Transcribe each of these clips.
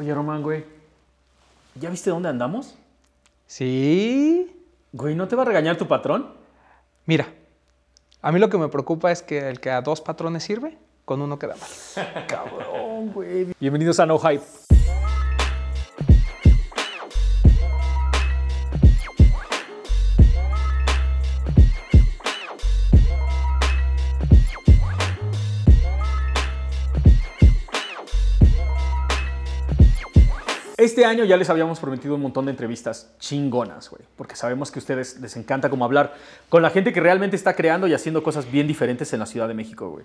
Oye, Román, güey. ¿Ya viste dónde andamos? Sí. Güey, ¿no te va a regañar tu patrón? Mira, a mí lo que me preocupa es que el que a dos patrones sirve, con uno queda mal. Cabrón, güey. Bienvenidos a No Hype. Este año ya les habíamos prometido un montón de entrevistas chingonas, güey, porque sabemos que a ustedes les encanta como hablar con la gente que realmente está creando y haciendo cosas bien diferentes en la Ciudad de México, güey.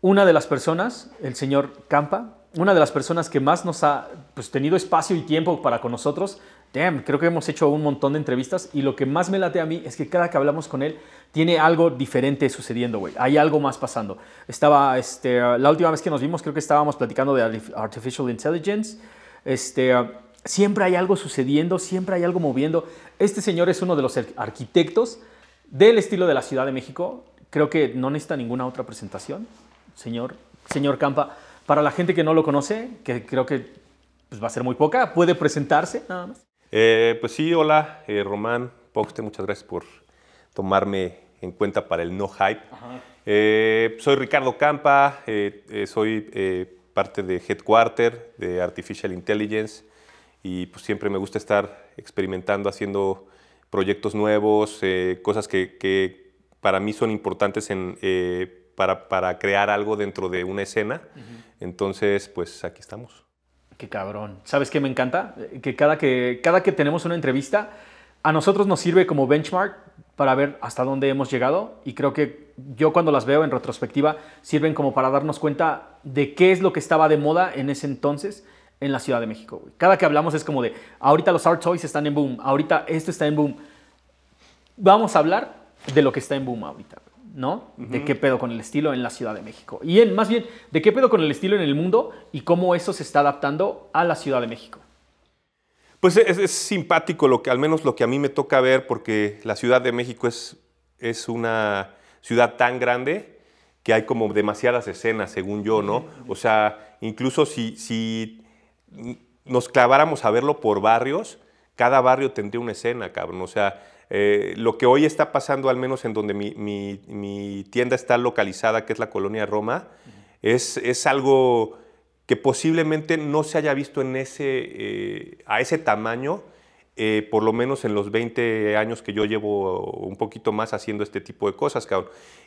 Una de las personas, el señor Campa, una de las personas que más nos ha pues, tenido espacio y tiempo para con nosotros, damn, creo que hemos hecho un montón de entrevistas y lo que más me late a mí es que cada que hablamos con él tiene algo diferente sucediendo, güey. Hay algo más pasando. Estaba, este, la última vez que nos vimos creo que estábamos platicando de Artificial Intelligence, este, siempre hay algo sucediendo, siempre hay algo moviendo. Este señor es uno de los arquitectos del estilo de la Ciudad de México. Creo que no necesita ninguna otra presentación, señor, señor Campa. Para la gente que no lo conoce, que creo que pues, va a ser muy poca, puede presentarse nada más. Eh, pues sí, hola, eh, Román Poxte, muchas gracias por tomarme en cuenta para el No Hype. Eh, soy Ricardo Campa, soy parte de Headquarter, de Artificial Intelligence, y pues siempre me gusta estar experimentando, haciendo proyectos nuevos, eh, cosas que, para mí son importantes en, eh, para, para, crear algo dentro de una escena. Entonces, pues aquí estamos. Qué cabrón. ¿Sabes qué me encanta? Que cada que, cada que tenemos una entrevista, a nosotros nos sirve como benchmark para ver hasta dónde hemos llegado y creo que yo cuando las veo en retrospectiva sirven como para darnos cuenta de qué es lo que estaba de moda en ese entonces en la Ciudad de México. Cada que hablamos es como de, ahorita los art toys están en boom, ahorita esto está en boom. Vamos a hablar de lo que está en boom ahorita, ¿no? De qué pedo con el estilo en la Ciudad de México. Y en, más bien, de qué pedo con el estilo en el mundo y cómo eso se está adaptando a la Ciudad de México. Pues es, simpático, lo que, al menos lo que a mí me toca ver, porque la Ciudad de México es, es una ciudad tan grande que hay como demasiadas escenas, según yo, ¿no? O sea, incluso si, si nos claváramos a verlo por barrios, cada barrio tendría una escena, cabrón. O sea, eh, lo que hoy está pasando, al menos en donde mi, tienda está localizada, que es la colonia Roma, es, es algo que posiblemente no se haya visto en ese, eh, a ese tamaño, eh, por lo menos en los 20 años que yo llevo un poquito más haciendo este tipo de cosas.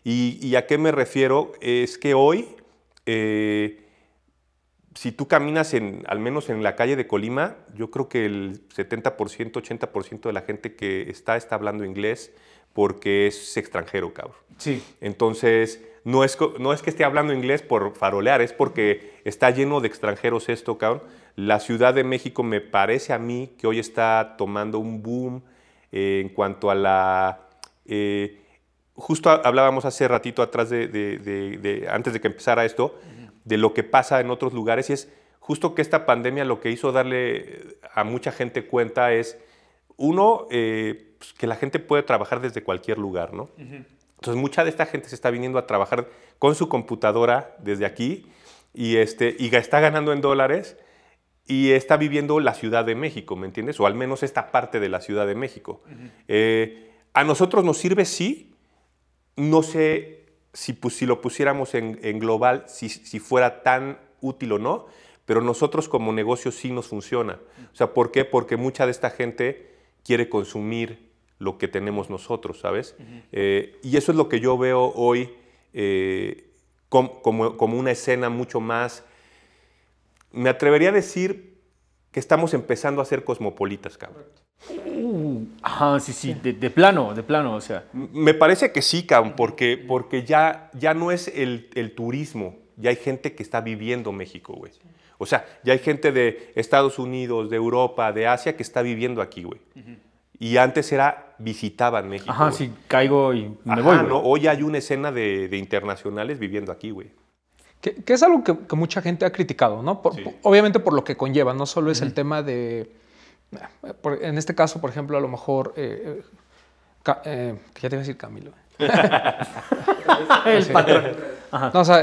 ¿Y, a qué me refiero? Es que hoy, eh, si tú caminas en, al menos en la calle de Colima, yo creo que el 70%, 80% de la gente que está está hablando inglés porque es extranjero, cabrón. Sí. Entonces, no es, no es que esté hablando inglés por farolear, es porque está lleno de extranjeros esto, cabrón. La Ciudad de México me parece a mí que hoy está tomando un boom eh, en cuanto a la... Eh, justo hablábamos hace ratito atrás de, antes de que empezara esto, de lo que pasa en otros lugares y es justo que esta pandemia lo que hizo darle a mucha gente cuenta es, uno, eh, pues, que la gente puede trabajar desde cualquier lugar, ¿no? Entonces, mucha de esta gente se está viniendo a trabajar con su computadora desde aquí y, este, y está ganando en dólares y está viviendo la Ciudad de México, ¿me entiendes? O al menos esta parte de la Ciudad de México. Eh, a nosotros nos sirve, sí. No sé si, pues, si lo pusiéramos en, global, si, si, fuera tan útil o no, pero nosotros como negocio sí nos funciona. O sea, ¿por qué? Porque mucha de esta gente quiere consumir lo que tenemos nosotros, ¿sabes? Eh, y eso es lo que yo veo hoy eh, como, una escena mucho más... Me atrevería a decir que estamos empezando a ser cosmopolitas, cabrón. Uh, ajá, sí, sí, de, plano, de plano, o sea. Me parece que sí, cabrón, porque, porque ya, ya no es el, el turismo, ya hay gente que está viviendo México, güey. O sea, ya hay gente de Estados Unidos, de Europa, de Asia que está viviendo aquí, güey. Y antes era visitaban México. Ajá, sí, caigo y me voy. ¿no? Hoy hay una escena de, internacionales viviendo aquí, güey. Que, es algo que, mucha gente ha criticado, ¿no? obviamente por lo que conlleva, no solo es el tema de. en este caso, por ejemplo, a lo mejor. Eh, eh, eh ya te iba a decir Camilo. el patrón. No, o sea,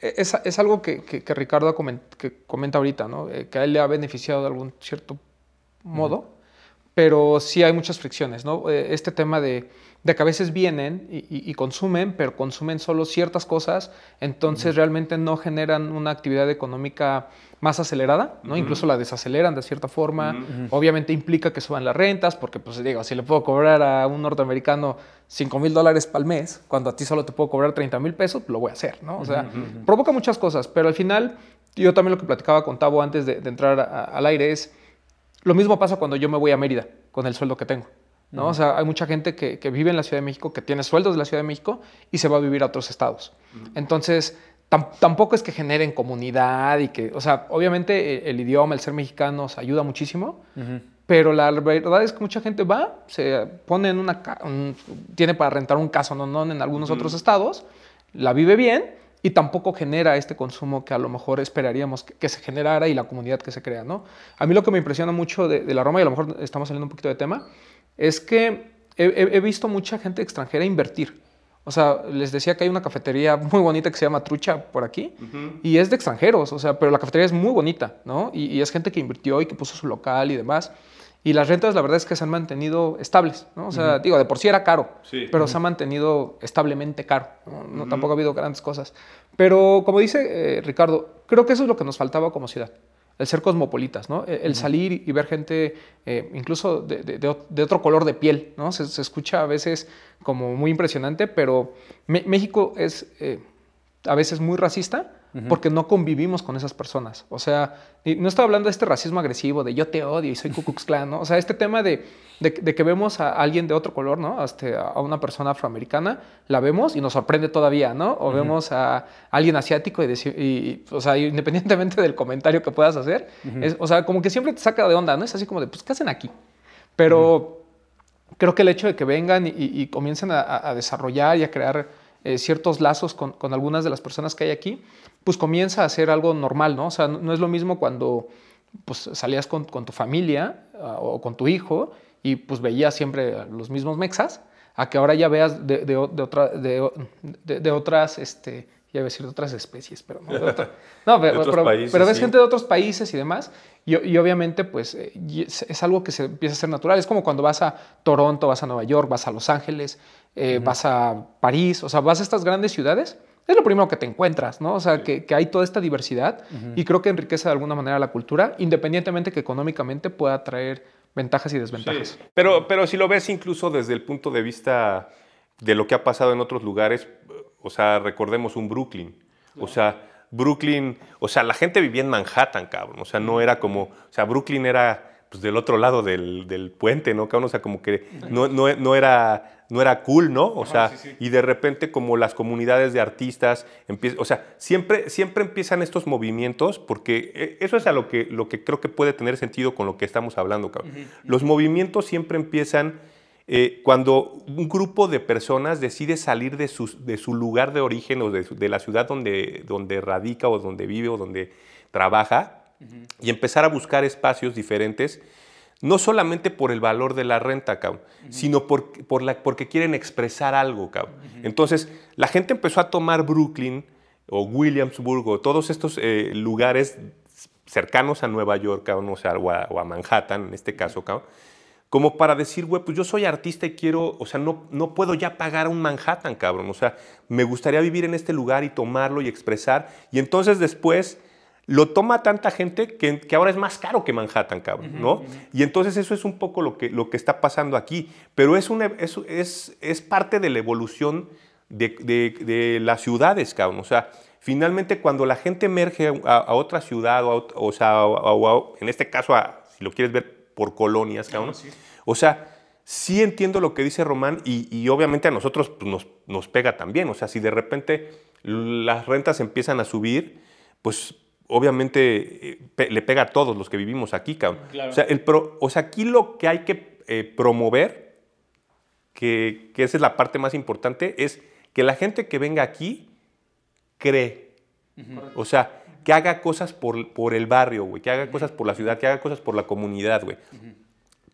es, es algo que, que, Ricardo que comenta ahorita, ¿no? Eh, que a él le ha beneficiado de algún cierto modo, pero sí hay muchas fricciones, ¿no? Eh, este tema de, de que a veces vienen y, consumen, pero consumen solo ciertas cosas, entonces realmente no generan una actividad económica más acelerada, ¿no? Incluso la desaceleran de cierta forma. Obviamente implica que suban las rentas, porque pues digo, si le puedo cobrar a un norteamericano 5 mil dólares al mes, cuando a ti solo te puedo cobrar 30 mil pesos, lo voy a hacer, ¿no? O sea, provoca muchas cosas, pero al final, yo también lo que platicaba con Tavo antes de, entrar al aire es, lo mismo pasa cuando yo me voy a Mérida con el sueldo que tengo. ¿no? O sea, hay mucha gente que, vive en la Ciudad de México, que tiene sueldos de la Ciudad de México y se va a vivir a otros estados. Entonces, tampoco es que generen comunidad y que, o sea, obviamente eh, el, idioma, el ser mexicano, nos ayuda muchísimo, pero la verdad es que mucha gente va, se pone en una, tiene para rentar un caso, no, no en algunos otros estados, la vive bien y tampoco genera este consumo que a lo mejor esperaríamos que, se generara y la comunidad que se crea, ¿no? A mí lo que me impresiona mucho de, de la Roma, y a lo mejor estamos saliendo un poquito de tema, es que he, visto mucha gente extranjera invertir. O sea, les decía que hay una cafetería muy bonita que se llama Trucha por aquí y es de extranjeros, o sea, pero la cafetería es muy bonita, ¿no? Y, es gente que invirtió y que puso su local y demás. Y las rentas, la verdad es que se han mantenido estables, ¿no? O sea, digo, de por sí era caro, pero se ha mantenido establemente caro, ¿no? Tampoco ha habido grandes cosas. Pero como dice eh, Ricardo, creo que eso es lo que nos faltaba como ciudad el ser cosmopolitas, ¿no? El, salir y ver gente eh, incluso de, otro color de piel, ¿no? Se, escucha a veces como muy impresionante, pero México es eh, a veces muy racista porque no convivimos con esas personas. O sea, no estoy hablando de este racismo agresivo, de yo te odio y soy Ku Klux Klan, ¿no? O sea, este tema de, que vemos a alguien de otro color, ¿no? Hasta a una persona afroamericana, la vemos y nos sorprende todavía, ¿no? O vemos a alguien asiático y, y, o sea, independientemente del comentario que puedas hacer, o sea, como que siempre te saca de onda, ¿no? Es así como de, pues, ¿qué hacen aquí? Pero creo que el hecho de que vengan y, comiencen a, desarrollar y a crear eh, ciertos lazos con, con, algunas de las personas que hay aquí, pues comienza a ser algo normal, ¿no? O sea, no es lo mismo cuando pues, salías con, tu familia ah, o con tu hijo y pues veías siempre los mismos mexas, a que ahora ya veas de, de, otra, de, otras, este, ya iba a decir de otras especies, pero no, no pero, pero, ves gente de otros países y demás, y, y obviamente pues eh, es, algo que se empieza a ser natural, es como cuando vas a Toronto, vas a Nueva York, vas a Los Ángeles, eh, vas a París, o sea, vas a estas grandes ciudades es lo primero que te encuentras, ¿no? O sea, que, hay toda esta diversidad y creo que enriquece de alguna manera la cultura, independientemente que económicamente pueda traer ventajas y desventajas. Pero, pero si lo ves incluso desde el punto de vista de lo que ha pasado en otros lugares, o sea, recordemos un Brooklyn, o sea, Brooklyn, o sea, la gente vivía en Manhattan, cabrón, o sea, no era como, o sea, Brooklyn era pues, del otro lado del, puente, ¿no? O sea, como que no, no, no era no era cool, ¿no? O sea, y de repente como las comunidades de artistas empiezan, o sea, siempre, siempre empiezan estos movimientos porque eh, eso es a lo que, lo que creo que puede tener sentido con lo que estamos hablando, cabrón. Los movimientos siempre empiezan eh, cuando un grupo de personas decide salir de su, de su lugar de origen o de, la ciudad donde, donde radica o donde vive o donde trabaja y empezar a buscar espacios diferentes no solamente por el valor de la renta, cabrón, sino por, por la, porque quieren expresar algo, cabrón. Entonces, la gente empezó a tomar Brooklyn o Williamsburg o todos estos eh, lugares cercanos a Nueva York, cabrón, o, sea, o, a, Manhattan, en este caso, cabrón, como para decir, güey, pues yo soy artista y quiero, o sea, no, no puedo ya pagar un Manhattan, cabrón, o sea, me gustaría vivir en este lugar y tomarlo y expresar. Y entonces después lo toma tanta gente que, ahora es más caro que Manhattan, cabrón, ¿no? Y entonces eso es un poco lo que, lo que está pasando aquí, pero es, una, es, es, es parte de la evolución de, de, las ciudades, cabrón, o sea, finalmente cuando la gente emerge a, otra ciudad, o, sea, en este caso, si lo quieres ver por colonias, cabrón, o sea, sí entiendo lo que dice Román y, obviamente a nosotros pues, nos, nos pega también, o sea, si de repente las rentas empiezan a subir, pues obviamente eh, le pega a todos los que vivimos aquí, cabrón. O, sea, el o sea, aquí lo que hay que eh, promover, que, esa es la parte más importante, es que la gente que venga aquí cree. O sea, que haga cosas por, por el barrio, güey, que haga cosas por la ciudad, que haga cosas por la comunidad, güey.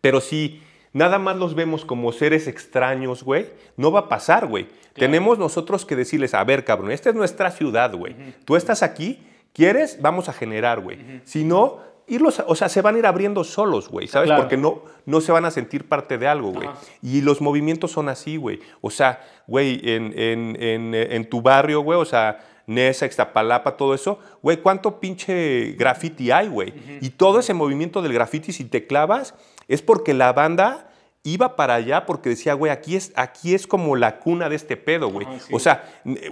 Pero si nada más los vemos como seres extraños, güey, no va a pasar, güey. Tenemos nosotros que decirles, a ver, cabrón, esta es nuestra ciudad, güey. Tú estás aquí, ¿quieres? Vamos a generar, güey. Si no, irlos, o sea, se van a ir abriendo solos, güey, ¿sabes? Claro. Porque no, no se van a sentir parte de algo, güey. Y los movimientos son así, güey. O sea, güey, en, en- en, en tu barrio, güey, o sea, Nesa, Ixtapalapa, todo eso, güey, ¿cuánto pinche graffiti hay, güey? Y todo ese movimiento del graffiti, si te clavas, es porque la banda iba para allá porque decía, güey, aquí es, aquí es como la cuna de este pedo, güey. Sí. O sea,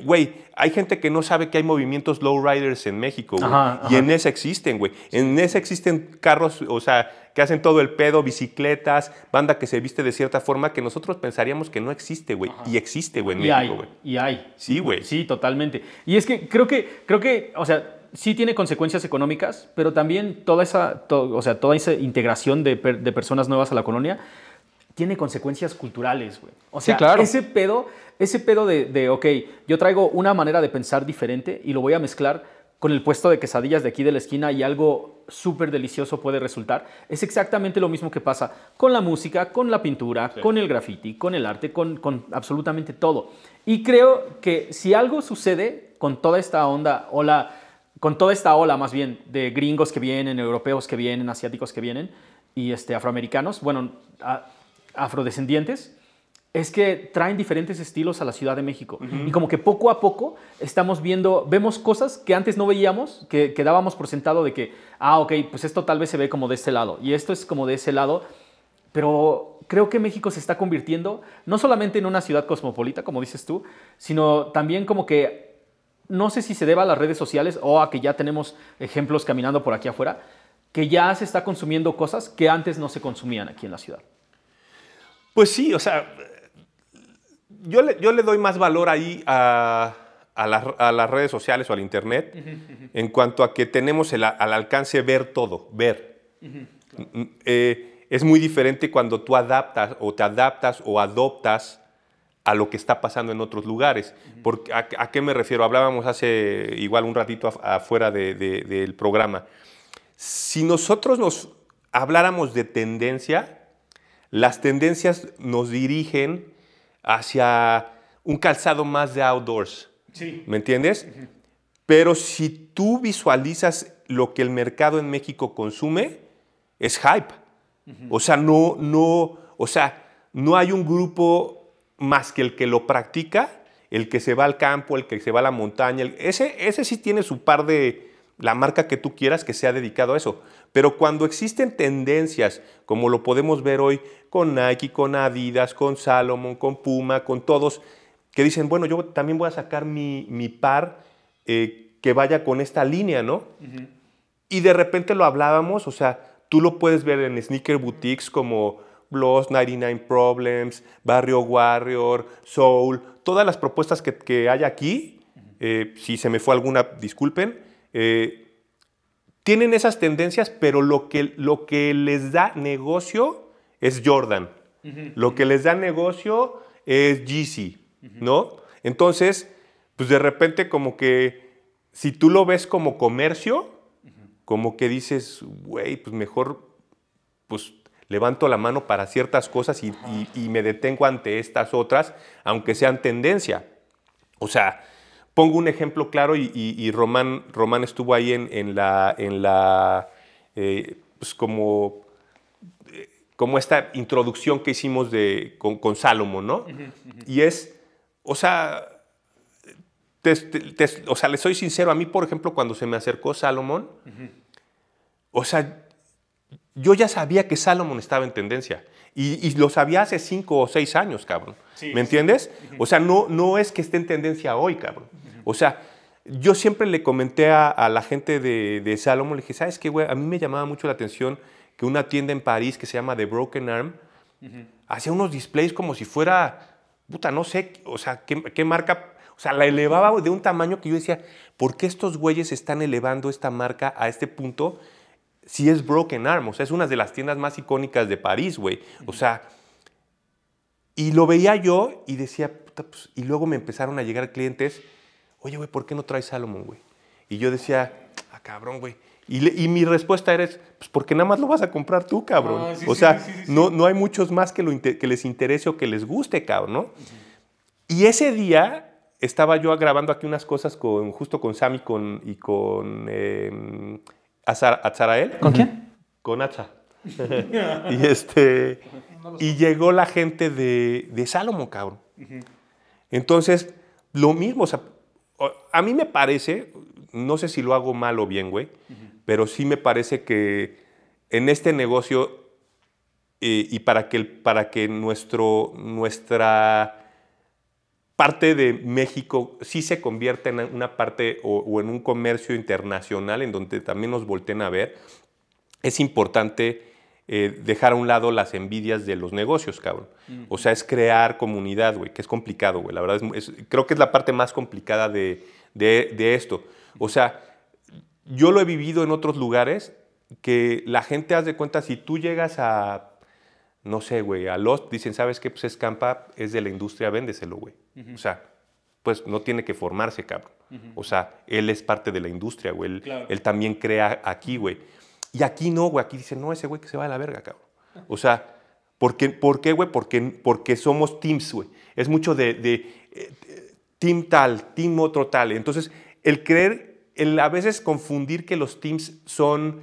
güey, hay gente que no sabe que hay movimientos lowriders en México, güey. Ajá, Y ajá. en esa existen, güey. En esa existen carros, o sea, que hacen todo el pedo, bicicletas, banda que se viste de cierta forma que nosotros pensaríamos que no existe, güey. Y existe, güey, en Y México, güey. y hay. Sí, güey. Sí, totalmente. Y es que creo que, creo que, o sea, sí tiene consecuencias económicas, pero también toda esa, to- o sea, toda esa integración de, per- de personas nuevas a la colonia tiene consecuencias culturales, güey. O Sí, sea, claro. ese pedo, ese pedo de, de, ok, yo traigo una manera de pensar diferente y lo voy a mezclar con el puesto de quesadillas de aquí de la esquina y algo súper delicioso puede resultar. Es exactamente lo mismo que pasa con la música, con la pintura, con el graffiti, con el arte, con, con absolutamente todo. Y creo que si algo sucede con toda esta onda, ola, con toda esta ola más bien de gringos que vienen, europeos que vienen, asiáticos que vienen y este, afroamericanos, bueno, a- afrodescendientes, es que traen diferentes estilos a la Ciudad de México. Y como que poco a poco estamos viendo, vemos cosas que antes no veíamos, que, que dábamos por sentado de que, ah, ok, pues esto tal vez se ve como de este lado, y esto es como de ese lado, pero creo que México se está convirtiendo no solamente en una ciudad cosmopolita, como dices tú, sino también como que, no sé si se deba a las redes sociales o a que ya tenemos ejemplos caminando por aquí afuera, que ya se está consumiendo cosas que antes no se consumían aquí en la ciudad. Pues sí, o sea, yo le, yo le doy más valor ahí a, a la- a las redes sociales o al internet en cuanto a que tenemos el al alcance ver todo, ver. Mm, eh, es muy diferente cuando tú adaptas o te adaptas o adoptas a lo que está pasando en otros lugares. Porque, ¿a, a qué me refiero? Hablábamos hace igual un ratito af- afuera de- de- del programa. Si nosotros nos habláramos de tendencia, las tendencias nos dirigen hacia un calzado más de outdoors. Sí. ¿Me entiendes? Pero si tú visualizas lo que el mercado en México consume, es hype. O sea, no, no, o sea, no hay un grupo más que el que lo practica, el que se va al campo, el que se va a la montaña. el- ese, ese sí tiene su par de la marca que tú quieras que sea dedicado a eso. Pero cuando existen tendencias, como lo podemos ver hoy con Nike, con Adidas, con Salomon, con Puma, con todos, que dicen, bueno, yo también voy a sacar mi, mi par eh, que vaya con esta línea, ¿no? Y de repente lo hablábamos, o sea, tú lo puedes ver en sneaker boutiques como Bloss, 99 Problems, Barrio Warrior, Soul, todas las propuestas que, que hay aquí, eh, si se me fue alguna, disculpen, eh, tienen esas tendencias, pero lo que, lo que les da negocio es Jordan. Lo que les da negocio es Yeezy, ¿no? Entonces, pues de repente como que si tú lo ves como comercio, como que dices, güey, pues mejor, pues levanto la mano para ciertas cosas y, y- y me detengo ante estas otras, aunque sean tendencia. O sea, pongo un ejemplo claro y, y- y Román, Román estuvo ahí en, en la, en la eh, pues como, eh, como esta introducción que hicimos de, con, con Salomón, ¿no? Y es, o sea, te- te- te- o sea, le soy sincero, a mí, por ejemplo, cuando se me acercó Salomón, o sea, yo ya sabía que Salomón estaba en tendencia. Y, y lo sabía hace cinco o seis años, cabrón. Sí, ¿Me entiendes? O sea, no, no es que esté en tendencia hoy, cabrón. O sea, yo siempre le comenté a, a la gente de, de Salomón, le dije, ¿sabes qué, güey? A mí me llamaba mucho la atención que una tienda en París que se llama The Broken Arm hacía unos displays como si fuera, puta, no sé, o sea, qué, qué marca, o sea, la elevaba de un tamaño que yo decía, ¿por qué estos güeyes están elevando esta marca a este punto? si es Broken Arm, o sea, es una de las tiendas más icónicas de París, güey. O sea, y lo veía yo y decía, puta, pues, y luego me empezaron a llegar clientes, oye, güey, ¿por qué no traes Salomon, güey? Y yo decía, ah, cabrón, güey. Y, le- y mi respuesta era, pues porque nada más lo vas a comprar tú, cabrón. Ah, sí, o sea, sí, sí, sí. No, no hay muchos más que, lo inte- que les interese o que les guste, cabrón, ¿no? Y ese día estaba yo grabando aquí unas cosas con, justo con Sammy con, y con eh, Azar- Azarael. ¿Con quién? Con Acha. y este. Y llegó la gente de, de Salomon, cabrón. Entonces, lo mismo, o sea, a mí me parece, no sé si lo hago mal o bien, güey, pero sí me parece que en este negocio eh, y para que, para que nuestro, nuestra parte de México sí se convierta en una parte o, o en un comercio internacional en donde también nos volteen a ver, es importante eh, dejar a un lado las envidias de los negocios, cabrón. O sea, es crear comunidad, güey, que es complicado, güey. La verdad, es, es- creo que es la parte más complicada de, de- de esto. O sea, yo lo he vivido en otros lugares que la gente, haz de cuenta, si tú llegas a, no sé, güey, a Lost, dicen, ¿sabes qué? Pues es Campa, es de la industria, véndeselo, güey. O sea, pues no tiene que formarse, cabrón. O sea, él es parte de la industria, güey. Él, Claro. él también crea aquí, güey. Y aquí no, güey. Aquí dicen, no, ese güey que se va a la verga, cabrón. O sea, ¿por qué, ¿por qué, güey? Porque, porque somos teams, güey. Es mucho de, de, eh, team tal, team otro tal. Entonces, el creer, el a veces confundir que los teams son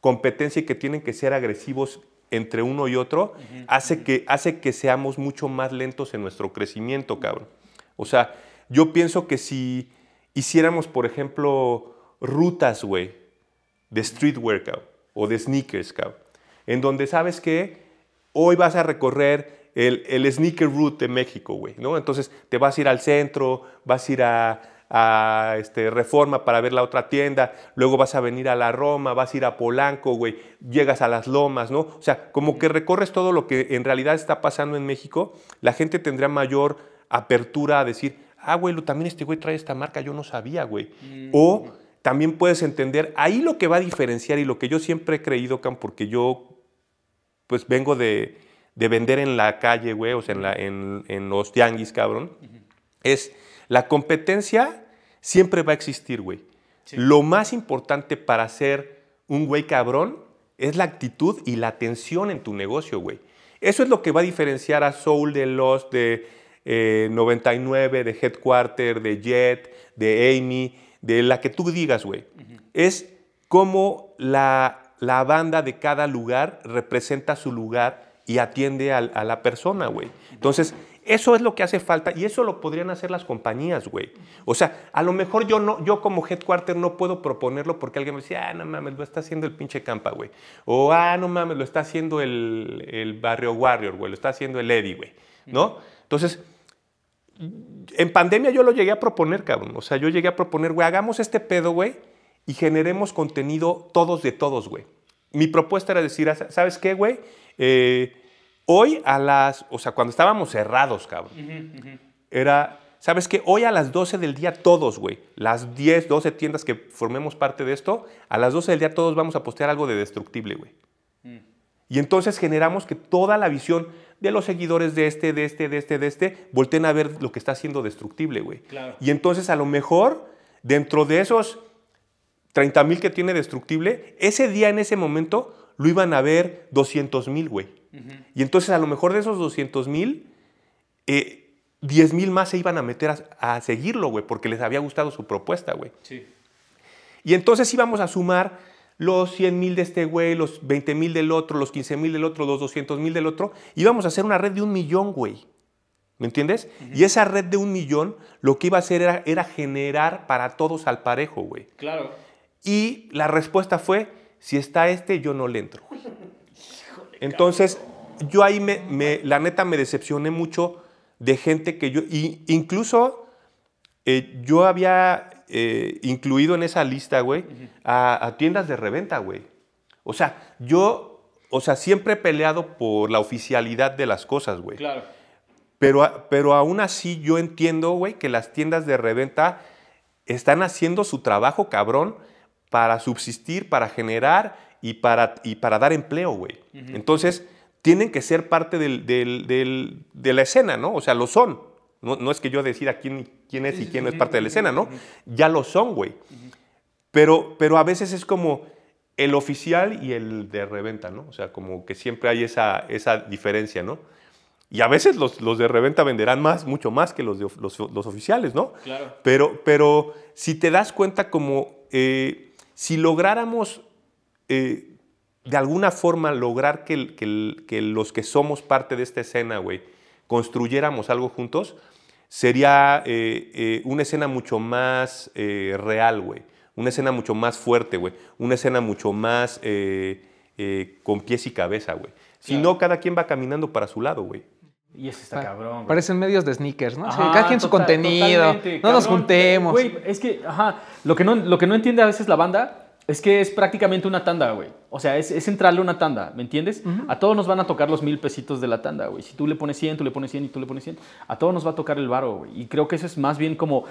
competencia y que tienen que ser agresivos entre uno y otro, hace, que, hace que seamos mucho más lentos en nuestro crecimiento, cabrón. O sea, yo pienso que si hiciéramos, por ejemplo, rutas, güey, de streetwear, cabrón, o de sneakers, cabrón, en donde sabes que hoy vas a recorrer el, el sneaker route de México, güey, ¿no? Entonces te vas a ir al centro, vas a ir a, a, este, Reforma para ver la otra tienda, luego vas a venir a la Roma, vas a ir a Polanco, güey, llegas a las Lomas, ¿no? O sea, como que recorres todo lo que en realidad está pasando en México, la gente tendría mayor apertura a decir, ah, güey, también este güey trae esta marca, yo no sabía, güey. O también puedes entender, ahí lo que va a diferenciar y lo que yo siempre he creído, Cam, porque yo pues vengo de, de vender en la calle, güey, o sea, en, la- en- en los tianguis, cabrón, es la competencia siempre va a existir, güey. Lo más importante para ser un güey cabrón es la actitud y la atención en tu negocio, güey. Eso es lo que va a diferenciar a Soul de Lost, de eh, 99, de Headquarter, de Jet, de Amy, de la que tú digas, güey. Es cómo la, la banda de cada lugar representa su lugar y atiende a, la persona, güey. Entonces, eso es lo que hace falta y eso lo podrían hacer las compañías, güey. O sea, a lo mejor yo, no, yo como headquarter no puedo proponerlo porque alguien me decía, ah, no mames, lo está haciendo el pinche Campa, güey. O, ah, no mames, lo está haciendo el, el Barrio Warrior, güey, lo está haciendo el Eddie, güey. ¿No? Entonces, en pandemia yo lo llegué a proponer, cabrón. O sea, yo llegué a proponer, güey, hagamos este pedo, güey, y generemos contenido todos de todos, güey. Mi propuesta era decir, ¿sabes qué, güey? Eh, hoy a las, o sea, cuando estábamos cerrados, cabrón, era, ¿sabes qué? Hoy a las 12 del día todos, güey, las 10, 12 tiendas que formemos parte de esto, a las 12 del día todos vamos a postear algo de destructible, güey. Y entonces generamos que toda la visión de los seguidores de este, de este, de este, de este, volteen a ver lo que está haciendo destructible, güey. Claro. Y entonces a lo mejor, dentro de esos 30 mil que tiene destructible, ese día, en ese momento, lo iban a ver 200 mil, güey. Y entonces a lo mejor de esos 200 mil, eh, 10 mil más se iban a meter a, a seguirlo, güey, porque les había gustado su propuesta, güey. Sí. Y entonces íbamos a sumar los 100 mil de este güey, los 20 mil del otro, los 15 mil del otro, los 200 mil del otro. Íbamos a hacer una red de un millón, güey. ¿Me entiendes? Y esa red de un millón lo que iba a hacer era, era generar para todos al parejo, güey. Claro. Y la respuesta fue, si está este, yo no le entro. güey. Entonces, yo ahí, me, me- la neta, me decepcioné mucho de gente que yo, y incluso eh, yo había eh, incluido en esa lista, güey, a, a tiendas de reventa, güey. O sea, yo, o sea, siempre he peleado por la oficialidad de las cosas, güey. Claro. Pero, pero aún así yo entiendo, güey, que las tiendas de reventa están haciendo su trabajo, cabrón, para subsistir, para generar y para, y para dar empleo, güey. Entonces, tienen que ser parte del- del- del- de la escena, ¿no? O sea, lo son. No, no es que yo decida quién, quién es y quién no es parte de la escena, ¿no? Ya lo son, güey. Pero, pero a veces es como, el oficial y el de reventa, ¿no? O sea, como que siempre hay esa, esa diferencia, ¿no? Y a veces los, los de reventa venderán más, mucho más que los, de, los, los oficiales, ¿no? Claro. Pero, pero si te das cuenta como eh, si lográramos eh, de alguna forma lograr que, que que los que somos parte de esta escena, güey, construyéramos algo juntos, sería eh, eh, una escena mucho más eh, real, güey. Una escena mucho más fuerte, güey. Una escena mucho más eh, eh, con pies y cabeza, güey. Si Claro. no, cada quien va caminando para su lado, güey. Y ese está Pa- cabrón. güey. Parecen medios de sneakers, ¿no? Sí, Ajá, cada quien su contenido. no nos juntemos. Güey, es que, ajá, lo que, no, lo que no entiende a veces la banda es que es prácticamente una tanda, güey. O sea, es, es entrarle una tanda, ¿me entiendes? A todos nos van a tocar los mil pesitos de la tanda, güey. Si tú le pones 100, tú le pones 100 y tú le pones 100, a todos nos va a tocar el varo, güey. Y creo que eso es más bien como,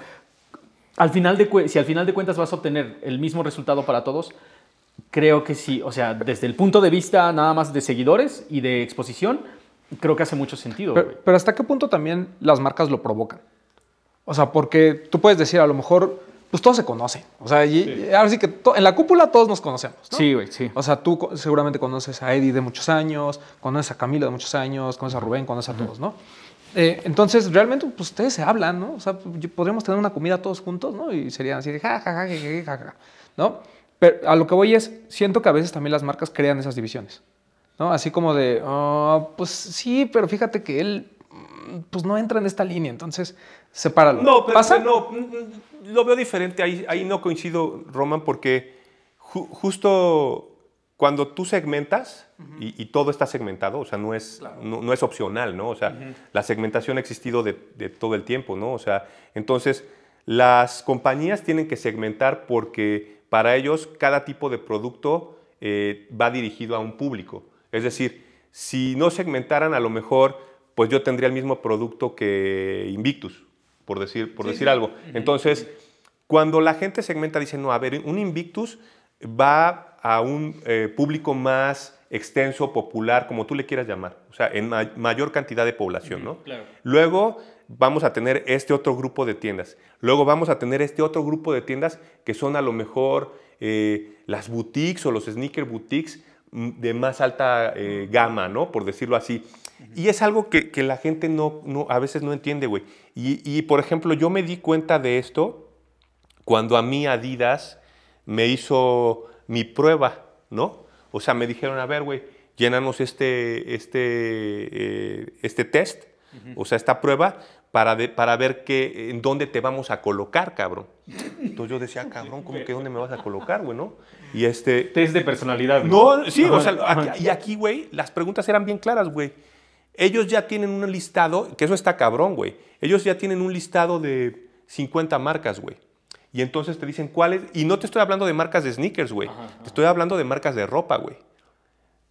al final de, si al final de cuentas vas a obtener el mismo resultado para todos, creo que sí. O sea, desde el punto de vista nada más de seguidores y de exposición, creo que hace mucho sentido. Pero, pero ¿hasta qué punto también las marcas lo provocan? O sea, porque tú puedes decir, a lo mejor, pues todos se conocen. O sea, y- y ahora sí que to- en la cúpula todos nos conocemos. ¿no? Sí, güey, sí. O sea, tú seguramente conoces a Eddie de muchos años, conoces a Camilo de muchos años, conoces a Rubén, conoces a todos, ¿no? Eh, entonces, realmente, pues ustedes se hablan, ¿no? O sea, podríamos tener una comida todos juntos, ¿no? Y serían así de ja, ja, ja, ja, ja, ja, ja, ¿no? Pero a lo que voy es, siento que a veces también las marcas crean esas divisiones, ¿no? Así como de, "Ah, pues sí, pero fíjate que él, mm, pues no entra en esta línea, entonces, sepáralo. No, pero ¿Pasa? no, lo veo diferente. Ahí, ahí no coincido, Roman, porque ju- justo cuando tú segmentas, y, y todo está segmentado, o sea, no es, no, no es opcional, ¿no? O sea, la segmentación ha existido de, de todo el tiempo, ¿no? O sea, entonces, las compañías tienen que segmentar porque para ellos cada tipo de producto eh, va dirigido a un público. Es decir, si no segmentaran, a lo mejor, pues yo tendría el mismo producto que Invictus, por decir, por decir algo. Entonces, cuando la gente segmenta, dice, no, a ver, un Invictus va a un eh, público más extenso, popular, como tú le quieras llamar, o sea, en ma- mayor cantidad de población, ¿no? claro. Luego vamos a tener este otro grupo de tiendas. Luego vamos a tener este otro grupo de tiendas que son a lo mejor eh, las boutiques o los sneaker boutiques mm, de más alta eh, gama, ¿no? Por decirlo así. Y es algo que, que la gente no, no- a veces no entiende, güey. Y, y, por ejemplo, yo me di cuenta de esto cuando a mí Adidas me hizo mi prueba, ¿no? O sea, me dijeron, a ver, güey, llénanos este, este, eh, este test, o sea, esta prueba, para, de- para ver en dónde te vamos a colocar, cabrón. Entonces yo decía, cabrón, ¿cómo que dónde me vas a colocar, güey, no? Y este... Test de personalidad. No, sí, o sea, aquí- y aquí, güey, las preguntas eran bien claras, güey. Ellos ya tienen un listado, que eso está cabrón, güey. Ellos ya tienen un listado de 50 marcas, güey. Y entonces te dicen cuáles, y no te estoy hablando de marcas de sneakers, güey. Te estoy hablando de marcas de ropa, güey.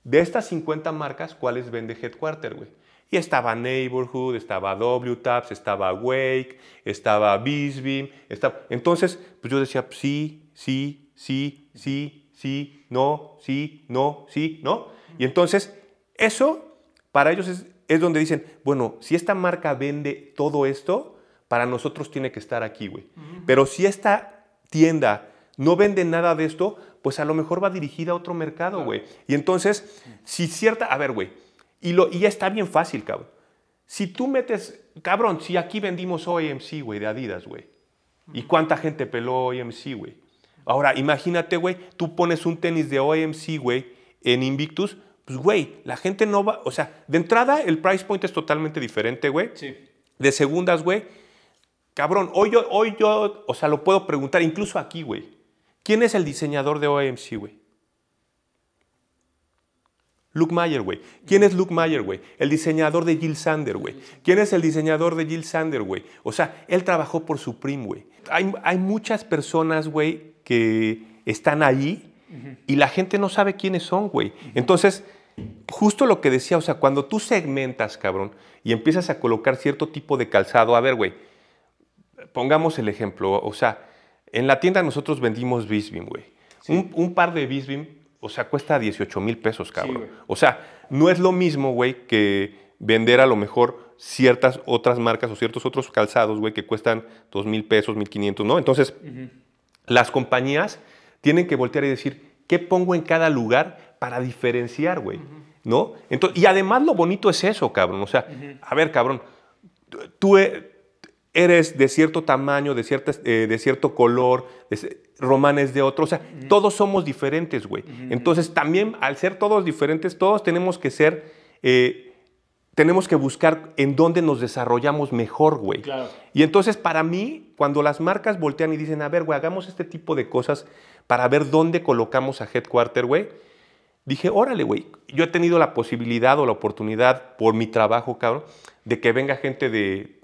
De estas 50 marcas, ¿cuáles vende Headquarter, güey? Y estaba Neighborhood, estaba W-Taps, estaba Wake, estaba Beam, estaba... Entonces, pues yo decía, sí, sí, sí, sí, sí, no, sí, no, sí, no. Y entonces, eso para ellos es, es donde dicen, bueno, si esta marca vende todo esto, para nosotros tiene que estar aquí, güey. Pero si esta tienda no vende nada de esto, pues a lo mejor va dirigida a otro mercado, güey. Y entonces, si cierta, a ver, güey, y, lo, y ya está bien fácil, cabrón. Si tú metes, cabrón, si aquí vendimos OMC, güey, de Adidas, güey. ¿Y cuánta gente peló OMC, güey? Ahora, imagínate, güey, tú pones un tenis de OMC, güey, en Invictus, pues, güey, la gente no va, o sea, de entrada el price point es totalmente diferente, güey. Sí. De segundas, güey, cabrón, hoy yo, hoy yo, o sea, lo puedo preguntar, incluso aquí, güey. ¿Quién es el diseñador de OMC, güey? Luke Mayer, güey. ¿Quién es Luke Mayer, güey? El diseñador de Jill Sander, güey. ¿Quién es el diseñador de Jill Sander, güey? O sea, él trabajó por Supreme, güey. Hay, hay muchas personas, güey, que están allí y la gente no sabe quiénes son, güey. Entonces, justo lo que decía, o sea, cuando tú segmentas, cabrón, y empiezas a colocar cierto tipo de calzado, a ver, güey, pongamos el ejemplo, o sea, en la tienda nosotros vendimos Bisbim, güey. Un, un par de Bisbim, o sea, cuesta 18 mil pesos, cabrón. o sea, no es lo mismo, güey, que vender a lo mejor ciertas otras marcas o ciertos otros calzados, güey, que cuestan 2 mil pesos, 1.500, ¿no? Entonces, las compañías tienen que voltear y decir, ¿Qué pongo en cada lugar para diferenciar, güey? ¿No? Entonces, y además lo bonito es eso, cabrón. O sea, a ver, cabrón, tú e- eres de cierto tamaño, de, cierta, eh, de cierto color, de Román es de otro. O sea, todos somos diferentes, güey. Entonces, también al ser todos diferentes, todos tenemos que ser, eh, tenemos que buscar en dónde nos desarrollamos mejor, güey. Claro. Y entonces, para mí, cuando las marcas voltean y dicen, a ver, güey, hagamos este tipo de cosas para ver dónde colocamos a Headquarter, güey, dije, órale, güey. Yo he tenido la posibilidad o la oportunidad por mi trabajo, cabrón, de que venga gente de,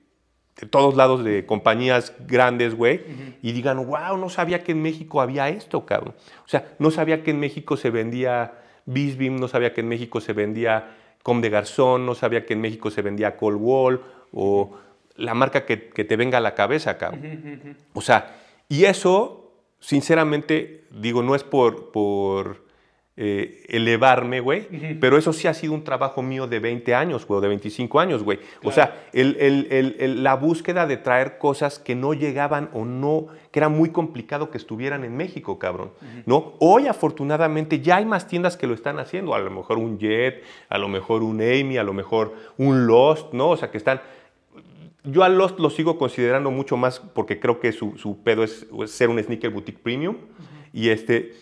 de todos lados de compañías grandes, güey, y digan, wow, no sabía que en México había esto, cabrón. O sea, no sabía que en México se vendía Bisbim, no sabía que en México se vendía Com de Garzón, no sabía que en México se vendía Cold Wall o la marca que, que te venga a la cabeza, cabrón. O sea, y eso, sinceramente, digo, no es por, por eh, elevarme, güey, pero eso sí ha sido un trabajo mío de 20 años, güey, o de 25 años, güey. O sea, el- el- el- el- la búsqueda de traer cosas que no llegaban o no, que era muy complicado que estuvieran en México, cabrón, ¿no? Hoy, afortunadamente, ya hay más tiendas que lo están haciendo, a lo mejor un Jet, a lo mejor un Amy, a lo mejor un Lost, ¿no? O sea, que están yo a Lost lo sigo considerando mucho más porque creo que su, su pedo es, es ser un sneaker boutique premium. Y este.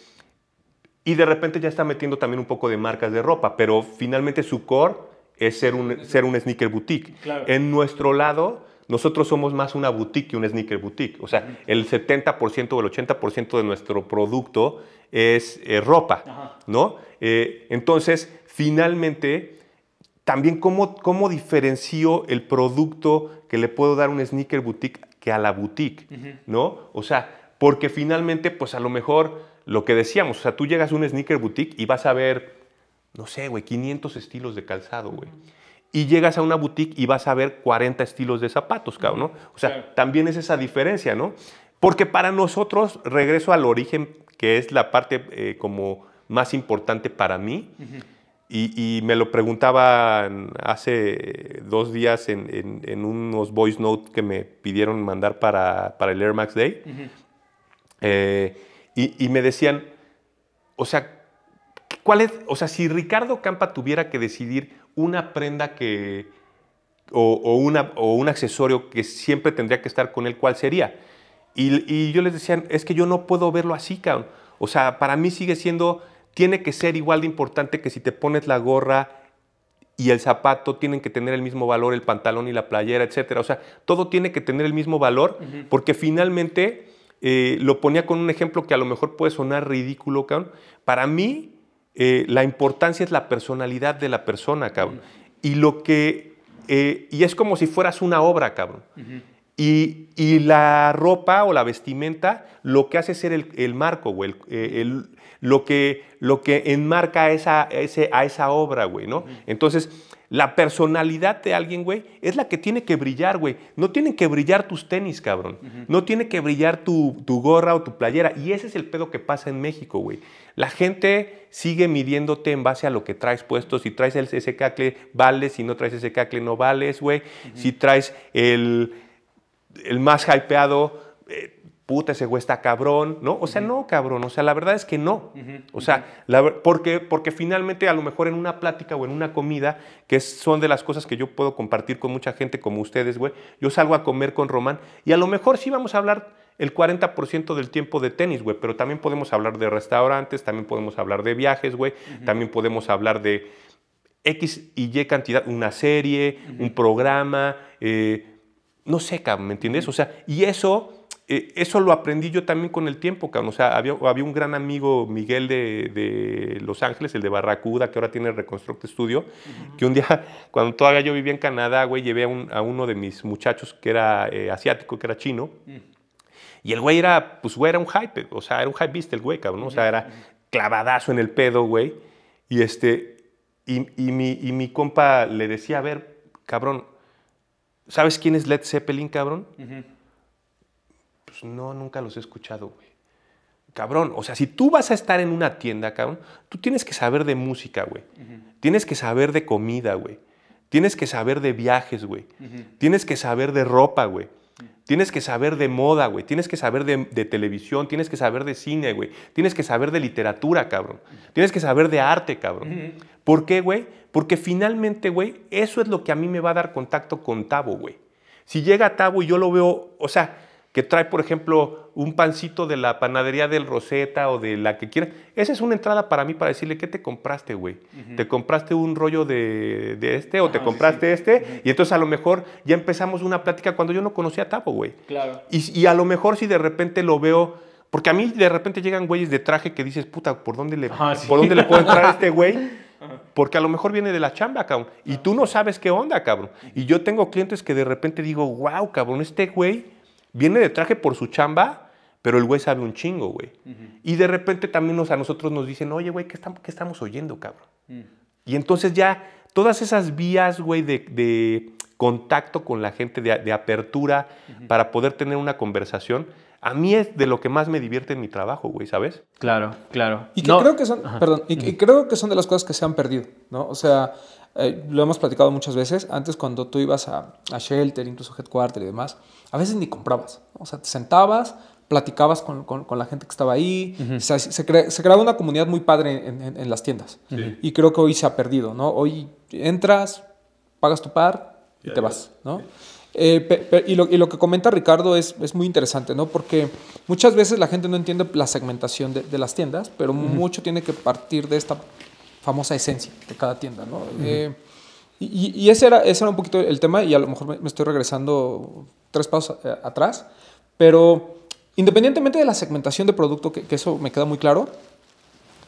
Y de repente ya está metiendo también un poco de marcas de ropa, pero finalmente su core es ser un, ser un sneaker boutique. Claro. En nuestro lado, nosotros somos más una boutique que un sneaker boutique. O sea, el 70% o el 80% de nuestro producto es eh, ropa, Ajá. ¿no? Eh, entonces, finalmente, también cómo, cómo diferencio el producto que le puedo dar a un sneaker boutique que a la boutique, ¿no? O sea, porque finalmente, pues a lo mejor lo que decíamos, o sea, tú llegas a un sneaker boutique y vas a ver, no sé, güey, 500 estilos de calzado, güey. Y llegas a una boutique y vas a ver 40 estilos de zapatos, cabrón, ¿no? O sea, Claro. también es esa diferencia, ¿no? Porque para nosotros, regreso al origen, que es la parte eh, como más importante para mí, y, y me lo preguntaban hace dos días en, en- en unos voice notes que me pidieron mandar para, para el Air Max Day. Eh, y, y me decían, o sea, ¿cuál es? O sea, si Ricardo Campa tuviera que decidir una prenda que, o, o una, o un accesorio que siempre tendría que estar con él, ¿cuál sería? Y, y yo les decía, es que yo no puedo verlo así, cabrón. O sea, para mí sigue siendo, tiene que ser igual de importante que si te pones la gorra y el zapato tienen que tener el mismo valor, el pantalón y la playera, etcétera. O sea, todo tiene que tener el mismo valor, porque finalmente eh, lo ponía con un ejemplo que a lo mejor puede sonar ridículo, cabrón. Para mí, eh, la importancia es la personalidad de la persona, cabrón. Y lo que. eh, y es como si fueras una obra, cabrón. Y, y la ropa o la vestimenta lo que hace es ser el, el marco, güey. el- el- lo, que, lo que enmarca a esa, ese, a esa obra, güey, ¿no? Entonces, la personalidad de alguien, güey, es la que tiene que brillar, güey. No tienen que brillar tus tenis, cabrón. No tiene que brillar tu, tu gorra o tu playera. Y ese es el pedo que pasa en México, güey. La gente sigue midiéndote en base a lo que traes puesto. Si traes el, ese cacle, vales. Si no traes ese cacle, no vales, güey. Si traes el el más hypeado, eh, puta, ese güey está cabrón, ¿no? O sea, no, cabrón, o sea, la verdad es que no. O sea, la porque, porque finalmente a lo mejor en una plática o en una comida, que son de las cosas que yo puedo compartir con mucha gente como ustedes, güey, yo salgo a comer con Román y a lo mejor sí vamos a hablar el 40% del tiempo de tenis, güey, pero también podemos hablar de restaurantes, también podemos hablar de viajes, güey, también podemos hablar de X y Y cantidad, una serie, un programa, eh, no sé, cabrón, ¿me entiendes? O sea, y eso, eh, eso lo aprendí yo también con el tiempo, cabrón. O sea, había, había un gran amigo, Miguel de, de Los Ángeles, el de Barracuda, que ahora tiene Reconstruct Studio, que un día, cuando todavía yo vivía en Canadá, güey, llevé a, un- a uno de mis muchachos que era eh, asiático, que era chino, y el güey era, pues, güey, era un hype, o sea, era un hype beast el güey, cabrón, ¿no? O sea, era clavadazo en el pedo, güey. Y este, y, y mi, y mi compa le decía, a ver, cabrón, ¿sabes quién es Led Zeppelin, cabrón? Pues no, nunca los he escuchado, güey. Cabrón, o sea, si tú vas a estar en una tienda, cabrón, tú tienes que saber de música, güey. Tienes que saber de comida, güey. Tienes que saber de viajes, güey. Tienes que saber de ropa, güey. Tienes que saber de moda, güey. Tienes que saber de, de televisión, tienes que saber de cine, güey. Tienes que saber de literatura, cabrón. Tienes que saber de arte, cabrón. ¿Por qué, güey? Porque finalmente, güey, eso es lo que a mí me va a dar contacto con Tabo, güey. Si llega Tabo y yo lo veo, o sea, que trae, por ejemplo, un pancito de la panadería del Rosetta o de la que quiera. Esa es una entrada para mí para decirle, ¿qué te compraste, güey? ¿Te compraste un rollo de, de este o te Ajá, compraste sí, sí. este? Y entonces a lo mejor ya empezamos una plática cuando yo no conocía a Tapo, güey. Claro. Y, y a lo mejor si de repente lo veo, porque a mí de repente llegan güeyes de traje que dices, puta, ¿por dónde le, Ajá, sí. ¿por dónde le puedo entrar a este güey? Porque a lo mejor viene de la chamba, cabrón. Y tú no sabes qué onda, cabrón. Y yo tengo clientes que de repente digo, wow, cabrón, este güey viene de traje por su chamba, pero el güey sabe un chingo, güey. Y de repente también nos, a nosotros nos dicen, oye, güey, ¿qué, qué estamos oyendo, cabrón? Y entonces ya todas esas vías, güey, de, de contacto con la gente, de, de apertura, para poder tener una conversación, a mí es de lo que más me divierte en mi trabajo, güey, ¿sabes? Claro, claro. Y que No, creo que son, perdón, y, que- y creo que son de las cosas que se han perdido, ¿no? O sea, eh, lo hemos platicado muchas veces. Antes, cuando tú ibas a, a Shelter, incluso Headquarter y demás, a veces ni comprabas. ¿no? O sea, te sentabas, platicabas con, con- con la gente que estaba ahí. O sea, se, cre- se creaba una comunidad muy padre en, en- en las tiendas. Y creo que hoy se ha perdido, ¿no? Hoy entras, pagas tu par y te vas, ¿no? Eh, pe- pe- y, lo, y lo que comenta Ricardo es, es muy interesante, ¿no? Porque muchas veces la gente no entiende la segmentación de, de las tiendas, pero mucho tiene que partir de esta famosa esencia de cada tienda, ¿no? Eh, y, y- ese, era, ese era un poquito el tema, y a lo mejor me, estoy regresando tres pasos eh, atrás, pero independientemente de la segmentación de producto, que, que eso me queda muy claro,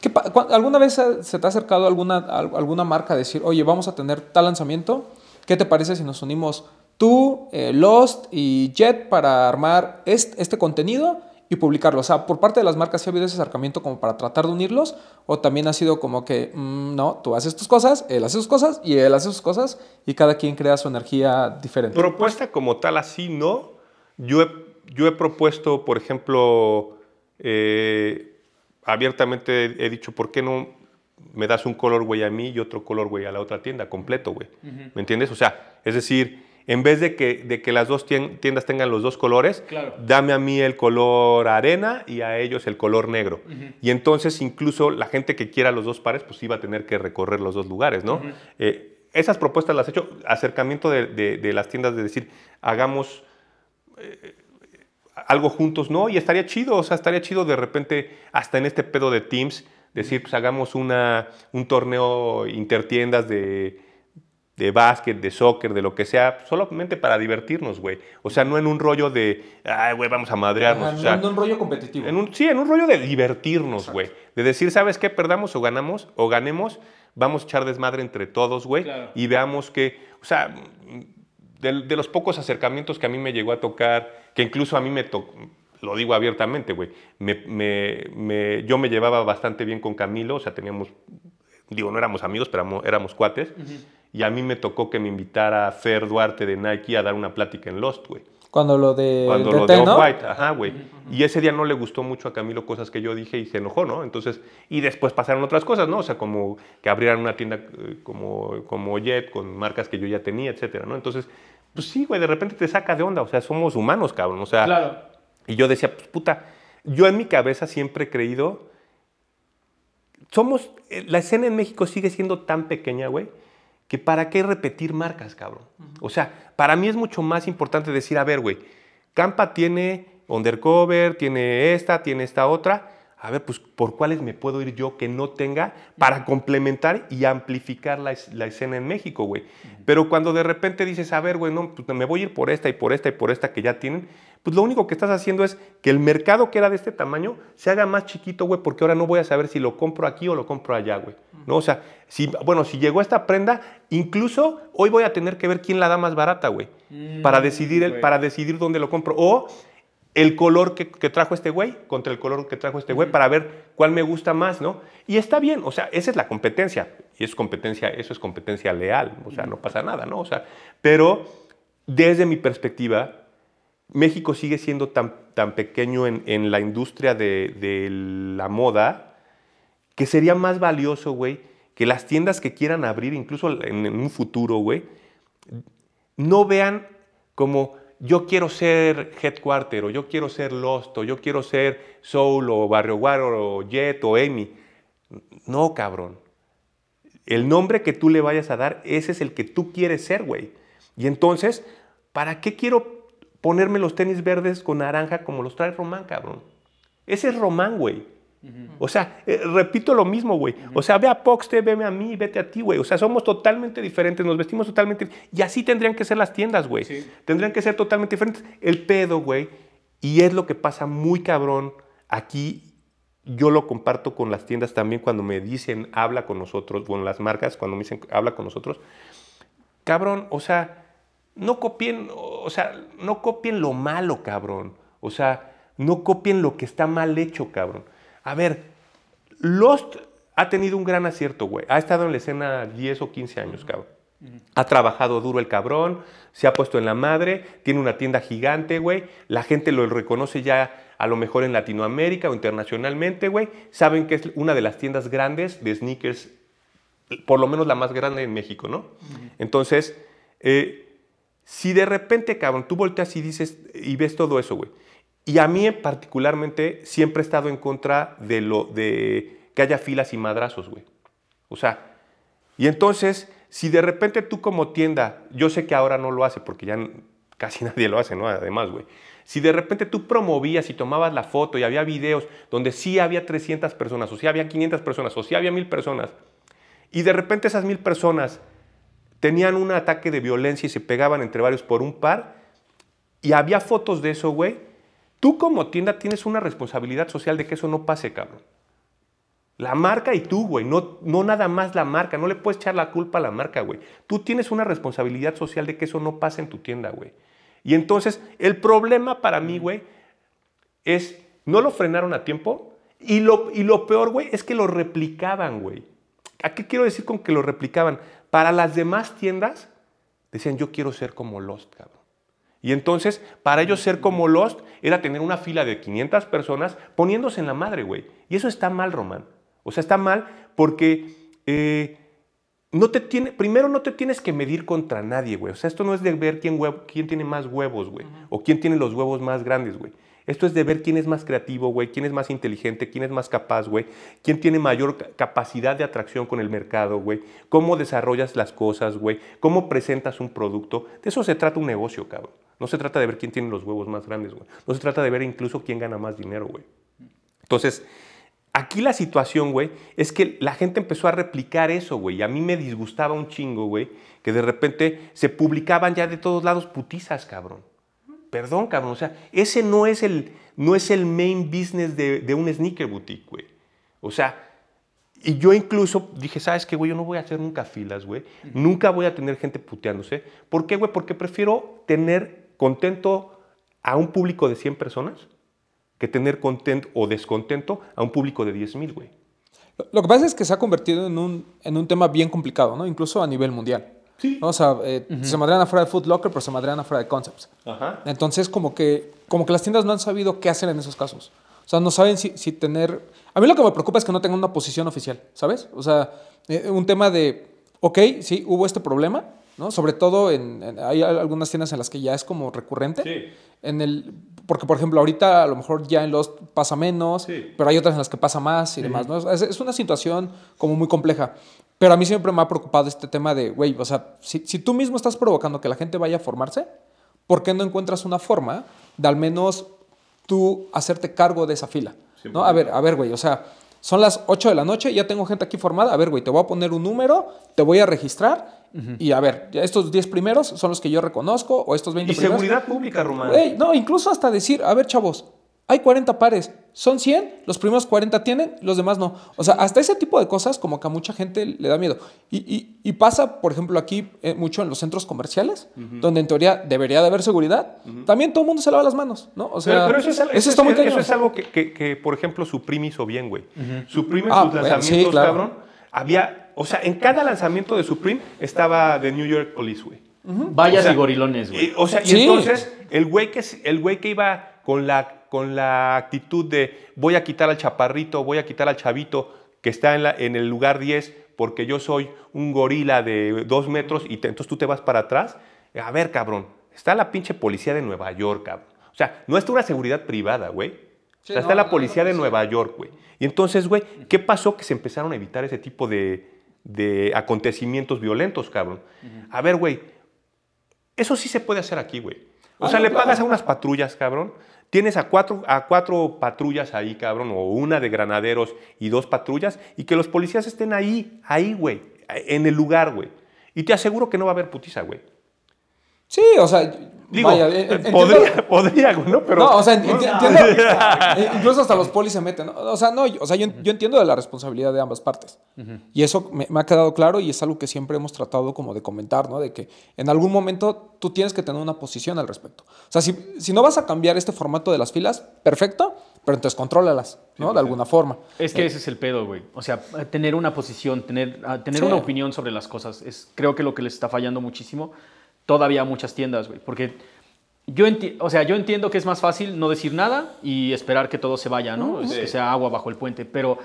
¿qué pa- cu- ¿alguna vez se te ha acercado alguna, al- alguna marca a decir, oye, vamos a tener tal lanzamiento? ¿Qué te parece si nos unimos tú, eh, Lost y Jet para armar est- este contenido y publicarlo? O sea, por parte de las marcas, ¿sí ha habido ese acercamiento como para tratar de unirlos? ¿O también ha sido como que, mm, no, tú haces tus cosas, él hace sus cosas y él hace sus cosas y cada quien crea su energía diferente? Propuesta como tal así, no. Yo he, yo he propuesto, por ejemplo, eh, abiertamente he dicho, ¿por qué no me das un color, güey, a mí y otro color, güey, a la otra tienda, completo, güey? ¿Me entiendes? O sea, es decir, en vez de que, de que las dos tien- tiendas tengan los dos colores, Claro. dame a mí el color arena y a ellos el color negro. Y entonces incluso la gente que quiera los dos pares, pues iba a tener que recorrer los dos lugares, ¿no? Eh, esas propuestas las he hecho, acercamiento de, de- de las tiendas de decir, hagamos eh, algo juntos, ¿no? Y estaría chido, o sea, estaría chido de repente, hasta en este pedo de Teams, decir, pues hagamos una, un torneo intertiendas de, de básquet, de soccer, de lo que sea, solamente para divertirnos, güey. O sea, no en un rollo de, ay, güey, vamos a madrearnos. o sea, un rollo competitivo. en un, sí, en un rollo de divertirnos, güey. De decir, ¿sabes qué? Perdamos o ganamos, o ganemos, vamos a echar desmadre entre todos, güey. Claro. Y veamos que, o sea, de, de los pocos acercamientos que a mí me llegó a tocar, que incluso a mí me tocó, lo digo abiertamente, güey, me, me- me- yo me llevaba bastante bien con Camilo, o sea, teníamos, digo, no éramos amigos, pero éramos, éramos cuates. Y a mí me tocó que me invitara Fer Duarte de Nike a dar una plática en Lost, güey. Cuando lo de, Cuando de lo de ¿no? Off-White, ajá, güey. Y ese día no le gustó mucho a Camilo cosas que yo dije y se enojó, ¿no? Entonces, y después pasaron otras cosas, ¿no? O sea, como que abrieran una tienda eh, como, como Jet con marcas que yo ya tenía, etcétera, ¿no? Entonces, pues sí, güey, de repente te saca de onda, o sea, somos humanos, cabrón, o sea. Claro. Y yo decía, pues puta, yo en mi cabeza siempre he creído, somos, eh, la escena en México sigue siendo tan pequeña, güey, que para qué repetir marcas, cabrón. O sea, para mí es mucho más importante decir, a ver, güey, Campa tiene Undercover, tiene esta, tiene esta otra. A ver, pues, ¿por cuáles me puedo ir yo que no tenga para complementar y amplificar la, la escena en México, güey? Pero cuando de repente dices, a ver, güey, no, pues me voy a ir por esta y por esta y por esta que ya tienen, pues lo único que estás haciendo es que el mercado que era de este tamaño se haga más chiquito, güey, porque ahora no voy a saber si lo compro aquí o lo compro allá, güey. ¿No? O sea, si, bueno, si llegó esta prenda, incluso hoy voy a tener que ver quién la da más barata, güey, para, decidir el, para decidir dónde lo compro. O el color que, que trajo este güey contra el color que trajo este güey para ver cuál me gusta más, ¿no? Y está bien, o sea, esa es la competencia. Y es competencia, eso es competencia leal, o sea, no pasa nada, ¿no? O sea, pero desde mi perspectiva, México sigue siendo tan, tan pequeño en, en la industria de, de la moda que sería más valioso, güey, que las tiendas que quieran abrir, incluso en, en un futuro, güey, no vean como yo quiero ser Headquarter, o yo quiero ser Lost, o yo quiero ser Soul, o Barrio Guaro, o Jet, o Amy. No, cabrón. El nombre que tú le vayas a dar, ese es el que tú quieres ser, güey. Y entonces, ¿para qué quiero ponerme los tenis verdes con naranja como los trae Román, cabrón? Ese es Román, güey. O sea, eh, repito lo mismo, güey. O sea, ve a Poxte, veme a mí, vete a ti, güey. O sea, somos totalmente diferentes, nos vestimos totalmente. Y así tendrían que ser las tiendas, güey. Tendrían que ser totalmente diferentes. El pedo, güey. Y es lo que pasa muy cabrón aquí. Yo lo comparto con las tiendas también cuando me dicen habla con nosotros, bueno, las marcas cuando me dicen habla con nosotros. Cabrón, o sea, no copien, o sea, no copien lo malo, cabrón. O sea, no copien lo que está mal hecho, cabrón. A ver, Lost ha tenido un gran acierto, güey. Ha estado en la escena 10 o 15 años, cabrón. Ha trabajado duro el cabrón, se ha puesto en la madre, tiene una tienda gigante, güey. La gente lo reconoce ya a lo mejor en Latinoamérica o internacionalmente, güey. Saben que es una de las tiendas grandes de sneakers, por lo menos la más grande en México, ¿no? Entonces, eh, si de repente, cabrón, tú volteas y dices y ves todo eso, güey y a mí particularmente siempre he estado en contra de, lo, de que haya filas y madrazos, güey. O sea, y entonces, si de repente tú como tienda, yo sé que ahora no lo hace porque ya casi nadie lo hace, ¿no? Además, güey. Si de repente tú promovías y tomabas la foto y había videos donde sí había 300 personas, o sí había 500 personas, o sí había 1000 personas, y de repente esas 1000 personas tenían un ataque de violencia y se pegaban entre varios por un par, y había fotos de eso, güey, Tú como tienda tienes una responsabilidad social de que eso no pase, cabrón. La marca y tú, güey, no, no nada más la marca, no le puedes echar la culpa a la marca, güey. Tú tienes una responsabilidad social de que eso no pase en tu tienda, güey. Y entonces, el problema para mí, güey, es, no lo frenaron a tiempo y lo, y lo peor, güey, es que lo replicaban, güey. ¿A qué quiero decir con que lo replicaban? Para las demás tiendas, decían, yo quiero ser como Lost, cabrón. Y entonces, para ellos ser como Lost era tener una fila de 500 personas poniéndose en la madre, güey. Y eso está mal, Román. O sea, está mal porque eh, no te tiene, primero no te tienes que medir contra nadie, güey. O sea, esto no es de ver quién, quién tiene más huevos, güey. O quién tiene los huevos más grandes, güey. Esto es de ver quién es más creativo, güey, quién es más inteligente, quién es más capaz, güey, quién tiene mayor capacidad de atracción con el mercado, güey, cómo desarrollas las cosas, güey, cómo presentas un producto. De eso se trata un negocio, cabrón. No se trata de ver quién tiene los huevos más grandes, güey. No se trata de ver incluso quién gana más dinero, güey. Entonces, aquí la situación, güey, es que la gente empezó a replicar eso, güey. Y a mí me disgustaba un chingo, güey, que de repente se publicaban ya de todos lados putizas, cabrón. Perdón, cabrón. O sea, ese no es el, no es el main business de, de un sneaker boutique, güey. O sea, y yo incluso dije, ¿sabes qué, güey? Yo no voy a hacer nunca filas, güey. Nunca voy a tener gente puteándose. ¿Por qué, güey? Porque prefiero tener contento a un público de 100 personas que tener contento o descontento a un público de 10 mil, güey. Lo que pasa es que se ha convertido en un, en un tema bien complicado, ¿no? Incluso a nivel mundial. Sí. O sea, eh, se madrean afuera de Foot Locker, pero se madrean afuera de Concepts. Ajá. Entonces, como que, como que las tiendas no han sabido qué hacer en esos casos. O sea, no saben si, si tener... A mí lo que me preocupa es que no tengan una posición oficial, ¿sabes? O sea, eh, un tema de, ok, sí, hubo este problema, ¿no? Sobre todo en, hay algunas tiendas en las que ya es como recurrente. Sí. En el, porque, por ejemplo, ahorita a lo mejor ya en los pasa menos, pero hay otras en las que pasa más y demás, ¿no? Es, es, una situación como muy compleja. Pero a mí siempre me ha preocupado este tema de, güey, o sea, si, si tú mismo estás provocando que la gente vaya a formarse, ¿por qué no encuentras una forma de al menos tú hacerte cargo de esa fila? ¿no? A ver, a ver, güey, o sea, son las 8 de la noche, ya tengo gente aquí formada. A ver, güey, te voy a poner un número, te voy a registrar. Y a ver, estos 10 primeros son los que yo reconozco, o estos 20 y primeros. seguridad pública, Román. no, incluso hasta decir, a ver, chavos, hay 40 pares, son 100, los primeros 40 tienen, los demás no. O sea, hasta ese tipo de cosas como que a mucha gente le da miedo. Y, pasa, por ejemplo, aquí eh, mucho en los centros comerciales, donde en teoría debería de haber seguridad. También todo el mundo se lava las manos, ¿no? O sea, pero, eso, es, eso, está muy eso es algo que, que, por ejemplo, Supreme hizo bien, güey. Supreme ah, sus lanzamientos, cabrón, había, o sea, en cada lanzamiento de Supreme estaba de New York Police, güey. Vallas y gorilones, güey. o sea, y entonces el güey que, el güey que iba con la con la actitud de voy a quitar al chaparrito, voy a quitar al chavito que está en, la, en el lugar 10 porque yo soy un gorila de dos metros y entonces tú te vas para atrás. A ver, cabrón, está la pinche policía de Nueva York, cabrón. O sea, no está una seguridad privada, güey. Sí, o sea, no, está la no, policía no, de sí. Nueva York, güey. Y entonces, güey, ¿qué pasó? Que se empezaron a evitar ese tipo de, de acontecimientos violentos, cabrón. A ver, güey, eso sí se puede hacer aquí, güey. O Ah, sea, no, le claro. pagas a unas patrullas, cabrón. Tienes a cuatro, a cuatro patrullas ahí, cabrón, o una de granaderos y dos patrullas, y que los policías estén ahí, ahí, güey, en el lugar, güey. Y te aseguro que no va a haber putiza, güey. Sí, o sea, Digo, vaya, eh, entiendo- podría, podría, ¿no? Pero, no, o sea, enti- entiendo. eh, incluso hasta los polis se meten. ¿no? O sea, no, yo- o sea, yo, yo entiendo de la responsabilidad de ambas partes. Y eso me, me ha quedado claro y es algo que siempre hemos tratado como de comentar, ¿no? De que en algún momento tú tienes que tener una posición al respecto. O sea, si, si no vas a cambiar este formato de las filas, perfecto, pero entonces contrólalas, ¿no? de alguna forma. Es que ese es el pedo, güey. O sea, tener una posición, tener, ah, tener Sí. una opinión sobre las cosas, es creo que lo que les está fallando muchísimo todavía muchas tiendas, güey. Porque yo, enti- o sea, yo entiendo que es más fácil no decir nada y esperar que todo se vaya, ¿no? Es Que sea agua bajo el puente. Pero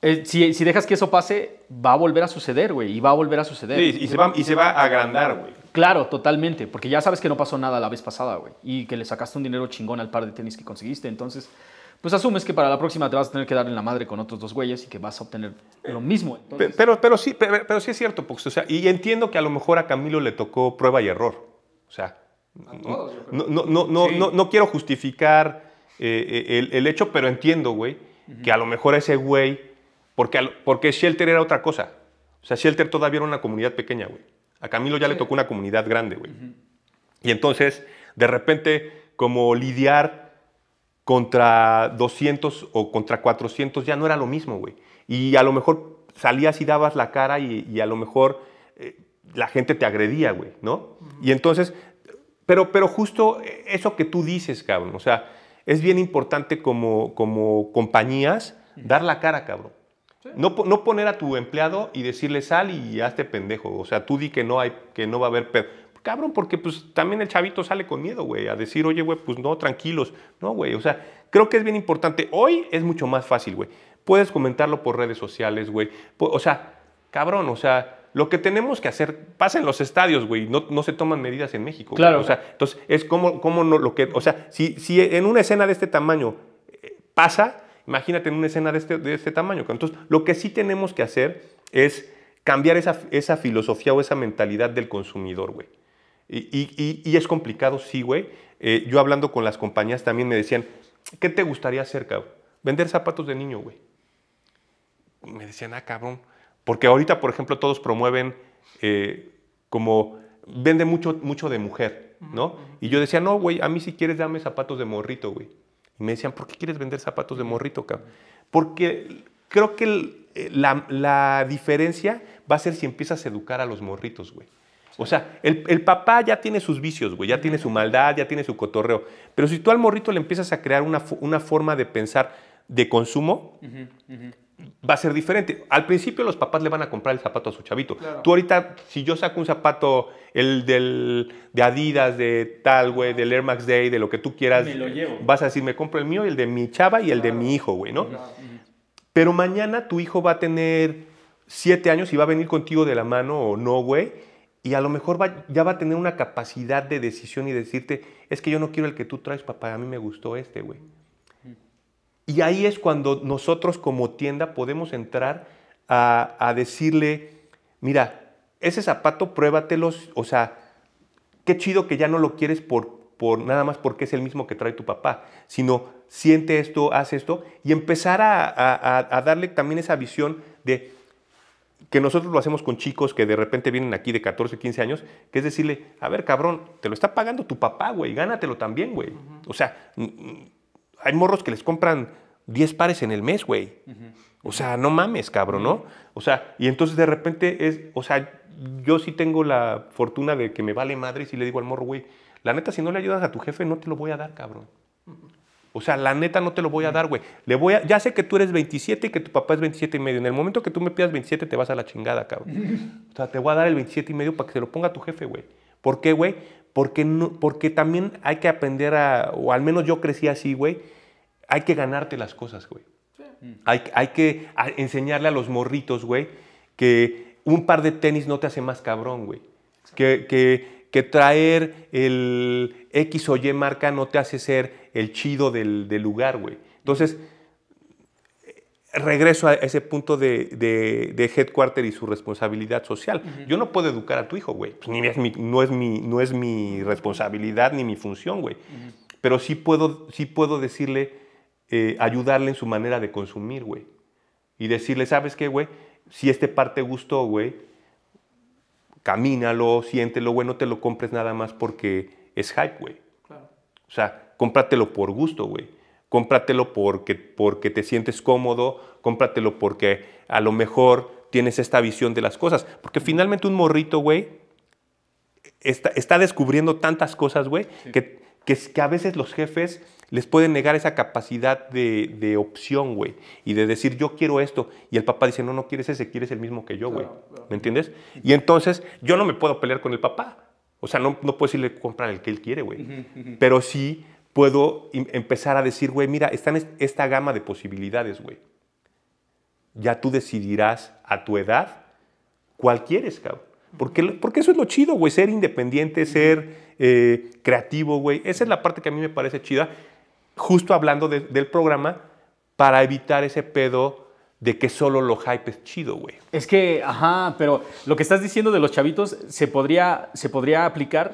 eh, si, si dejas que eso pase, va a volver a suceder, güey. Y va a volver a suceder. Sí, y se va, y se va a agrandar, güey. Claro, totalmente, porque ya sabes que no pasó nada la vez pasada, güey, y que le sacaste un dinero chingón al par de tenis que conseguiste, entonces, pues asumes que para la próxima te vas a tener que dar en la madre con otros dos güeyes y que vas a obtener lo mismo. Entonces, Pero, pero, sí, pero, pero sí es cierto, Pux. O sea, y entiendo que a lo mejor a Camilo le tocó prueba y error. O sea, todos, no, no, no, no, Sí. no, no quiero justificar eh, el, el hecho, pero entiendo, güey, que a lo mejor ese güey, porque, al- porque Shelter era otra cosa. O sea, Shelter todavía era una comunidad pequeña, güey. A Camilo ya le tocó una comunidad grande, güey. Y entonces, de repente, como lidiar contra 200 o contra 400 ya no era lo mismo, güey. Y a lo mejor salías y dabas la cara y, y a lo mejor eh, la gente te agredía, güey, ¿no? Y entonces, pero, pero justo eso que tú dices, cabrón, o sea, es bien importante como, como compañías dar la cara, cabrón. No, no poner a tu empleado y decirle sal y hazte pendejo. O sea, tú di que no, hay, que no va a haber pedo. Cabrón, porque pues también el chavito sale con miedo, güey, a decir, oye, güey, pues no, tranquilos. No, güey, o sea, creo que es bien importante. Hoy es mucho más fácil, güey. Puedes comentarlo por redes sociales, güey. O sea, cabrón, o sea, lo que tenemos que hacer pasa en los estadios, güey. No, no se toman medidas en México. güey. Claro. O sea, entonces, es como, como no, lo que, o sea, si, si en una escena de este tamaño eh, pasa, imagínate en una escena de este, de este tamaño. Entonces, lo que sí tenemos que hacer es cambiar esa, esa filosofía o esa mentalidad del consumidor, güey. Y, y- y- y es complicado, sí, güey. Eh, yo hablando con las compañías también me decían, ¿qué te gustaría hacer, cabrón? Vender zapatos de niño, güey. Me decían, ah, cabrón. Porque ahorita, por ejemplo, todos promueven eh, como, vende mucho, mucho de mujer, ¿no? Y yo decía, no, güey, a mí si quieres dame zapatos de morrito, güey. Y me decían, ¿por qué quieres vender zapatos de morrito, cabrón? Porque creo que el- eh, la, la diferencia va a ser si empiezas a educar a los morritos, güey. O sea, el, el papá ya tiene sus vicios, güey, ya tiene su maldad, ya tiene su cotorreo. Pero si tú al morrito le empiezas a crear una, una forma de pensar de consumo, va a ser diferente. Al principio los papás le van a comprar el zapato a su chavito. Claro. Tú ahorita, si yo saco un zapato, el del, de Adidas, de tal, güey, del Air Max Day, de lo que tú quieras, Me lo llevo. vas a decir, me compro el mío, el de mi chava y el de mi hijo, güey, ¿no? Pero mañana tu hijo va a tener siete años y va a venir contigo de la mano o no, güey. Y a lo mejor va- ya va a tener una capacidad de decisión y decirte, es que yo no quiero el que tú traes, papá, a mí me gustó este, güey. Y ahí es cuando nosotros como tienda podemos entrar a, a decirle, mira, ese zapato pruébatelos, o sea, qué chido que ya no lo quieres por, por nada más porque es el mismo que trae tu papá, sino siente esto, haz esto, y empezar a- a- a darle también esa visión de que nosotros lo hacemos con chicos que de repente vienen aquí de 14, 15 años, que es decirle, a ver, cabrón, te lo está pagando tu papá, güey, gánatelo también, güey. O sea, hay morros que les compran 10 pares en el mes, güey. O sea, no mames, cabrón, ¿no? O sea, y entonces de repente es, o sea, yo sí tengo la fortuna de que me vale madre y le digo al morro, güey, la neta, si no le ayudas a tu jefe, no te lo voy a dar, cabrón. O sea, la neta no te lo voy a dar, güey. Le voy a, ya sé que tú eres 27 y que tu papá es 27 y medio. En el momento que tú me pidas 27 te vas a la chingada, cabrón. O sea, te voy a dar el 27 y medio para que se lo ponga tu jefe, güey. ¿Por qué, güey? Porque, no, porque también hay que aprender a, o al menos yo crecí así, güey, hay que ganarte las cosas, güey. Hay, hay que enseñarle a los morritos, güey, que un par de tenis no te hace más cabrón, güey. Que, que, que traer el X o Y marca no te hace ser el chido del, del lugar, güey. Entonces, regreso a ese punto de, de, de, headquarter y su responsabilidad social. Yo no puedo educar a tu hijo, güey. Pues ni es mi, no, es mi, no es mi responsabilidad ni mi función, güey. Pero sí puedo, sí puedo decirle, eh, ayudarle en su manera de consumir, güey. Y decirle, ¿sabes qué, güey? Si este par te gustó, güey, camínalo, siéntelo, güey, no te lo compres nada más porque es hype, güey. Claro. O sea, cómpratelo por gusto, güey cómpratelo porque, porque te sientes cómodo, cómpratelo porque a lo mejor tienes esta visión de las cosas. Porque finalmente un morrito, güey, está, está, descubriendo tantas cosas, güey, que, que, a veces los jefes les pueden negar esa capacidad de, de opción, güey, y de decir, yo quiero esto. Y el papá dice, no, no quieres ese, quieres el mismo que yo, güey. ¿Me entiendes? Y entonces yo no me puedo pelear con el papá. O sea, no, no puedo decirle, comprar el que él quiere, güey. Pero sí puedo empezar a decir, güey, mira, está en esta gama de posibilidades, güey. Ya tú decidirás a tu edad cuál quieres, cabrón. Porque, porque eso es lo chido, güey, ser independiente, ser eh, creativo, güey. Esa es la parte que a mí me parece chida, justo hablando del programa, para evitar ese pedo de que solo lo hype es chido, güey. Es que, ajá, pero lo que estás diciendo de los chavitos se podría, se podría aplicar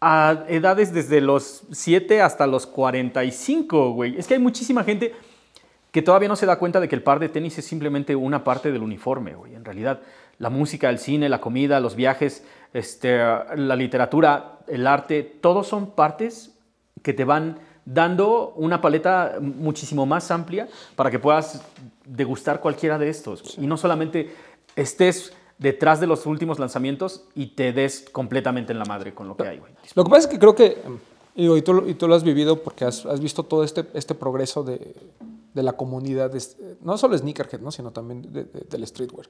a edades desde los 7 hasta los 45, güey. Es que hay muchísima gente que todavía no se da cuenta de que el par de tenis es simplemente una parte del uniforme, güey. En realidad, la música, el cine, la comida, los viajes, este, la literatura, el arte, todos son partes que te van dando una paleta muchísimo más amplia para que puedas degustar cualquiera de estos. Y no solamente estés detrás de los últimos lanzamientos y te des completamente en la madre con lo que hay, güey. Lo que pasa es que creo que, y tú, y tú lo has vivido porque has, has visto todo este, este progreso de, de la comunidad, no solo sneakerhead, ¿no? sino también del streetwear.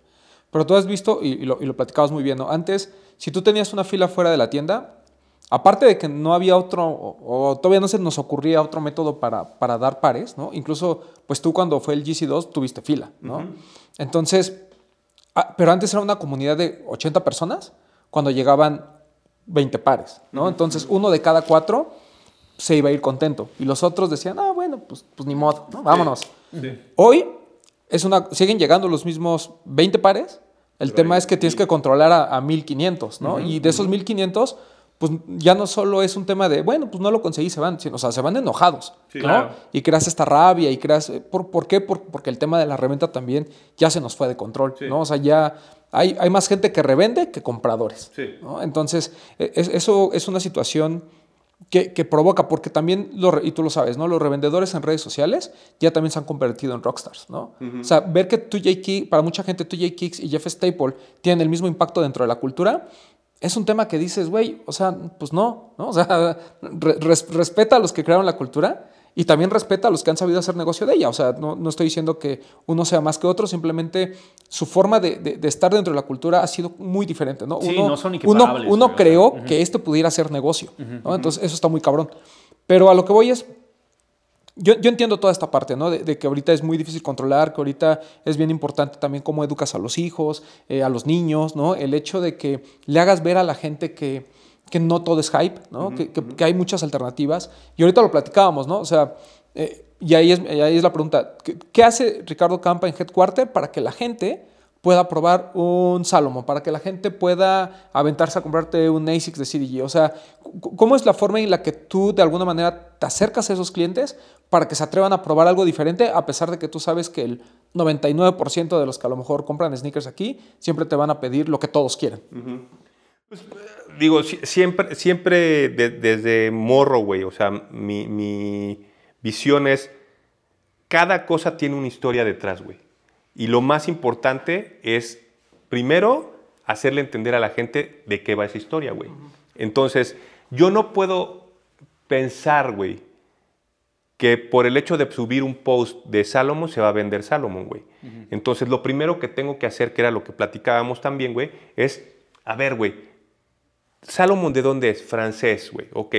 Pero tú has visto, y, lo, y lo platicabas muy bien, ¿no? Antes, si tú tenías una fila fuera de la tienda, aparte de que no había otro, o, todavía no se nos ocurría otro método para, para, dar pares, ¿no? Incluso, pues tú cuando fue el GC2 tuviste fila, ¿no? Entonces, Ah, pero antes era una comunidad de 80 personas cuando llegaban 20 pares, ¿no? Entonces uno de cada cuatro se iba a ir contento y los otros decían, ah, bueno, pues, pues ni modo, vámonos. Hoy es una, siguen llegando los mismos 20 pares, el tema es que tienes que controlar a, a 1500, ¿no? y de esos 1500 pues ya no solo es un tema de, bueno, pues no lo conseguí, se van, sino, o sea, se van enojados, ¿no? Y creas esta rabia y creas, eh, ¿por, ¿por qué? porque el tema de la reventa también ya se nos fue de control, ¿no? O sea, ya hay, hay, más gente que revende que compradores, ¿no? Entonces, e, eso es una situación que, que, provoca, porque también, lo, y tú lo sabes, ¿no? Los revendedores en redes sociales ya también se han convertido en rockstars, ¿no? O sea, ver que 2J para mucha gente 2J Kicks y Jeff Staple tienen el mismo impacto dentro de la cultura, es un tema que dices, güey, o sea, pues no, ¿no? O sea, respeta a los que crearon la cultura y también respeta a los que han sabido hacer negocio de ella. O sea, no, estoy diciendo que uno sea más que otro, simplemente su forma de, estar dentro de la cultura ha sido muy diferente, ¿no? Sí, uno, no son uno, uno creó que esto pudiera ser negocio, ¿no? Entonces, eso está muy cabrón. Pero a lo que voy es, yo, entiendo toda esta parte, ¿no? De, que ahorita es muy difícil controlar, que ahorita es bien importante también cómo educas a los hijos, eh, a los niños, ¿no? El hecho de que le hagas ver a la gente que, que no todo es hype, ¿no? que, que, hay muchas alternativas. Y ahorita lo platicábamos, ¿no? O sea, eh, y ahí es, ahí es la pregunta, ¿qué, ¿qué, hace Ricardo Campa en Headquarter para que la gente pueda probar un Salomon, para que la gente pueda aventarse a comprarte un ASICS de CDG. O sea, ¿cómo es la forma en la que tú de alguna manera te acercas a esos clientes para que se atrevan a probar algo diferente, a pesar de que tú sabes que el 99% de los que a lo mejor compran sneakers aquí siempre te van a pedir lo que todos quieren? pues, digo, siempre, siempre desde morro, güey, o sea, mi, mi visión es, cada cosa tiene una historia detrás, güey. Y lo más importante es, primero, hacerle entender a la gente de qué va esa historia, güey. Entonces, yo no puedo pensar, güey, que por el hecho de subir un post de Salomon se va a vender Salomon, güey. Entonces, lo primero que tengo que hacer, que era lo que platicábamos también, güey, es, a ver, güey, Salomon de dónde es? Francés, güey, ok.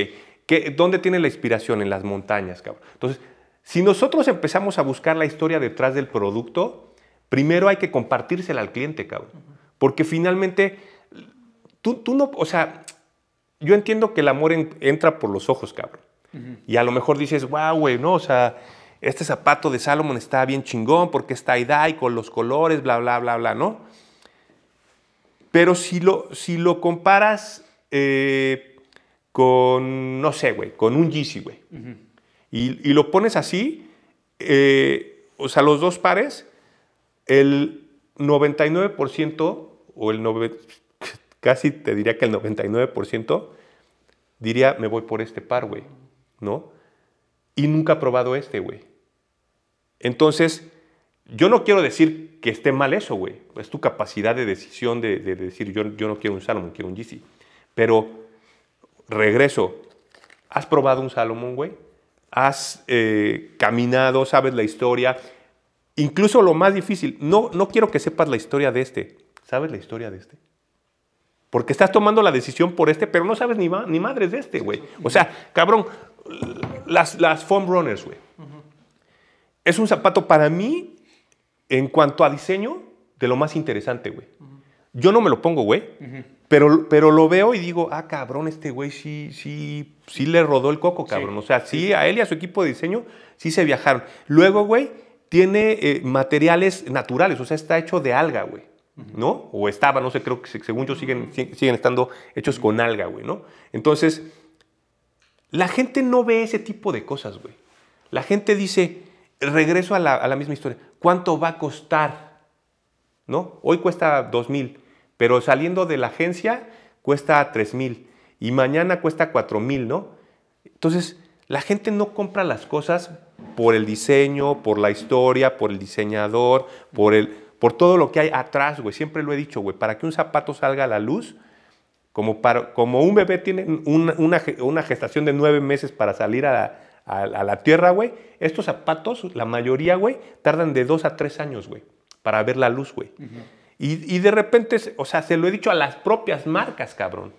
¿Qué, ¿Dónde tiene la inspiración? En las montañas, cabrón. Entonces, si nosotros empezamos a buscar la historia detrás del producto, Primero hay que compartírsela al cliente, cabrón. Porque finalmente, tú, tú no, o sea, yo entiendo que el amor en- entra por los ojos, cabrón. Y a lo mejor dices, wow, güey, no, o sea, este zapato de Salomon está bien chingón porque está tie-dye con los colores, bla, bla, bla, bla, ¿no? Pero si lo, si lo comparas eh, con, no sé, güey, con un Yeezy, güey, y, y lo pones así, eh, o sea, los dos pares, el 99% o el nove- casi te diría que el 99% diría, me voy por este par, güey, ¿no? Y nunca he probado este, güey. Entonces, yo no quiero decir que esté mal eso, güey. Es tu capacidad de decisión de, de decir, yo, no quiero un Salomon, quiero un Yeezy. Pero, regreso, ¿has probado un Salomon, güey? ¿Has eh, caminado, sabes la historia? Incluso lo más difícil, no, no quiero que sepas la historia de este. ¿Sabes la historia de este? Porque estás tomando la decisión por este, pero no sabes ni, ma- ni madres de este, güey. O sea, cabrón, las, las foam runners, güey. Es un zapato para mí, en cuanto a diseño, de lo más interesante, güey. Yo no me lo pongo, güey. Pero, pero lo veo y digo, ah, cabrón, este güey sí, sí, sí le rodó el coco, cabrón. O sea, sí, a él y a su equipo de diseño sí se viajaron. Luego, güey, tiene eh, materiales naturales, o sea, está hecho de alga, güey. ¿No? O estaba, no sé, creo que se- según yo siguen, si- siguen estando hechos con alga, güey, ¿no? Entonces, la gente no ve ese tipo de cosas, güey. La gente dice, regreso a la, misma historia, ¿cuánto va a costar? ¿No? Hoy cuesta 2 mil, pero saliendo de la agencia cuesta 3 mil y mañana cuesta 4 mil, ¿no? Entonces, la gente no compra las cosas por el diseño, por la historia, por el diseñador, por, el, por todo lo que hay atrás, güey. Siempre lo he dicho, güey, para que un zapato salga a la luz, como, para, como un bebé tiene una, una ge- una gestación de nueve meses para salir a la, a- a la tierra, güey, estos zapatos, la mayoría, güey, tardan de dos a tres años, güey, para ver la luz, güey. y, y de repente, o sea, se lo he dicho a las propias marcas, cabrón.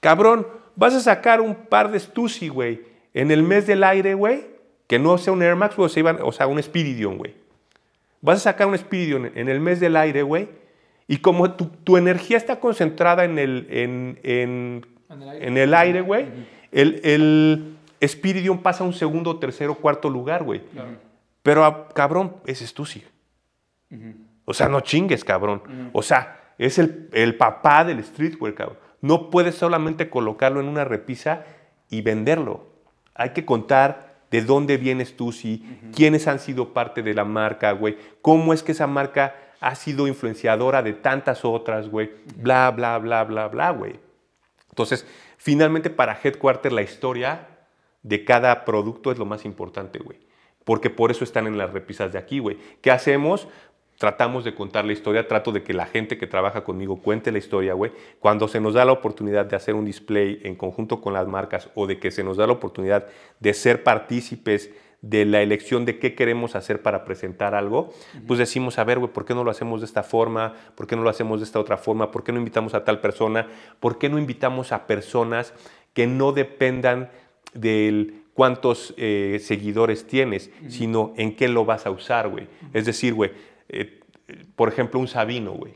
Cabrón, vas a sacar un par de Stussy, güey, en el mes del aire, güey, que no sea un Air Max, o sea, iban- o sea, un Spiridion, güey. Vas a sacar un Spiridion en el mes del aire, güey, y como tu, tu energía está concentrada en el, en, en- En el aire. güey, el, el Spiridion pasa a un segundo, tercero, cuarto lugar, güey. Pero, ah, cabrón, ese es Stussy. O sea, no chingues, cabrón. O sea, es el, el papá del streetwear, cabrón. No puedes solamente colocarlo en una repisa y venderlo. Hay que contar de dónde vienes tú, sí, quiénes han sido parte de la marca, güey, cómo es que esa marca ha sido influenciadora de tantas otras, güey, bla, bla, bla, bla, bla, güey. Entonces, finalmente para Headquarter la historia de cada producto es lo más importante, güey. Porque por eso están en las repisas de aquí, güey. ¿Qué hacemos? Tratamos de contar la historia, trato de que la gente que trabaja conmigo cuente la historia, güey. Cuando se nos da la oportunidad de hacer un display en conjunto con las marcas o de que se nos da la oportunidad de ser partícipes de la elección de qué queremos hacer para presentar algo, pues decimos, a ver, güey, ¿por qué no lo hacemos de esta forma? ¿Por qué no lo hacemos de esta otra forma? ¿Por qué no invitamos a tal persona? ¿Por qué no invitamos a personas que no dependan del cuántos eh, seguidores tienes, sino en qué lo vas a usar, güey? Es decir, güey, eh, por ejemplo, un Sabino, güey.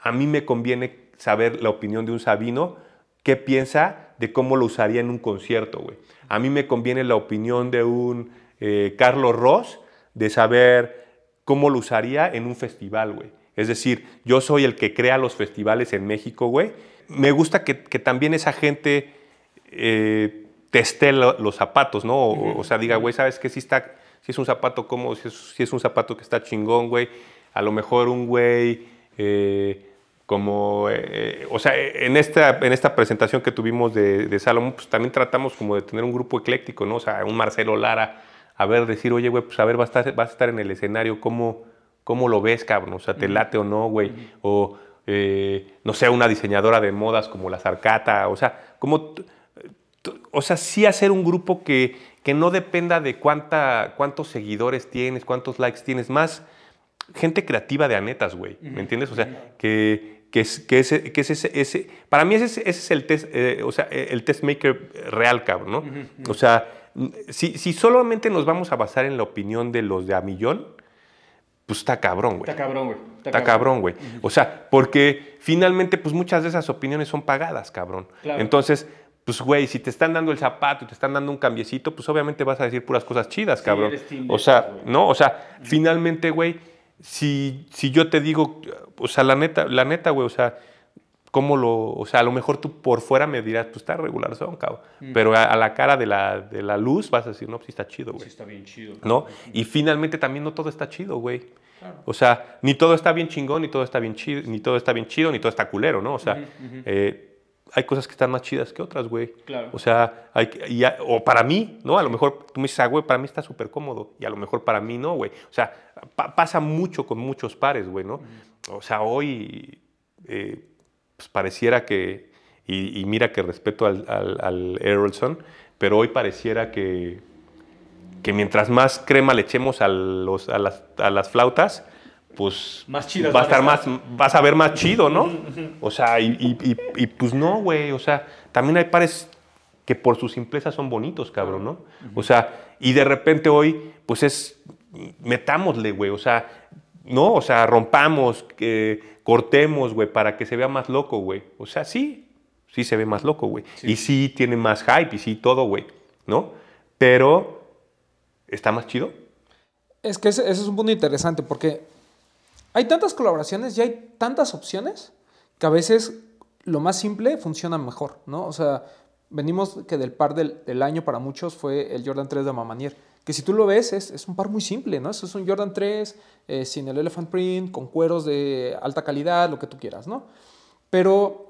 A mí me conviene saber la opinión de un Sabino, qué piensa de cómo lo usaría en un concierto, güey. A mí me conviene la opinión de un eh, Carlos Ross, de saber cómo lo usaría en un festival, güey. Es decir, yo soy el que crea los festivales en México, güey. Me gusta que, que también esa gente eh, teste lo- los zapatos, ¿no? O, o sea, diga, güey, ¿sabes qué? Si, está, si es un zapato como, si es, si es un zapato que está chingón, güey. A lo mejor un güey eh, como, eh, o sea, en esta, en esta presentación que tuvimos de, de Salomón, pues también tratamos como de tener un grupo ecléctico, ¿no? O sea, un Marcelo Lara, a ver, decir, oye, güey, pues a ver, vas a estar, vas a estar en el escenario, ¿cómo, cómo lo ves, cabrón? O sea, ¿te late o no, güey? O, eh, no sé, una diseñadora de modas como la Zarcata, o sea, como... O sea, sí hacer un grupo que, que no dependa de cuánta, cuántos seguidores tienes, cuántos likes tienes, más gente creativa de anetas, güey. ¿Me entiendes? O sea, que, que es, que ese, que es ese, ese- para mí ese, es- ese es el test, eh, o sea, el test maker real, cabrón, ¿no? O sea, si, si solamente nos vamos a basar en la opinión de los de a millón, pues está cabrón, güey. Está cabrón, güey. Está cabrón, güey. O sea, porque finalmente, pues muchas de esas opiniones son pagadas, cabrón. Claro. Entonces, pues, güey, si te están dando el zapato y te están dando un cambiecito, pues obviamente vas a decir puras cosas chidas, cabrón. eres O sea. ¿no? O sea, finalmente, güey, si, si yo te digo, o sea, la neta, la neta, güey, o sea, ¿cómo lo, o sea, a lo mejor tú por fuera me dirás, pues está regular son, cabrón. Pero a, a la cara de la, de la luz vas a decir, no, pues sí está chido, güey. está bien chido. ¿no? Y finalmente también no todo está chido, güey. O sea, ni todo está bien chingón, ni todo está bien chido, ni todo está bien chido, ni todo está culero, ¿no? O sea, eh, hay cosas que están más chidas que otras, güey. Claro. O sea, hay, que- y a- o para mí, ¿no? A lo mejor tú me dices, ah, güey, para mí está súper cómodo. Y a lo mejor para mí no, güey. O sea, pa- pasa mucho con muchos pares, güey, ¿no? O sea, hoy eh, pues pareciera que, y, y mira que respeto al, al, al Errolson, pero hoy pareciera que, que mientras más crema le echemos a, los, a, las, a las flautas, pues Más chidas va a estar más, vas a ver más chido, ¿no? O sea, y, y- y- y, pues no, güey, o sea, también hay pares que por su simpleza son bonitos, cabrón, ¿no? O sea, y de repente hoy, pues es, metámosle, güey, o sea, no, o sea, rompamos, que cortemos, güey, para que se vea más loco, güey. O sea, sí, sí se ve más loco, güey. Y sí tiene más hype y sí todo, güey, ¿no? Pero, ¿está más chido? Es que ese, ese es un punto interesante porque hay tantas colaboraciones y hay tantas opciones que a veces lo más simple funciona mejor, ¿no? O sea, venimos que del par del, del año para muchos fue el Jordan 3 de Mamanier, que si tú lo ves es, es un par muy simple, ¿no? Eso es un Jordan 3 eh, sin el elephant print, con cueros de alta calidad, lo que tú quieras, ¿no? Pero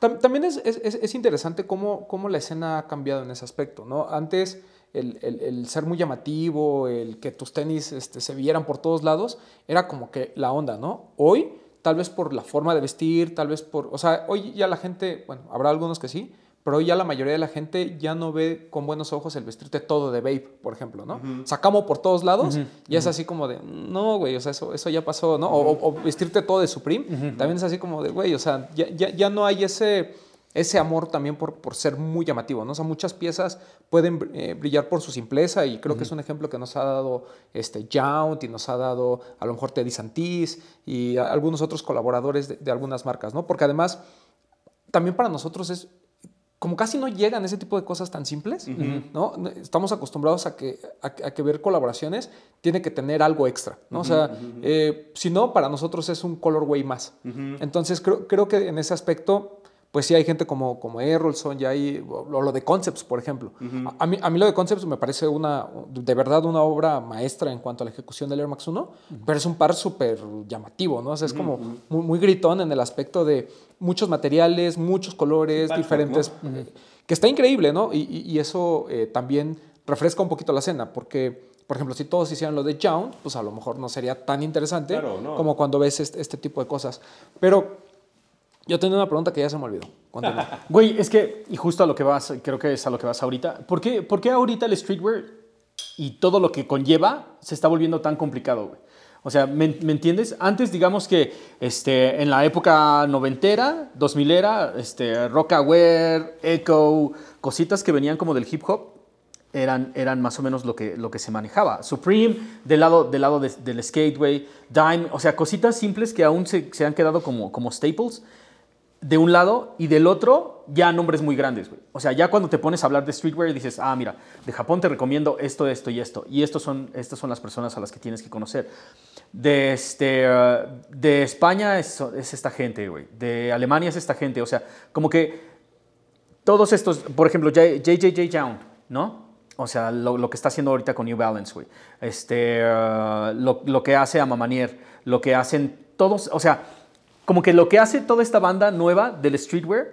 Tam- También es, es- es- es interesante cómo, cómo la escena ha cambiado en ese aspecto, ¿no? Antes el, el- el ser muy llamativo, el que tus tenis este, se vieran por todos lados, era como que la onda, ¿no? Hoy, tal vez por la forma de vestir, tal vez por... O sea, hoy ya la gente, bueno, habrá algunos que sí, pero hoy ya la mayoría de la gente ya no ve con buenos ojos el vestirte todo de Babe, por ejemplo, ¿no? Sacamos por todos lados y es así como de, no, güey, o sea, eso, eso ya pasó, ¿no? O, o- o vestirte todo de Supreme, también es así como de, güey, o sea, ya, ya, ya no hay ese, ese amor también por, por ser muy llamativo, ¿no? O sea, muchas piezas pueden eh, brillar por su simpleza y creo que es un ejemplo que nos ha dado este, Jount y nos ha dado a lo mejor Teddy Santis y a- algunos otros colaboradores de, de algunas marcas, ¿no? Porque además también para nosotros es como casi no llegan ese tipo de cosas tan simples, ¿no? Estamos acostumbrados a que, a, que- a que ver colaboraciones tiene que tener algo extra, ¿no? o sea, eh, si no, para nosotros es un colorway más. Entonces, creo, creo que en ese aspecto, pues sí hay gente como, como Errolson, ya hay, o lo de Concepts, por ejemplo. a, a mí, a mí lo de Concepts me parece una, de verdad una obra maestra en cuanto a la ejecución del Air Max 1, pero es un par súper llamativo, ¿no? O sea, es como muy, muy gritón en el aspecto de muchos materiales, muchos colores, diferentes, eh, que está increíble, ¿no? Y, y- y eso eh, también refresca un poquito la escena, porque, por ejemplo, si todos hicieran lo de Jound, pues a lo mejor no sería tan interesante Claro, no. como cuando ves este, este tipo de cosas. Pero yo tenía una pregunta que ya se me olvidó. Güey, es que, y justo a lo que vas, creo que es a lo que vas ahorita. ¿Por qué, por qué ahorita el streetwear y todo lo que conlleva se está volviendo tan complicado, güey? O sea, ¿me, me entiendes? Antes, digamos que este, en la época noventera, dos milera, este, rockaware, echo, cositas que venían como del hip hop, eran, eran más o menos lo que, lo que se manejaba. Supreme, del lado, del, lado de- del skateway, Dime, o sea, cositas simples que aún se, se han quedado como, como staples de un lado y del otro ya nombres muy grandes, güey. O sea, ya cuando te pones a hablar de streetwear dices, ah, mira, de Japón te recomiendo esto, esto y esto. Y estos son, estas son las personas a las que tienes que conocer. De, este, eh, de España es, es esta gente, güey. De Alemania es esta gente. O sea, como que todos estos, por ejemplo, JJJ Young, ¿no? O sea, lo, que está haciendo ahorita con New Balance, güey. Este, uh, lo, que hace Amamanier, lo que hacen todos, o sea, como que lo que hace toda esta banda nueva del streetwear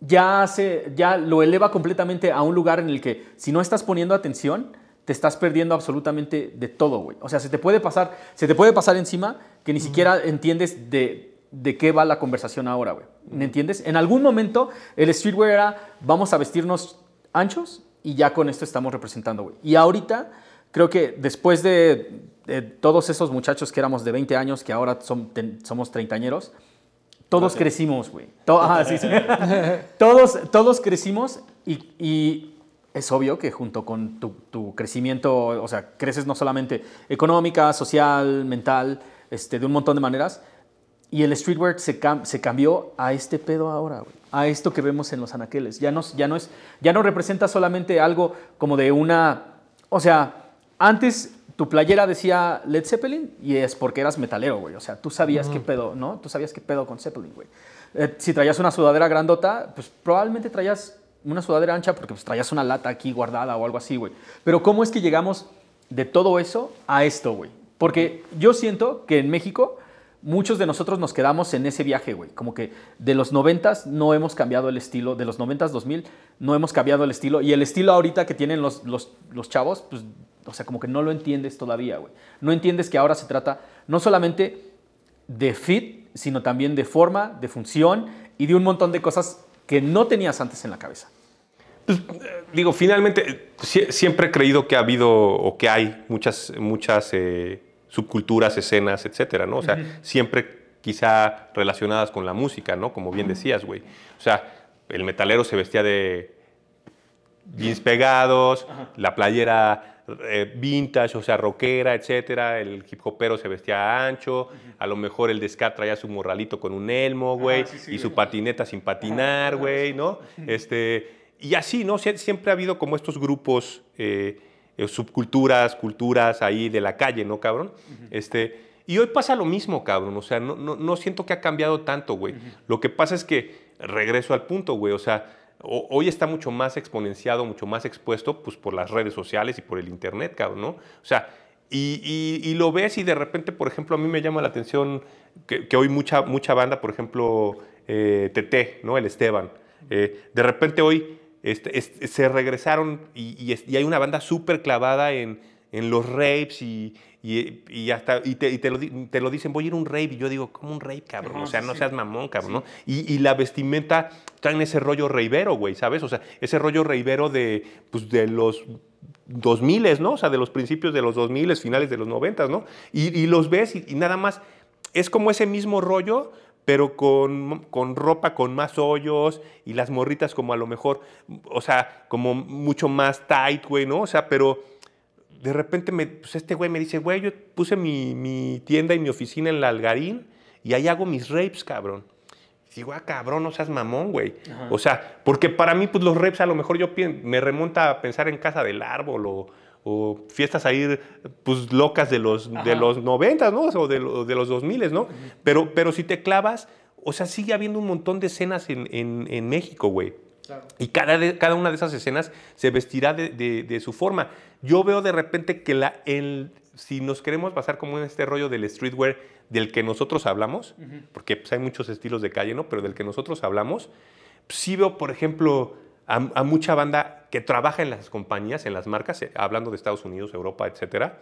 ya, hace, ya lo eleva completamente a un lugar en el que si no estás poniendo atención, te estás perdiendo absolutamente de todo, güey. O sea, se te puede pasar, se te puede pasar encima que ni siquiera entiendes de, de qué va la conversación ahora, güey. ¿Me entiendes? En algún momento el streetwear era vamos a vestirnos anchos y ya con esto estamos representando, güey. Y ahorita creo que después de, de todos esos muchachos que éramos de 20 años, que ahora son, ten- somos treintañeros, todos crecimos, güey. To- ajá, sí, sí. todos, todos crecimos y, y es obvio que junto con tu, tu crecimiento, o sea, creces no solamente económica, social, mental, este, de un montón de maneras, y el streetwear se, cam- se cambió a este pedo ahora, güey. A esto que vemos en los anaqueles. Ya no, ya, no es, ya no representa solamente algo como de una... O sea, antes tu playera decía Led Zeppelin y es porque eras metalero, güey. O sea, tú sabías qué pedo, ¿no? Tú sabías qué pedo con Zeppelin, güey. Eh, si traías una sudadera grandota, pues probablemente traías una sudadera ancha porque pues, traías una lata aquí guardada o algo así, güey. Pero ¿cómo es que llegamos de todo eso a esto, güey? Porque yo siento que en México muchos de nosotros nos quedamos en ese viaje, güey. Como que de los 90 no hemos cambiado el estilo, de los 90 2000 no hemos cambiado el estilo. Y el estilo ahorita que tienen los, los, chavos, pues, o sea, como que no lo entiendes todavía, güey. No entiendes que ahora se trata no solamente de fit, sino también de forma, de función y de un montón de cosas que no tenías antes en la cabeza. Digo, finalmente, eh, sie- siempre he creído que ha habido o que hay muchas, muchas eh, subculturas, escenas, etcétera, ¿no? O sea, siempre quizá relacionadas con la música, ¿no? Como bien decías, güey. O sea, el metalero se vestía de jeans pegados, la playera eh, vintage, o sea, rockera, etcétera. El hip hopero se vestía ancho. A lo mejor el de ska traía su morralito con un elmo, güey, sí, sí, y su patineta sin patinar, güey, ¿no? Este, y así, ¿no? Sie- Siempre ha habido como estos grupos, eh, subculturas, culturas ahí de la calle, ¿no, cabrón? Este, y hoy pasa lo mismo, cabrón. O sea, no, no, no siento que ha cambiado tanto, güey. Lo que pasa es que, regreso al punto, güey, o sea, o- hoy está mucho más exponenciado, mucho más expuesto, pues por las redes sociales y por el internet, cabrón, ¿no? O sea, y, y- y lo ves y de repente, por ejemplo, a mí me llama la atención que, que hoy mucha, mucha banda, por ejemplo, eh, TT, ¿no? El Esteban. eh, de repente hoy este, es- se regresaron y, y y hay una banda súper clavada en, en los rapes y, y, hasta y te, te lo, te lo dicen, voy a ir a un rape. Y yo digo, ¿cómo un rape, cabrón? Ajá, o sea, sí, no sí. seas mamón, cabrón, ¿no? Y, la vestimenta traen ese rollo reivero, güey, ¿sabes? O sea, ese rollo reivero de, pues, de los 2000, ¿no? O sea, de los principios de los 2000, finales de los 90, ¿no? Y, los ves y nada más es como ese mismo rollo, pero con, con ropa con más hoyos y las morritas como a lo mejor, o sea, como mucho más tight, güey, ¿no? O sea, pero de repente me, pues este güey me dice, güey, yo puse mi, mi tienda y mi oficina en la Algarín y ahí hago mis rapes, cabrón. Y digo, ah, cabrón, no seas mamón, güey. O sea, porque para mí, pues los rapes a lo mejor yo me remonta a pensar en Casa del Árbol o, o fiestas ahí, pues locas de los, de Ajá. los 90, ¿no? O de, de los 2000, ¿no? pero, pero si te clavas, o sea, sigue habiendo un montón de escenas en, en- en México, güey. Y cada, de- cada una de esas escenas se vestirá de, de- de su forma. Yo veo de repente que la, el, si nos queremos basar como en este rollo del streetwear del que nosotros hablamos, porque pues, hay muchos estilos de calle, ¿no? Pero del que nosotros hablamos, pues, sí veo, por ejemplo, a, a mucha banda que trabaja en las compañías, en las marcas, eh, hablando de Estados Unidos, Europa, etcétera,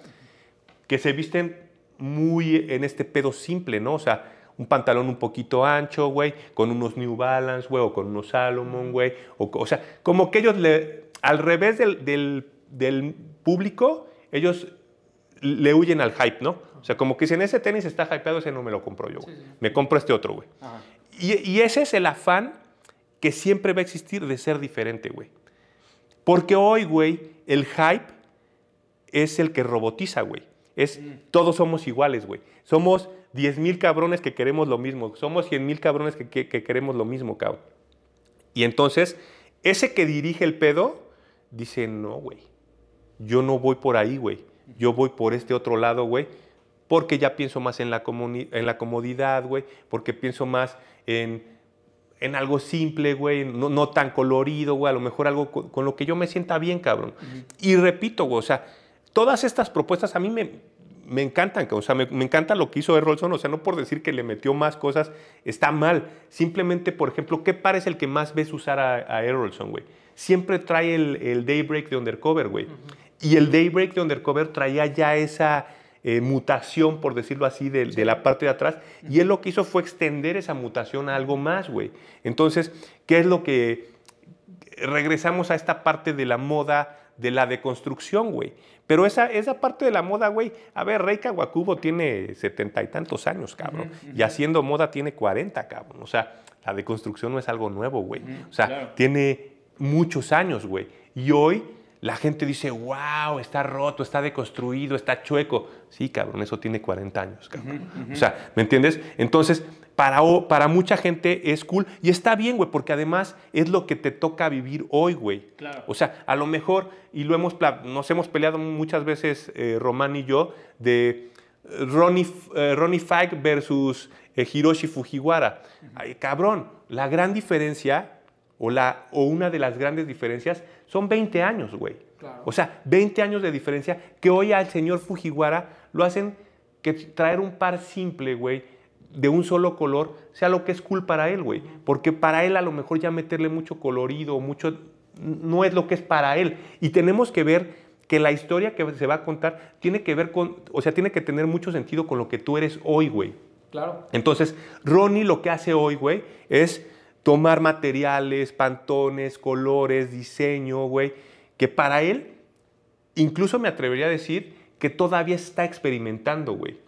que se visten muy en este pedo simple, ¿no? O sea, un pantalón un poquito ancho, güey, con unos New Balance, güey, o con unos Salomon, güey. O, o sea, como que ellos, le, al revés del, del- del público, ellos le huyen al hype, ¿no? O sea, como que si en ese tenis está hypeado, ese no me lo compro yo, güey. Me compro este otro, güey. Y, y ese es el afán que siempre va a existir de ser diferente, güey. Porque hoy, güey, el hype es el que robotiza, güey. Es, todos somos iguales, güey. Somos 10 mil cabrones que queremos lo mismo. Somos 100 mil cabrones que, que- que queremos lo mismo, cabrón. Y entonces, ese que dirige el pedo, dice, no, güey. Yo no voy por ahí, güey. Yo voy por este otro lado, güey. Porque ya pienso más en la, en la comodidad, güey. Porque pienso más en, en algo simple, güey. No, no tan colorido, güey. A lo mejor algo con, con lo que yo me sienta bien, cabrón. Y repito, güey. O sea, todas estas propuestas a mí me, me encantan. O sea, me, me encanta lo que hizo Errolson. O sea, no por decir que le metió más cosas está mal. Simplemente, por ejemplo, ¿qué par es el que más ves usar a, a Errolson, güey? Siempre trae el, el Daybreak de Undercover, güey. Y el Daybreak de Undercover traía ya esa eh, mutación, por decirlo así, de, de la parte de atrás. Y él lo que hizo fue extender esa mutación a algo más, güey. Entonces, ¿qué es lo que regresamos a esta parte de la moda, de la deconstrucción, güey. Pero esa, esa parte de la moda, güey, a ver, Rey Kawakubo tiene setenta y tantos años, cabrón. Y haciendo moda tiene 40, cabrón. O sea, la deconstrucción no es algo nuevo, güey. O sea, claro. tiene muchos años, güey. Y hoy la gente dice, wow, está roto, está deconstruido, está chueco. Sí, cabrón, eso tiene 40 años, cabrón. O sea, ¿me entiendes? Entonces, para, para mucha gente es cool y está bien, güey, porque además es lo que te toca vivir hoy, güey. Claro. O sea, a lo mejor, y lo hemos, nos hemos peleado muchas veces, eh, Román y yo, de eh, Ronnie, eh, Ronnie Fike versus eh, Hiroshi Fujiwara. Ay, cabrón, la gran diferencia, o, la, o una de las grandes diferencias, son 20 años, güey. Claro. O sea, 20 años de diferencia que hoy al señor Fujiwara lo hacen que traer un par simple, güey, de un solo color, sea lo que es cool para él, güey. Porque para él a lo mejor ya meterle mucho colorido, mucho, no es lo que es para él. Y tenemos que ver que la historia que se va a contar tiene que ver con, o sea, tiene que tener mucho sentido con lo que tú eres hoy, güey. Claro. Entonces, Ronnie lo que hace hoy, güey, es tomar materiales, pantones, colores, diseño, güey, que para él, incluso me atrevería a decir que todavía está experimentando, güey.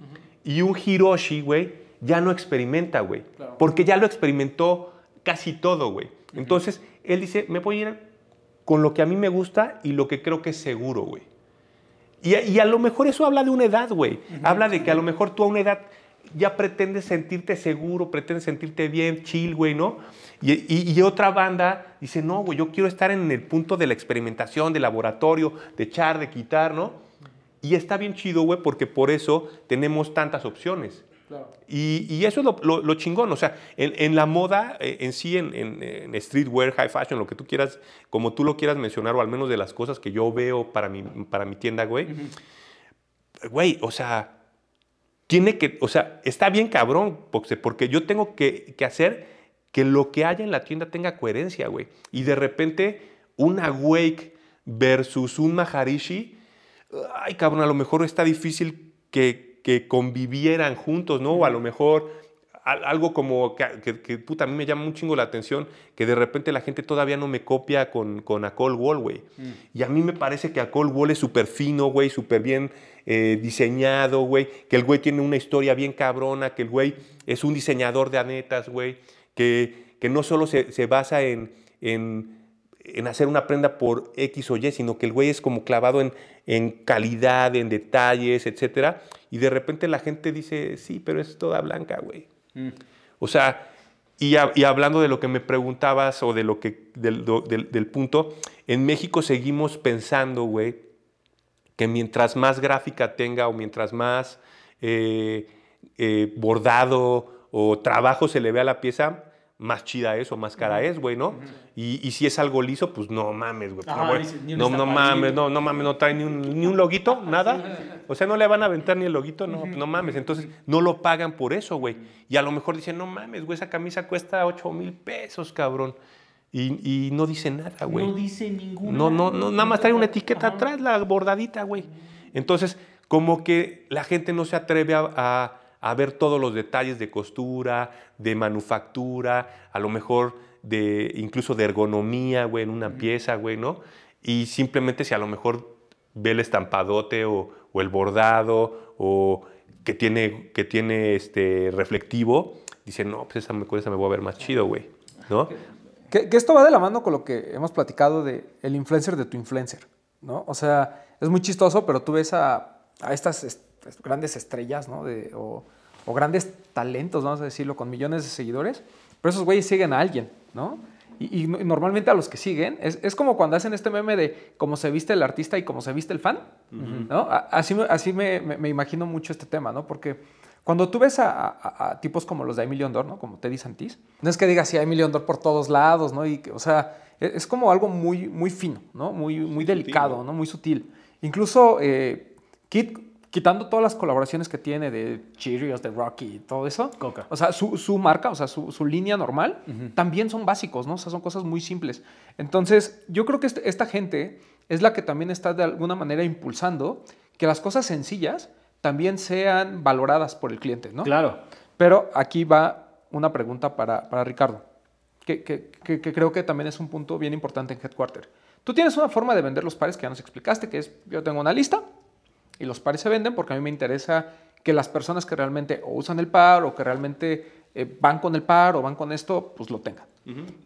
Y un Hiroshi, güey, ya no experimenta, güey. Claro. Porque ya lo experimentó casi todo, güey. Entonces, él dice, me voy a ir con lo que a mí me gusta y lo que creo que es seguro, güey. Y a lo mejor eso habla de una edad, güey. Habla de que a lo mejor tú a una edad ya pretendes sentirte seguro, pretendes sentirte bien, chill, güey, ¿no? Y, y- y otra banda dice, no, güey, yo quiero estar en el punto de la experimentación, del laboratorio, de echar, de quitar, ¿no? Y está bien chido, güey, porque por eso tenemos tantas opciones. Claro. Y, y eso es lo, lo- lo chingón, o sea, en, en la moda eh, en sí, en, en- en streetwear, high fashion, lo que tú quieras, como tú lo quieras mencionar, o al menos de las cosas que yo veo para mi, para mi tienda, güey, güey, o sea, tiene que, o sea, está bien cabrón, porque, yo tengo que, hacer que lo que haya en la tienda tenga coherencia, güey. Y de repente, una Wake versus un Maharishi, ay, cabrón, a lo mejor está difícil que, que convivieran juntos, ¿no? O a lo mejor algo como que, que, que, puta, a mí me llama un chingo la atención, que de repente la gente todavía no me copia con, con Acol Wall, güey. Y a mí me parece que Acol Wall es súper fino, güey, súper bien eh, diseñado, güey, que el güey tiene una historia bien cabrona, que el güey es un diseñador de anetas, güey, que, que no solo se, se basa en, en, en hacer una prenda por X o Y, sino que el güey es como clavado en, en calidad, en detalles, etcétera. Y de repente la gente dice, sí, pero es toda blanca, güey. O sea, y, hablando de lo que me preguntabas o de lo que, del, punto, en México seguimos pensando, güey, que mientras más gráfica tenga o mientras más eh, eh, bordado o trabajo se le ve a la pieza, más chida es o más cara es, güey, ¿no? y, y si es algo liso, pues no mames, güey. pues, no, güey, no, mames, no, no mames, no trae ni un, ni un loguito, nada. O sea, no le van a aventar ni el loguito, no, no mames. Entonces, no lo pagan por eso, güey. Y a lo mejor dicen, no mames, güey, esa camisa cuesta 8 mil pesos, cabrón. Y, y no dice nada, güey. No dice ninguna. No, no, no, nada más trae una etiqueta atrás, la bordadita, güey. Entonces, como que la gente no se atreve a, a- a ver todos los detalles de costura, de manufactura, a lo mejor de incluso de ergonomía, güey, en una pieza, güey, ¿no? Y simplemente si a lo mejor ve el estampadote o, o el bordado o que tiene, que tiene este reflectivo, dice, no, pues esa, me- con esa me voy a ver más chido, güey, ¿no? Que, que esto va de la mano con lo que hemos platicado de el influencer de tu influencer, ¿no? O sea, es muy chistoso, pero tú ves a, a estas est- grandes estrellas, ¿no? De, o, o grandes talentos, vamos a decirlo, con millones de seguidores, pero esos güeyes siguen a alguien, ¿no? Y, y no- y normalmente a los que siguen, es, es como cuando hacen este meme de cómo se viste el artista y cómo se viste el fan, ¿no? Así, me- así me, me- me imagino mucho este tema, ¿no? Porque cuando tú ves a, a- a tipos como los de Emilio Dor, ¿no? Como Teddy Santis, no es que digas si hay Emilio Dor por todos lados, ¿no? Y que, o sea, es, es como algo muy, muy fino, ¿no? Muy, muy delicado, ¿no? Muy sutil. Incluso eh, Kid, quitando todas las colaboraciones que tiene de Cheerios, de Rocky y todo eso, Coca. o sea, su, su marca, o sea, su, su línea normal, también son básicos, ¿no? O sea, son cosas muy simples. Entonces, yo creo que este- esta gente es la que también está de alguna manera impulsando que las cosas sencillas también sean valoradas por el cliente, ¿no? Claro. Pero aquí va una pregunta para, para Ricardo, que, que- que- que creo que también es un punto bien importante en Headquarter. Tú tienes una forma de vender los pares que ya nos explicaste, que es yo tengo una lista y los pares se venden porque a mí me interesa que las personas que realmente o usan el par o que realmente eh, van con el par o van con esto, pues lo tengan.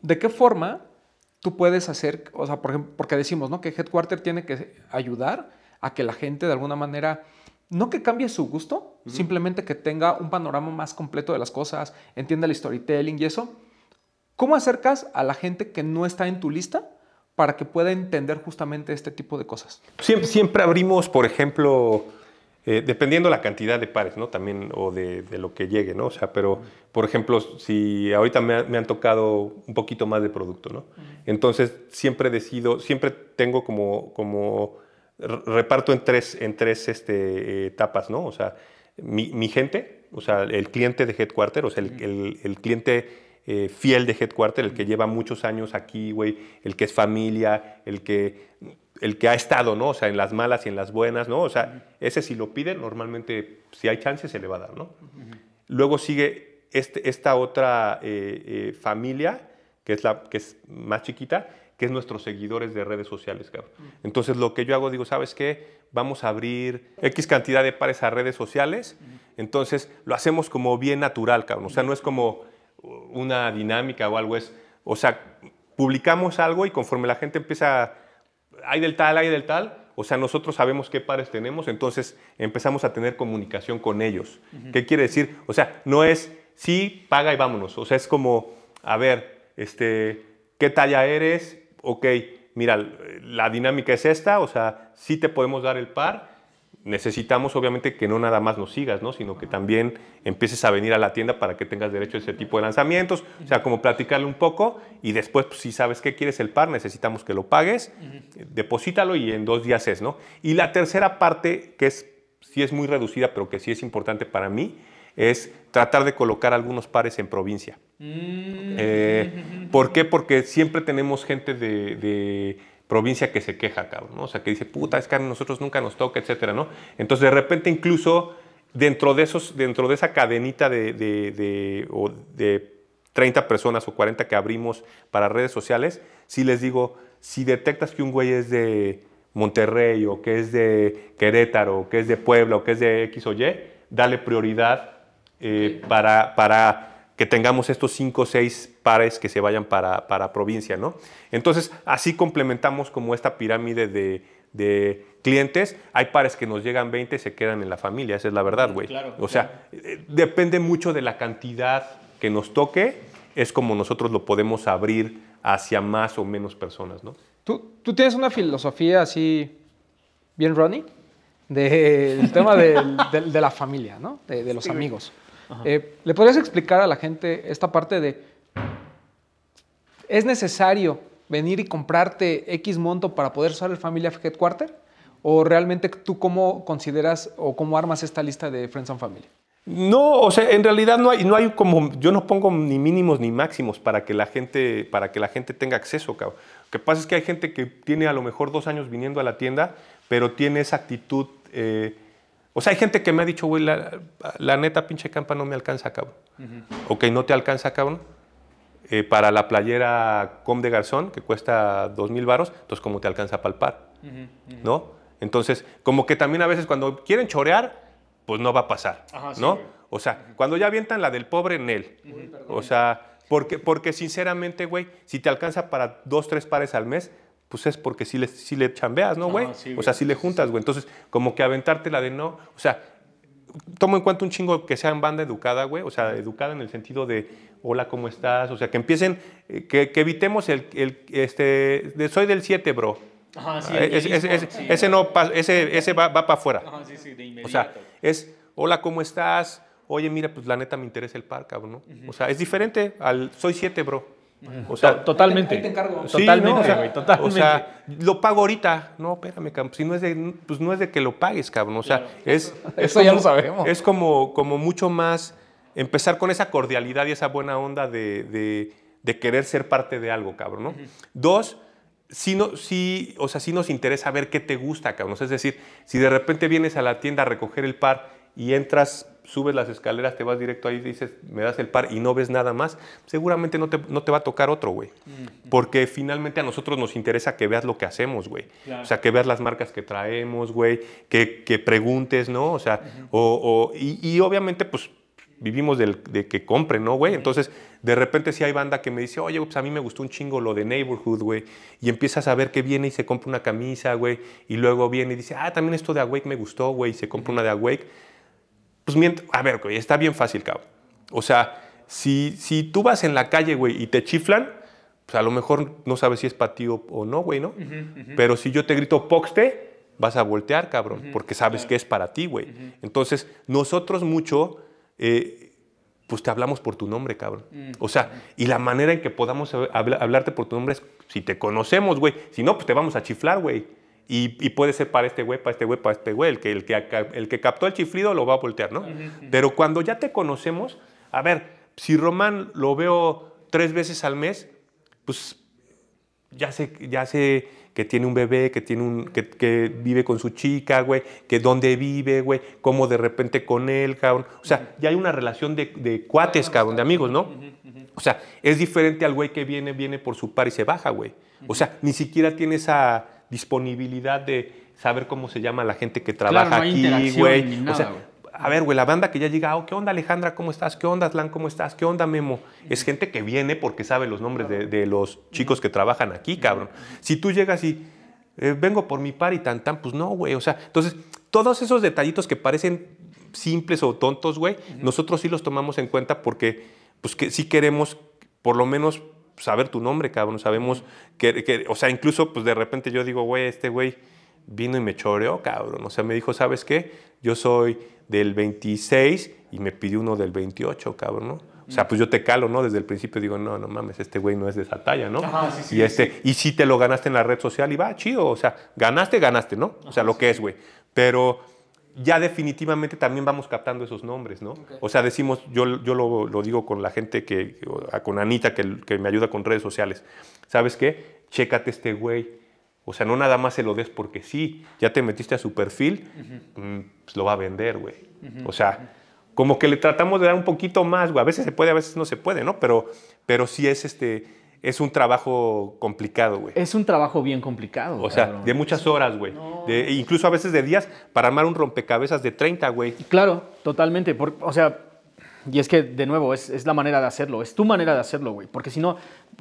¿De qué forma tú puedes hacer, o sea, por ejemplo, porque decimos, ¿no? Que Headquarter tiene que ayudar a que la gente de alguna manera, no que cambie su gusto, simplemente que tenga un panorama más completo de las cosas, entienda el storytelling y eso. ¿Cómo acercas a la gente que no está en tu lista para que pueda entender justamente este tipo de cosas? Siempre, siempre abrimos, por ejemplo, eh, dependiendo la cantidad de pares, ¿no? También, o de, de, lo que llegue, ¿no? O sea, pero, por ejemplo, si ahorita me, me han tocado un poquito más de producto, ¿no? Entonces, siempre decido, siempre tengo como, como reparto en tres, en tres este, etapas, ¿no? O sea, mi, mi, gente, o sea, el cliente de Headquarter, o sea, el, el, el cliente eh, fiel de Headquarter, el que lleva muchos años aquí, güey, el que es familia, el que, el que ha estado, ¿no? O sea, en las malas y en las buenas, ¿no? O sea, ese si lo pide, normalmente, si hay chance, se le va a dar, ¿no? Luego sigue este, esta otra eh, eh, familia, que es, la, que es más chiquita, que es nuestros seguidores de redes sociales, cabrón. Entonces, lo que yo hago, digo, ¿sabes qué? Vamos a abrir X cantidad de pares a redes sociales. Entonces, lo hacemos como bien natural, cabrón. O sea, no es como una dinámica o algo es, o sea, publicamos algo y conforme la gente empieza, hay del tal, hay del tal, o sea, nosotros sabemos qué pares tenemos, entonces empezamos a tener comunicación con ellos. Uh -huh. ¿Qué quiere decir? O sea, no es sí, paga y vámonos. O sea, es como, a ver, este, ¿qué talla eres? Ok, mira, la dinámica es esta, o sea, sí te podemos dar el par, necesitamos obviamente que no nada más nos sigas, ¿no? sino que también empieces a venir a la tienda para que tengas derecho a ese tipo de lanzamientos, o sea, como platicarle un poco y después, pues, si sabes que quieres el par, necesitamos que lo pagues, uh -huh. deposítalo y en dos días es, ¿no? Y la tercera parte, que es, sí es muy reducida, pero que sí es importante para mí, es tratar de colocar algunos pares en provincia. Mm. Eh, ¿Por qué? Porque siempre tenemos gente de, de provincia que se queja, cabrón, ¿no? O sea, que dice, puta, es que a nosotros nunca nos toca, etcétera, ¿no? Entonces, de repente, incluso dentro de, esos, dentro de esa cadenita de, de, de, o de 30 personas o 40 que abrimos para redes sociales, si les digo, si detectas que un güey es de Monterrey o que es de Querétaro o que es de Puebla o que es de X o Y, dale prioridad eh, para, para que tengamos estos cinco o seis pares que se vayan para, para provincia, ¿no? Entonces, así complementamos como esta pirámide de, de, clientes. Hay pares que nos llegan 20 y se quedan en la familia, esa es la verdad, güey. Claro, o sea, eh, depende mucho de la cantidad que nos toque, es como nosotros lo podemos abrir hacia más o menos personas, ¿no? ¿Tú, tú tienes una filosofía así bien Ronnie? del de, tema de, de, de, la familia, ¿no? De, de los sí, amigos. Eh, ¿Le podrías explicar a la gente esta parte de, ¿es necesario venir y comprarte X monto para poder usar el Family Headquarter? ¿O realmente tú cómo consideras o cómo armas esta lista de Friends and Family? No, o sea, en realidad no hay, no hay como, yo no pongo ni mínimos ni máximos para que la gente, para que la gente tenga acceso, cabrón. Lo que pasa es que hay gente que tiene a lo mejor dos años viniendo a la tienda, pero tiene esa actitud eh, o sea, hay gente que me ha dicho, güey, la, la, neta pinche campa no me alcanza, cabrón. Uh -huh. Ok, no te alcanza, cabrón. Eh, para la playera Com de Garzón, que cuesta dos mil varos, entonces ¿cómo te alcanza a palpar? Uh -huh. ¿No? Entonces, como que también a veces cuando quieren chorear, pues no va a pasar, Ajá, ¿no? O sea, uh -huh. cuando ya avientan la del pobre en él. O sea, porque, porque sinceramente, güey, si te alcanza para dos, tres pares al mes, pues es porque sí le, sí le chambeas, ¿no, güey? Ah, sí, o sea, sí le juntas, güey. Entonces, como que aventarte la de no, o sea, tomo en cuenta un chingo que sean banda educada, güey, o sea, educada en el sentido de, hola, ¿cómo estás? O sea, que empiecen, eh, que, que, evitemos el, el este, de, soy del 7, bro. Ajá, sí, ese, ese, ese, sí, ese, no, ese, ese va, va para afuera. Ajá, sí, sí, de inmediato. O sea, es, hola, ¿cómo estás? Oye, mira, pues la neta me interesa el par, cabrón, ¿no? Uh -huh. O sea, es diferente al soy 7, bro. O sea, totalmente. Ahí te encargo. Sí, totalmente, no, o sea, güey, totalmente. O sea, lo pago ahorita. No, espérame, cabrón. Si no es de, pues no es de que lo pagues, cabrón. O sea, claro. es, es. Eso como, ya lo sabemos. Es como, como mucho más empezar con esa cordialidad y esa buena onda de, de, de querer ser parte de algo, cabrón, ¿no? Uh -huh. Dos, sí, no, sí, o sea, sí nos interesa ver qué te gusta, cabrón. Es decir, si de repente vienes a la tienda a recoger el par y entras subes las escaleras, te vas directo ahí, dices, me das el par y no ves nada más, seguramente no te, no te va a tocar otro, güey. Mm. Porque finalmente a nosotros nos interesa que veas lo que hacemos, güey. Claro. O sea, que veas las marcas que traemos, güey, que, que, preguntes, ¿no? O sea, uh -huh. o, o y, y, obviamente, pues, vivimos del, de que compren, ¿no, güey? Entonces, de repente sí hay banda que me dice, oye, pues a mí me gustó un chingo lo de Neighborhood, güey. Y empiezas a ver que viene y se compra una camisa, güey. Y luego viene y dice, ah, también esto de Awake me gustó, güey. Y se compra una de Awake. Pues mientras, a ver, güey, está bien fácil, cabrón. O sea, si, si tú vas en la calle, güey, y te chiflan, pues a lo mejor no sabes si es para ti o, o no, güey, ¿no? Pero si yo te grito Poxte, vas a voltear, cabrón, porque sabes que es para ti, güey. Entonces, nosotros mucho, eh, pues te hablamos por tu nombre, cabrón. O sea, y la manera en que podamos habla- hablarte por tu nombre es si te conocemos, güey. Si no, pues te vamos a chiflar, güey. Y, y puede ser para este güey, para este güey, para este güey. El que, el, que, el que captó el chiflido lo va a voltear, ¿no? Pero cuando ya te conocemos, a ver, si Román lo veo tres veces al mes, pues ya sé, ya sé que tiene un bebé, que, tiene un, que, que vive con su chica, güey, que dónde vive, güey, cómo de repente con él, cabrón. O sea, ya hay una relación de, de cuates, cabrón, de amigos, ¿no? O sea, es diferente al güey que viene, viene por su par y se baja, güey. O sea, ni siquiera tiene esa disponibilidad de saber cómo se llama la gente que trabaja no aquí, güey. O sea, güey. A ver, güey, la banda que ya llega, oh, ¿qué onda Alejandra? ¿Cómo estás? ¿Qué onda Aslan? ¿Cómo estás? ¿Qué onda Memo? Es gente que viene porque sabe los nombres de, de los chicos que trabajan aquí, cabrón. Si tú llegas y eh, vengo por mi par y tan tan, pues no, güey. O sea, entonces, todos esos detallitos que parecen simples o tontos, güey, nosotros sí los tomamos en cuenta porque, pues, que sí queremos, por lo menos, saber tu nombre, cabrón. Sabemos que, que- o sea, incluso, pues, de repente yo digo, güey, este güey vino y me choreó, cabrón. O sea, me dijo, ¿sabes qué? Yo soy del 26 y me pidió uno del 28, cabrón, ¿no? O sea, pues yo te calo, ¿no? Desde el principio digo, no, no mames, este güey no es de esa talla, ¿no? Ajá, sí, sí, y, este, y sí te lo ganaste en la red social y va, chido. O sea, ganaste, ganaste, ¿no? O sea, lo que es, güey. Pero ya definitivamente también vamos captando esos nombres, ¿no? O sea, decimos, yo, yo lo, lo digo con la gente que, con Anita, que, que me ayuda con redes sociales. ¿Sabes qué? Chécate este güey. O sea, no nada más se lo des porque sí, ya te metiste a su perfil, mm, pues lo va a vender, güey. O sea, como que le tratamos de dar un poquito más, güey. A veces se puede, a veces no se puede, ¿no? Pero, pero sí es, este, es un trabajo complicado, güey. Es un trabajo bien complicado. O sea, cabrón. de muchas horas, güey. De- Incluso a veces de días para armar un rompecabezas de 30, güey. Claro, totalmente. por- o sea, y es que, de nuevo, es, es la manera de hacerlo. Es tu manera de hacerlo, güey. Porque si no,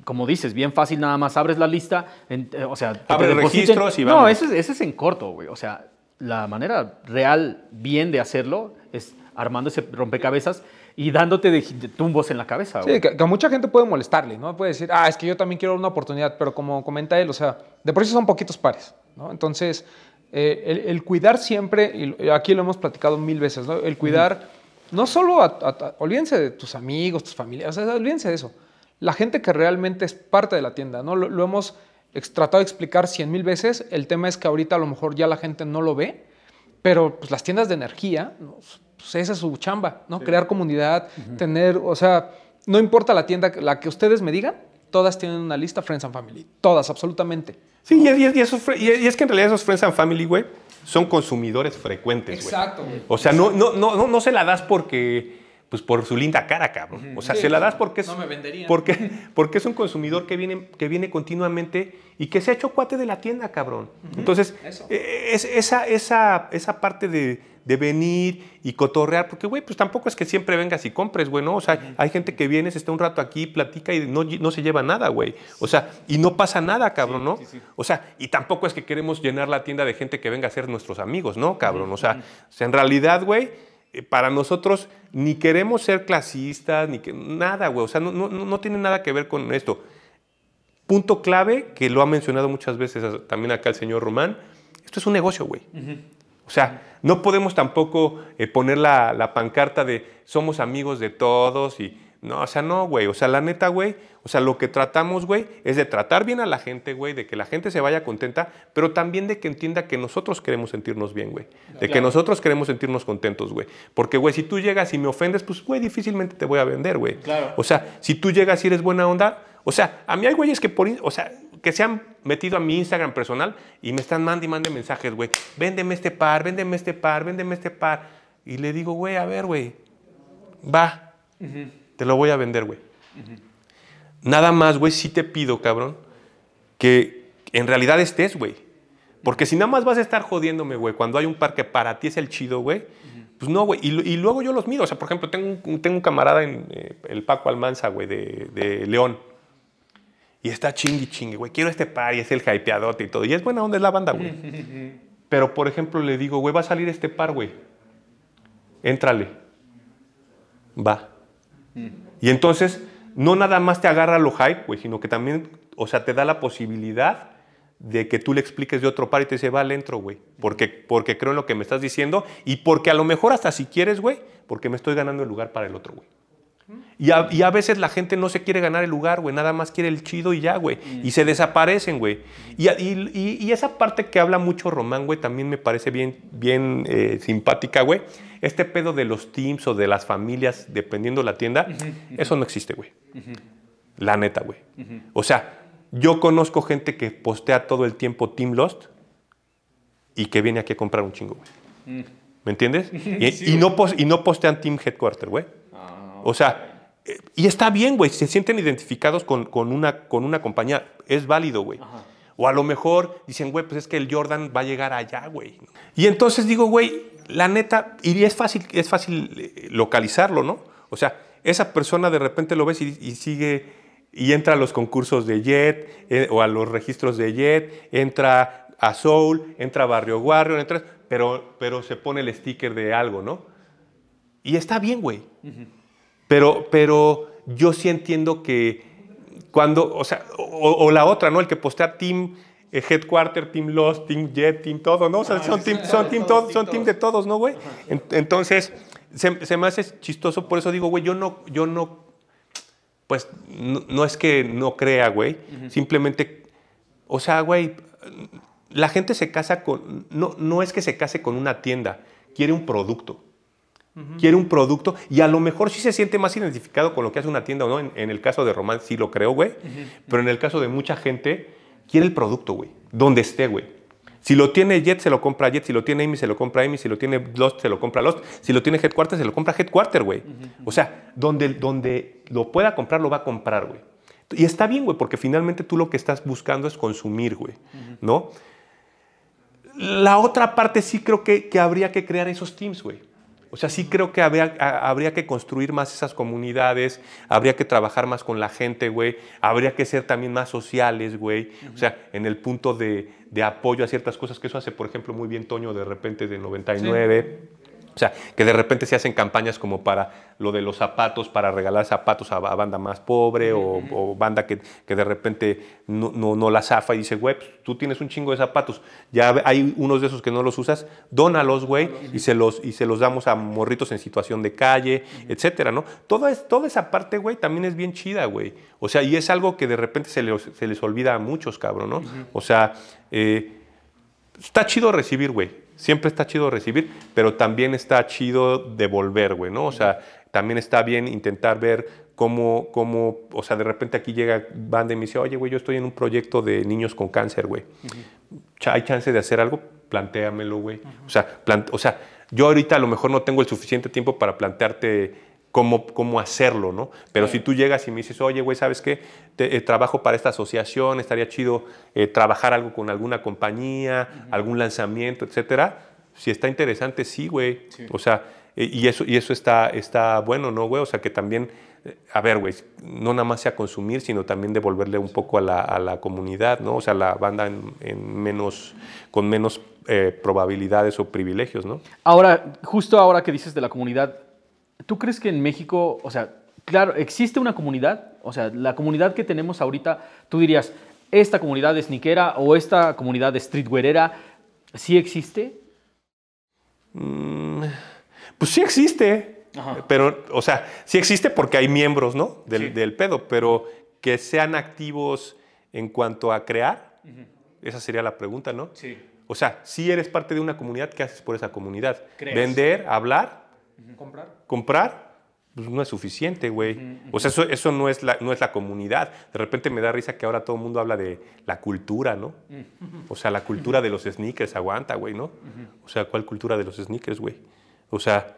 como dices, bien fácil, nada más abres la lista, en- eh, o sea... depositen- registros y No, vamos. ese, es- ese es en corto, güey. O sea, la manera real, bien de hacerlo, es armando ese rompecabezas y dándote de, de tumbos en la cabeza, güey. Sí, que, que a mucha gente puede molestarle, ¿no? Puede decir, ah, es que yo también quiero una oportunidad, pero como comenta él, o sea, de por sí son poquitos pares, ¿no? Entonces, eh, el, el cuidar siempre, y aquí lo hemos platicado mil veces, ¿no? El cuidar, no solo, a, a- a- olvídense de tus amigos, tus familiares, o sea, olvídense de eso. La gente que realmente es parte de la tienda, ¿no? Lo, lo hemos tratado de explicar cien mil veces, el tema es que ahorita a lo mejor ya la gente no lo ve, pero pues las tiendas de energía, ¿no? pues esa es su chamba, ¿no? Crear comunidad, tener, o sea, no importa la tienda, la que ustedes me digan, todas tienen una lista Friends and Family, todas, absolutamente. Sí, y es, y es- y esos fre- y es- y es que en realidad esos Friends and Family, güey, son consumidores frecuentes, güey. güey. O sea, no, no, no, no, no se la das porque, pues por su linda cara, cabrón. O sea, Sí, se la das porque es, no me porque, porque es un consumidor que viene, que viene continuamente y que se ha hecho cuate de la tienda, cabrón. Entonces, es, esa, esa, esa parte de, de venir y cotorrear, porque, güey, pues tampoco es que siempre vengas y compres, güey, ¿no? O sea, hay gente que viene, se está un rato aquí, platica y no, no se lleva nada, güey. O sea, y no pasa nada, cabrón, ¿no? O sea, y tampoco es que queremos llenar la tienda de gente que venga a ser nuestros amigos, ¿no, cabrón? O sea, o sea, en realidad, güey, para nosotros ni queremos ser clasistas, ni que nada, güey. O sea, no, no, no no tiene nada que ver con esto. Punto clave, que lo ha mencionado muchas veces también acá el señor Román, esto es un negocio, güey. O sea, no podemos tampoco eh, poner la, la pancarta de somos amigos de todos y... No, o sea, no, güey. O sea, la neta, güey. O sea, lo que tratamos, güey, es de tratar bien a la gente, güey, de que la gente se vaya contenta, pero también de que entienda que nosotros queremos sentirnos bien, güey. De que nosotros queremos sentirnos contentos, güey. Porque, güey, si tú llegas y me ofendes, pues, güey, difícilmente te voy a vender, güey. Claro. O sea, si tú llegas y eres buena onda, o sea, a mí hay güeyes que por, o sea, que se han metido a mi Instagram personal y me están mandando y mande mensajes, güey. Véndeme este par, véndeme este par, véndeme este par. Y le digo, güey, a ver, güey, va, te lo voy a vender, güey. Nada más, güey, sí te pido, cabrón, que en realidad estés, güey. Porque si nada más vas a estar jodiéndome, güey, cuando hay un par que para ti es el chido, güey, Pues no, güey. Y, lu- y luego yo los miro. O sea, por ejemplo, tengo un, tengo un camarada en eh, el Paco Almanza, güey, de, de León. Y está chingui chingue, güey. Quiero este par y es el hypeadote y todo. Y es buena onda, es la banda, güey. Pero, por ejemplo, le digo, güey, va a salir este par, güey. Éntrale. Va. Y entonces, no nada más te agarra lo hype, güey, sino que también, o sea, te da la posibilidad de que tú le expliques de otro par y te dice, va, le entro, güey. Porque, porque creo en lo que me estás diciendo y porque a lo mejor hasta si quieres, güey, porque me estoy ganando el lugar para el otro, güey. Y a, veces la gente no se quiere ganar el lugar, güey, nada más quiere el chido y ya, güey. Y se desaparecen, güey. Y- y esa parte que habla mucho Román, güey, también me parece bien, bien eh, simpática, güey. Este pedo de los teams o de las familias, dependiendo la tienda, eso no existe, güey. La neta, güey. O sea, yo conozco gente que postea todo el tiempo Team Lost y que viene aquí a comprar un chingo, güey. ¿Me entiendes? Y, y no, pos- y no postean Team Headquarter, güey. O sea, eh, y está bien, güey. Se sienten identificados con, con una, con una compañía. Es válido, güey. O a lo mejor dicen, güey, pues es que el Jordan va a llegar allá, güey. Y entonces digo, güey, la neta, y es fácil, es fácil eh, localizarlo, ¿no? O sea, esa persona de repente lo ves y, y sigue, y entra a los concursos de Jet, eh, o a los registros de Jet, entra a Soul, entra a Barrio Warrior, entra, pero, pero se pone el sticker de algo, ¿no? Y está bien, güey. Pero, pero yo sí entiendo que cuando, o sea, o, o la otra, ¿no? El que postea Team Headquarter, Team Lost, Team Jet, Team todo, ¿no? O sea, son team, son team, todos, son team de todos, ¿no, güey? En- Entonces, se, se me hace chistoso, por eso digo, güey, yo no, yo no, pues, no, no es que no crea, güey, simplemente, o sea, güey, la gente se casa con, no, no es que se case con una tienda, quiere un producto quiere un producto y a lo mejor sí se siente más identificado con lo que hace una tienda o no. En, en el caso de Román sí lo creo, güey. Pero en el caso de mucha gente, quiere el producto, güey. Donde esté, güey. Si lo tiene Jet, se lo compra Jet. Si lo tiene Amy, se lo compra Amy. Si lo tiene Lost, se lo compra Lost. Si lo tiene Headquarter, se lo compra Headquarter, güey. O sea, donde, donde lo pueda comprar, lo va a comprar, güey. Y está bien, güey, porque finalmente tú lo que estás buscando es consumir, güey. ¿No? La otra parte sí creo que, que habría que crear esos teams, güey. O sea, sí creo que habría, habría que construir más esas comunidades, habría que trabajar más con la gente, güey. Habría que ser también más sociales, güey. O sea, en el punto de, de apoyo a ciertas cosas, que eso hace, por ejemplo, muy bien Toño de repente de 99. O sea, que de repente se hacen campañas como para lo de los zapatos, para regalar zapatos a, a banda más pobre o, o banda que, que de repente no, no, no la zafa y dice, güey, pues, tú tienes un chingo de zapatos, ya hay unos de esos que no los usas, dónalos, güey, y, se los, y se los damos a morritos en situación de calle, etcétera, ¿no? Toda, es, toda esa parte, güey, también es bien chida, güey. O sea, y es algo que de repente se les, se les olvida a muchos, cabrón, ¿no? O sea, eh, está chido recibir, güey. Siempre está chido recibir, pero también está chido devolver, güey, ¿no? O sea, también está bien intentar ver cómo, cómo, o sea, de repente aquí llega banda y me dice, oye, güey, yo estoy en un proyecto de niños con cáncer, güey. ¿Hay chance de hacer algo? Plantéamelo, güey. O sea, o sea, yo ahorita a lo mejor no tengo el suficiente tiempo para plantearte cómo, cómo hacerlo, ¿no? Pero si tú llegas y me dices, oye, güey, ¿sabes qué? Te- eh, trabajo para esta asociación, estaría chido eh, trabajar algo con alguna compañía, algún lanzamiento, etcétera. Si está interesante, sí, güey. O sea, eh, y eso, y eso está, está bueno, ¿no, güey? O sea, que también, eh, a ver, güey, no nada más sea consumir, sino también devolverle un poco a la, a la comunidad, ¿no? O sea, la banda en, en menos, con menos eh, probabilidades o privilegios, ¿no? Ahora, justo ahora que dices de la comunidad, ¿tú crees que en México, o sea, claro, existe una comunidad? O sea, la comunidad que tenemos ahorita, tú dirías, esta comunidad de sneakera o esta comunidad de streetwearera, ¿sí existe? Mm, Pues sí existe, Ajá. pero, o sea, sí existe porque hay miembros, ¿no? Del, Sí. del pedo, pero que sean activos en cuanto a crear, esa sería la pregunta, ¿no? Sí. O sea, si eres parte de una comunidad, ¿qué haces por esa comunidad? Creas. Vender, hablar, Comprar. comprar, pues no es suficiente, güey. O sea, eso, eso no, es la, no es la comunidad. De repente me da risa que ahora todo el mundo habla de la cultura, ¿no? O sea, la cultura de los sneakers, aguanta, güey, ¿no? O sea, ¿cuál cultura de los sneakers, güey? O sea,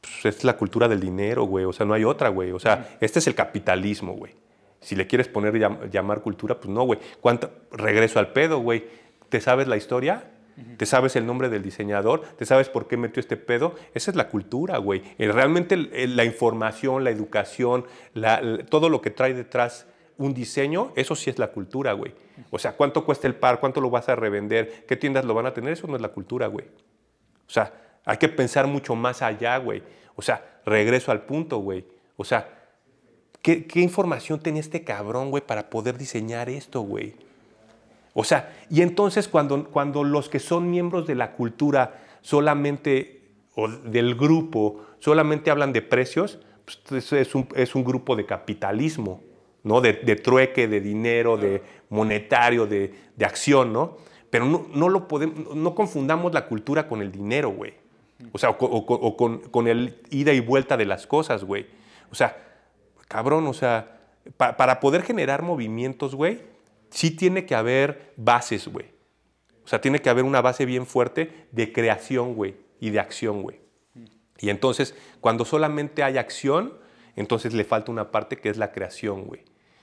pues, es la cultura del dinero, güey. O sea, no hay otra, güey. O sea, este es el capitalismo, güey. Si le quieres poner llam- llamar cultura, pues no, güey. ¿Cuánto? Regreso al pedo, güey. ¿Te sabes la historia? ¿Te sabes el nombre del diseñador? ¿Te sabes por qué metió este pedo? Esa es la cultura, güey. Eh, Realmente la información, la educación, la- todo lo que trae detrás un diseño, eso sí es la cultura, güey. O sea, ¿cuánto cuesta el par? ¿Cuánto lo vas a revender? ¿Qué tiendas lo van a tener? Eso no es la cultura, güey. O sea, hay que pensar mucho más allá, güey. O sea, regreso al punto, güey. O sea, ¿qué, qué información tenía este cabrón, güey, para poder diseñar esto, güey? O sea, y entonces cuando, cuando los que son miembros de la cultura solamente, o del grupo, solamente hablan de precios, pues es un, es un grupo de capitalismo, ¿no? De, de trueque, de dinero, de monetario, de, de acción, ¿no? Pero no, no lo podemos, no confundamos la cultura con el dinero, güey. O sea, o con, con el ida y vuelta de las cosas, güey. O sea, cabrón, o sea, pa- para poder generar movimientos, güey, sí tiene que haber bases, güey. O sea, tiene que haber una base bien fuerte de creación, güey, y de acción, güey. Y entonces, cuando solamente hay acción, entonces le falta una parte que es la creación, güey.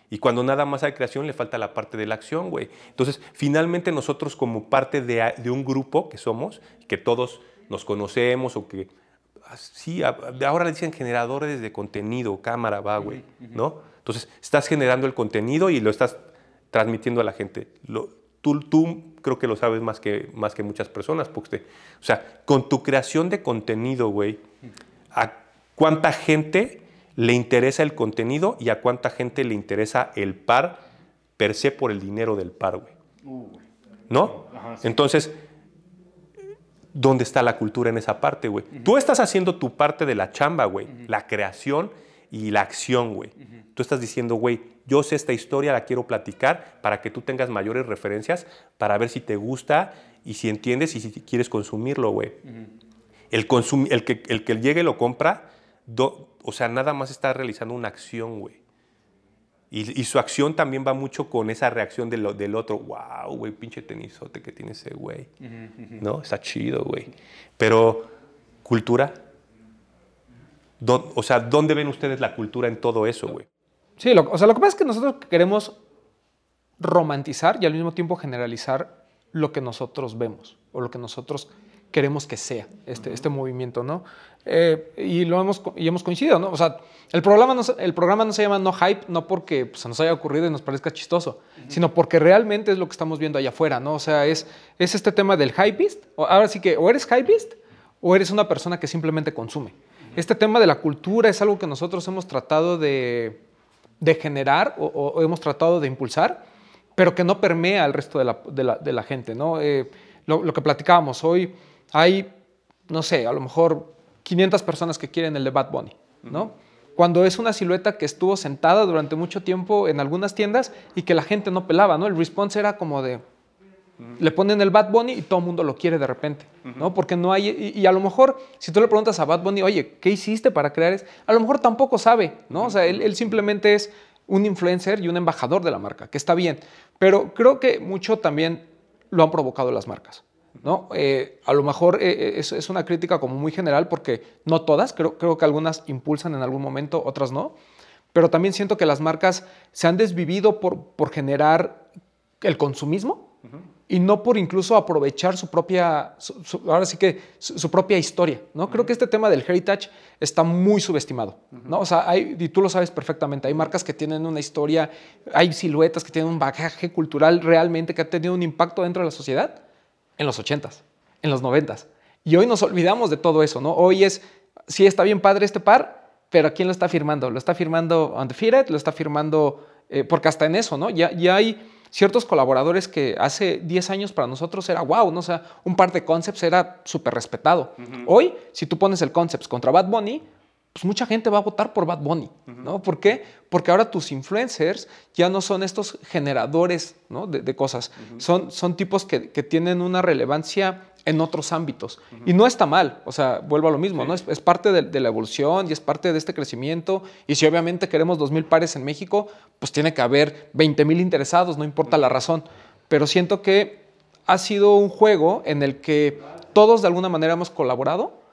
Y cuando nada más hay creación, le falta la parte de la acción, güey. Entonces, finalmente nosotros como parte de, de un grupo que somos, que todos nos conocemos o que... ah, Sí, a- de ahora le dicen generadores de contenido, cámara, va, güey, ¿no? Entonces, estás generando el contenido y lo estás transmitiendo a la gente. Lo- tú, tú creo que lo sabes más que, más que muchas personas, porque, o sea, con tu creación de contenido, güey, a cuánta gente le interesa el contenido y a cuánta gente le interesa el par per se por el dinero del par, güey. ¿No? Entonces, ¿dónde está la cultura en esa parte, güey? Tú estás haciendo tu parte de la chamba, güey. La creación y la acción, güey. Tú estás diciendo, güey, yo sé esta historia, la quiero platicar para que tú tengas mayores referencias, para ver si te gusta y si entiendes y si quieres consumirlo, güey. El, consum- el, que, el que llegue y lo compra, o sea, nada más está realizando una acción, güey. Y, y su acción también va mucho con esa reacción de lo- del otro. Wow, güey, pinche tenisote que tiene ese güey. ¿No? Está chido, güey. Pero, ¿cultura? O sea, ¿dónde ven ustedes la cultura en todo eso, güey? Sí, lo- o sea, lo que pasa es que nosotros queremos romantizar y al mismo tiempo generalizar lo que nosotros vemos o lo que nosotros queremos que sea este, este movimiento, ¿no? Eh, y lo hemos, y hemos coincidido, ¿no? O sea, el programa no, se- el programa no se llama No Hype, no porque pues, se nos haya ocurrido y nos parezca chistoso, sino porque realmente es lo que estamos viendo allá afuera, ¿no? O sea, es, es este tema del hypeist, o ahora sí que o eres hypeist o eres una persona que simplemente consume. Este tema de la cultura es algo que nosotros hemos tratado de, de generar o, o hemos tratado de impulsar, pero que no permea al resto de la, de la- de la gente. ¿no? Eh, lo, lo que platicábamos hoy, hay, no sé, a lo mejor 500 personas que quieren el de Bad Bunny. ¿no? Cuando es una silueta que estuvo sentada durante mucho tiempo en algunas tiendas y que la gente no pelaba, ¿no? El response era como de, le ponen el Bad Bunny y todo el mundo lo quiere de repente, ¿no? Porque no hay, y, y a lo mejor si tú le preguntas a Bad Bunny, oye, ¿qué hiciste para crear eso? A lo mejor tampoco sabe, ¿no? O sea, él, él simplemente es un influencer y un embajador de la marca, que está bien, pero creo que mucho también lo han provocado las marcas. ¿no? Eh, a lo mejor eh, es, es una crítica como muy general porque no todas, creo, creo que algunas impulsan en algún momento, otras no, pero también siento que las marcas se han desvivido por, por generar el consumismo y no por incluso aprovechar su propia, su- su- ahora sí que su, su propia historia, ¿no? Creo que este tema del heritage está muy subestimado, ¿no? O sea, hay, y tú lo sabes perfectamente, hay marcas que tienen una historia, hay siluetas que tienen un bagaje cultural realmente que ha tenido un impacto dentro de la sociedad en los 80s, en los 90s. Y hoy nos olvidamos de todo eso, ¿no? Hoy es, sí está bien padre este par, pero ¿quién lo está firmando? Lo está firmando Undefeated, lo está firmando, eh, porque hasta en eso, ¿no? Ya, ya hay ciertos colaboradores que hace 10 años para nosotros era wow, ¿no? O sea, un par de concepts era súper respetado. Hoy, si tú pones el concepts contra Bad Bunny, pues mucha gente va a votar por Bad Bunny, ¿no? ¿Por qué? Porque ahora tus influencers ya no son estos generadores ¿no? de, de cosas, son, son tipos que, que tienen una relevancia en otros ámbitos. Y no está mal, o sea, vuelvo a lo mismo, ¿no? Es, es parte de, de la evolución y es parte de este crecimiento. Y si obviamente queremos 2.000 pares en México, pues tiene que haber 20.000 interesados, no importa la razón. Pero siento que ha sido un juego en el que todos de alguna manera hemos colaborado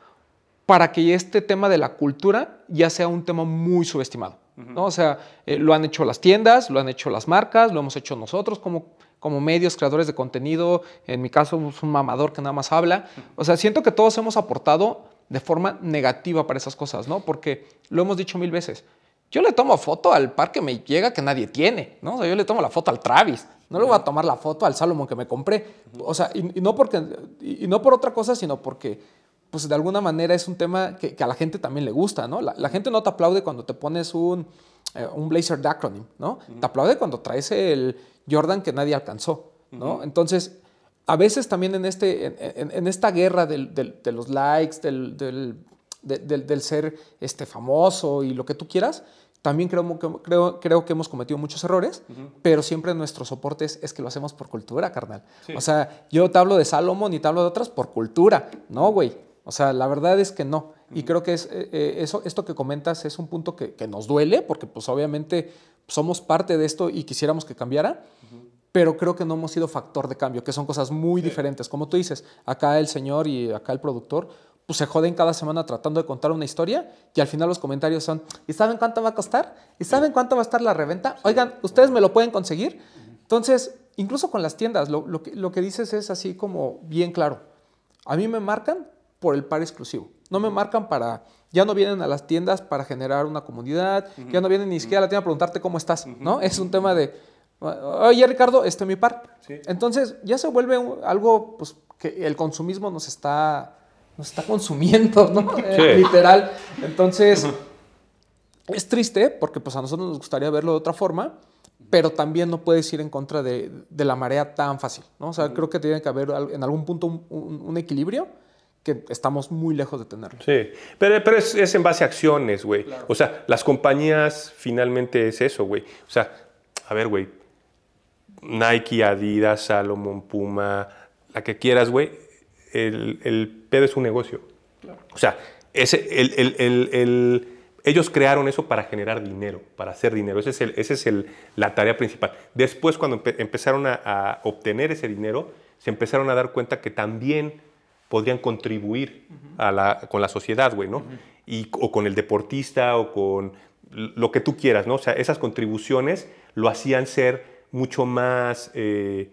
para que este tema de la cultura ya sea un tema muy subestimado. ¿No? O sea, eh, lo han hecho las tiendas, lo han hecho las marcas, lo hemos hecho nosotros como, como medios, creadores de contenido. En mi caso, es un mamador que nada más habla. O sea, siento que todos hemos aportado de forma negativa para esas cosas, ¿no? Porque lo hemos dicho mil veces. Yo le tomo foto al par que me llega que nadie tiene, ¿no? O sea, yo le tomo la foto al Travis, no le voy a tomar la foto al Salomón que me compré. O sea, y, no, porque, y, no por otra cosa, sino porque, pues de alguna manera es un tema que, a la gente también le gusta, ¿no? La, gente no te aplaude cuando te pones un, eh, un blazer de acronym, ¿no? Te aplaude cuando traes el Jordan que nadie alcanzó, ¿no? Entonces, a veces también en, este, en, esta guerra de los likes, del, del, ser este, famoso y lo que tú quieras, también creo, creo, creo que hemos cometido muchos errores, pero siempre nuestros soportes es que lo hacemos por cultura, carnal. O sea, yo te hablo de Salomón y te hablo de otras por cultura, ¿no, güey? O sea, la verdad es que no. Y creo que es, eh, eh, eso, esto que comentas es un punto que, que, nos duele, porque pues obviamente somos parte de esto y quisiéramos que cambiara, pero creo que no hemos sido factor de cambio, que son cosas muy diferentes. Como tú dices, acá el señor y acá el productor pues se joden cada semana tratando de contar una historia y al final los comentarios son, ¿y saben cuánto va a costar? ¿Y saben cuánto va a estar la reventa? Oigan, ¿ustedes me lo pueden conseguir? Entonces, incluso con las tiendas, lo, que, lo que dices es así como bien claro. A mí me marcan por el par exclusivo. No me marcan para, ya no vienen a las tiendas para generar una comunidad, ya no vienen ni siquiera a la tienda a preguntarte cómo estás, ¿no? Es un tema de, oye Ricardo, este es mi par. Entonces ya se vuelve algo pues, que el consumismo nos está nos está consumiendo, ¿no? Eh, literal. Entonces, es triste porque pues a nosotros nos gustaría verlo de otra forma, pero también no puedes ir en contra de, la marea tan fácil, ¿no? O sea, creo que tiene que haber en algún punto un, equilibrio que estamos muy lejos de tenerlo. Sí, pero, pero es, en base a acciones, güey. O sea, las compañías finalmente es eso, güey. O sea, a ver, güey, Nike, Adidas, Salomon, Puma, la que quieras, güey, el, el pedo es un negocio. O sea, ese, el, ellos crearon eso para generar dinero, para hacer dinero. Esa es, ese es la tarea principal. Después, cuando empezaron a, obtener ese dinero, se empezaron a dar cuenta que también podrían contribuir a la, con la sociedad, güey, ¿no? y, o con el deportista, o con lo que tú quieras, ¿no? O sea, esas contribuciones lo hacían ser mucho más, eh,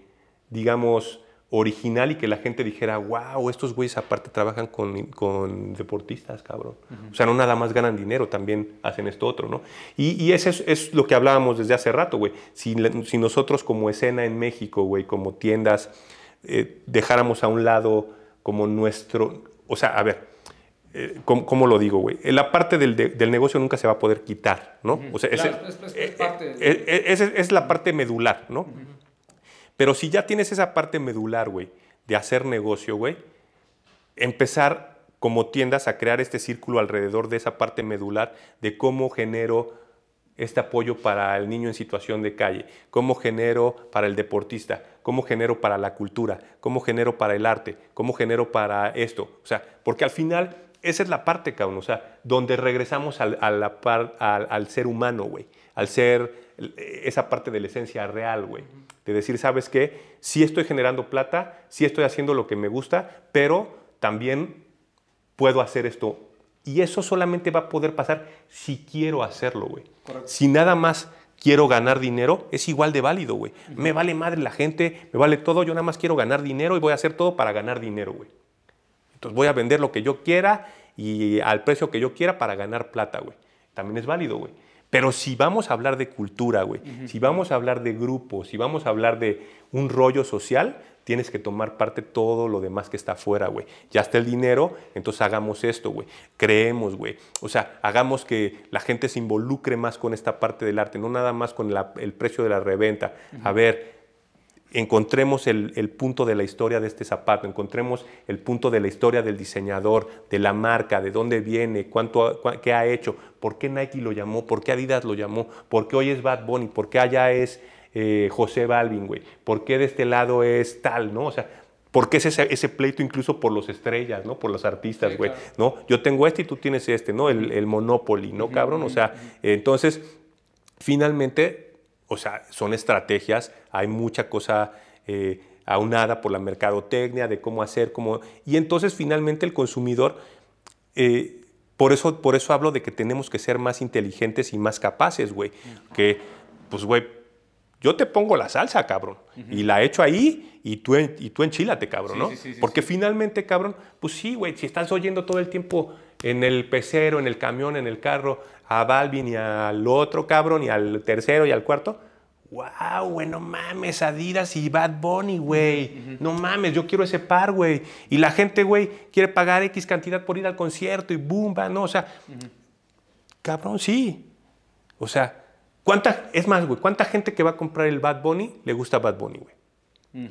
digamos, original y que la gente dijera, wow, estos güeyes aparte trabajan con, con deportistas, cabrón. O sea, no nada más ganan dinero, también hacen esto otro, ¿no? Y, y eso es, lo que hablábamos desde hace rato, güey. Si, si, nosotros como escena en México, güey, como tiendas, eh, dejáramos a un lado como nuestro, o sea, a ver, eh, ¿cómo, lo digo, güey? La parte del, del, negocio nunca se va a poder quitar, ¿no? O sea, es, es, la parte medular, ¿no? Pero si ya tienes esa parte medular, güey, de hacer negocio, güey, empezar como tiendas a crear este círculo alrededor de esa parte medular de cómo genero este apoyo para el niño en situación de calle, cómo genero para el deportista, cómo genero para la cultura, cómo genero para el arte, cómo genero para esto. O sea, porque al final esa es la parte, cabrón, o sea, donde regresamos al, a la al, al ser humano, güey, al ser esa parte de la esencia real, güey de decir, ¿sabes qué? Sí estoy generando plata, sí estoy haciendo lo que me gusta, pero también puedo hacer esto. Y eso solamente va a poder pasar si quiero hacerlo, güey. Si nada más quiero ganar dinero, es igual de válido, güey. Me vale madre la gente, me vale todo, yo nada más quiero ganar dinero y voy a hacer todo para ganar dinero, güey. Entonces voy a vender lo que yo quiera y al precio que yo quiera para ganar plata, güey. También es válido, güey. Pero si vamos a hablar de cultura, güey, si vamos a hablar de grupos, si vamos a hablar de un rollo social, tienes que tomar parte todo lo demás que está afuera, güey. Ya está el dinero, entonces hagamos esto, güey. Creemos, güey. O sea, hagamos que la gente se involucre más con esta parte del arte, no nada más con el precio de la reventa. A ver, encontremos el, punto de la historia de este zapato, encontremos el punto de la historia del diseñador, de la marca, de dónde viene, cuánto, qué ha hecho, por qué Nike lo llamó, por qué Adidas lo llamó, por qué hoy es Bad Bunny, por qué allá es eh, José Balvin, güey, por qué de este lado es tal, ¿no? O sea, ¿por qué es ese, pleito incluso por los estrellas, ¿no? Por los artistas, güey, ¿no? Yo tengo este y tú tienes este, ¿no? El, Monopoly, ¿no, cabrón? O sea, entonces, finalmente o sea, son estrategias, hay mucha cosa eh, aunada por la mercadotecnia de cómo hacer, cómo... Y entonces finalmente el consumidor, eh, por eso, por eso hablo de que tenemos que ser más inteligentes y más capaces, güey. Que, pues, güey, yo te pongo la salsa, cabrón. Y la echo ahí y tú, en- y tú enchílate, cabrón, Sí, ¿no? sí, sí, Porque finalmente, cabrón, pues sí, güey, si estás oyendo todo el tiempo en el pecero, en el camión, en el carro, a Balvin y al otro, cabrón, y al tercero y al cuarto. Wow, güey, no mames, Adidas y Bad Bunny, güey. No mames, yo quiero ese par, güey. Y la gente, güey, quiere pagar X cantidad por ir al concierto y boom, va, no, o sea, cabrón, sí. O sea, ¿cuánta, es más, güey, ¿cuánta gente que va a comprar el Bad Bunny le gusta Bad Bunny, güey?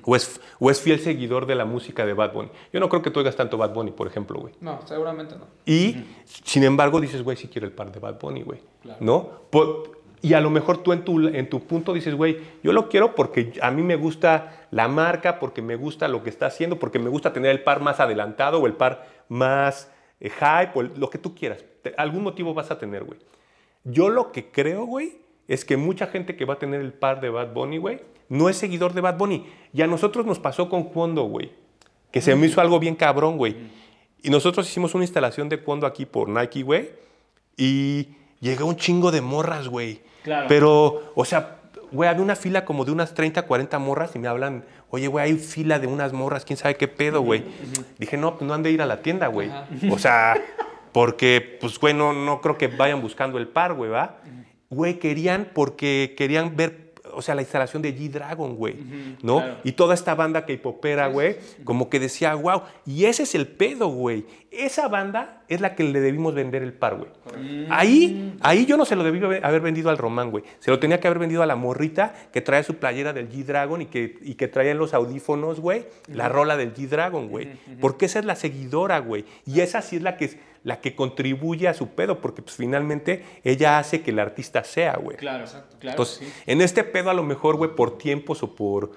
O, es, o es fiel seguidor de la música de Bad Bunny. Yo no creo que tú oigas tanto Bad Bunny, por ejemplo, güey. No, seguramente no. Y, sin embargo, dices, güey, sí quiero el par de Bad Bunny, güey. ¿No? Por- y a lo mejor tú en tu, en tu punto dices, güey, yo lo quiero porque a mí me gusta la marca, porque me gusta lo que está haciendo, porque me gusta tener el par más adelantado o el par más eh, hype o lo que tú quieras. Te- algún motivo vas a tener, güey. Yo lo que creo, güey, es que mucha gente que va a tener el par de Bad Bunny, güey, no es seguidor de Bad Bunny. Y a nosotros nos pasó con Cuondo, güey. Que se me hizo algo bien cabrón, güey. Y nosotros hicimos una instalación de Cuondo aquí por Nike, güey. Y llegó un chingo de morras, güey. Claro. Pero, o sea, güey, había una fila como de unas 30, 40 morras y me hablan, oye, güey, hay fila de unas morras, quién sabe qué pedo, güey. Dije, no, pues no han de ir a la tienda, güey. O sea, porque, pues, güey, no, no creo que vayan buscando el par, güey, ¿va? Güey, querían porque querían ver, o sea, la instalación de G-Dragon, güey, ¿no? claro. Y toda esta banda que popera, güey, como que decía, wow. Y ese es el pedo, güey. Esa banda es la que le debimos vender el par, güey. Ahí, ahí yo no se lo debí haber- vendido al Román, güey. Se lo tenía que haber vendido a la morrita que trae su playera del G-Dragon y que, y que traía en los audífonos, güey, la rola del G-Dragon, güey. Porque esa es la seguidora, güey. Y esa sí es la que, la que contribuye a su pedo, porque pues finalmente ella hace que el artista sea, güey. Claro, claro. Entonces, sí. en este pedo a lo mejor, güey, por tiempos o por...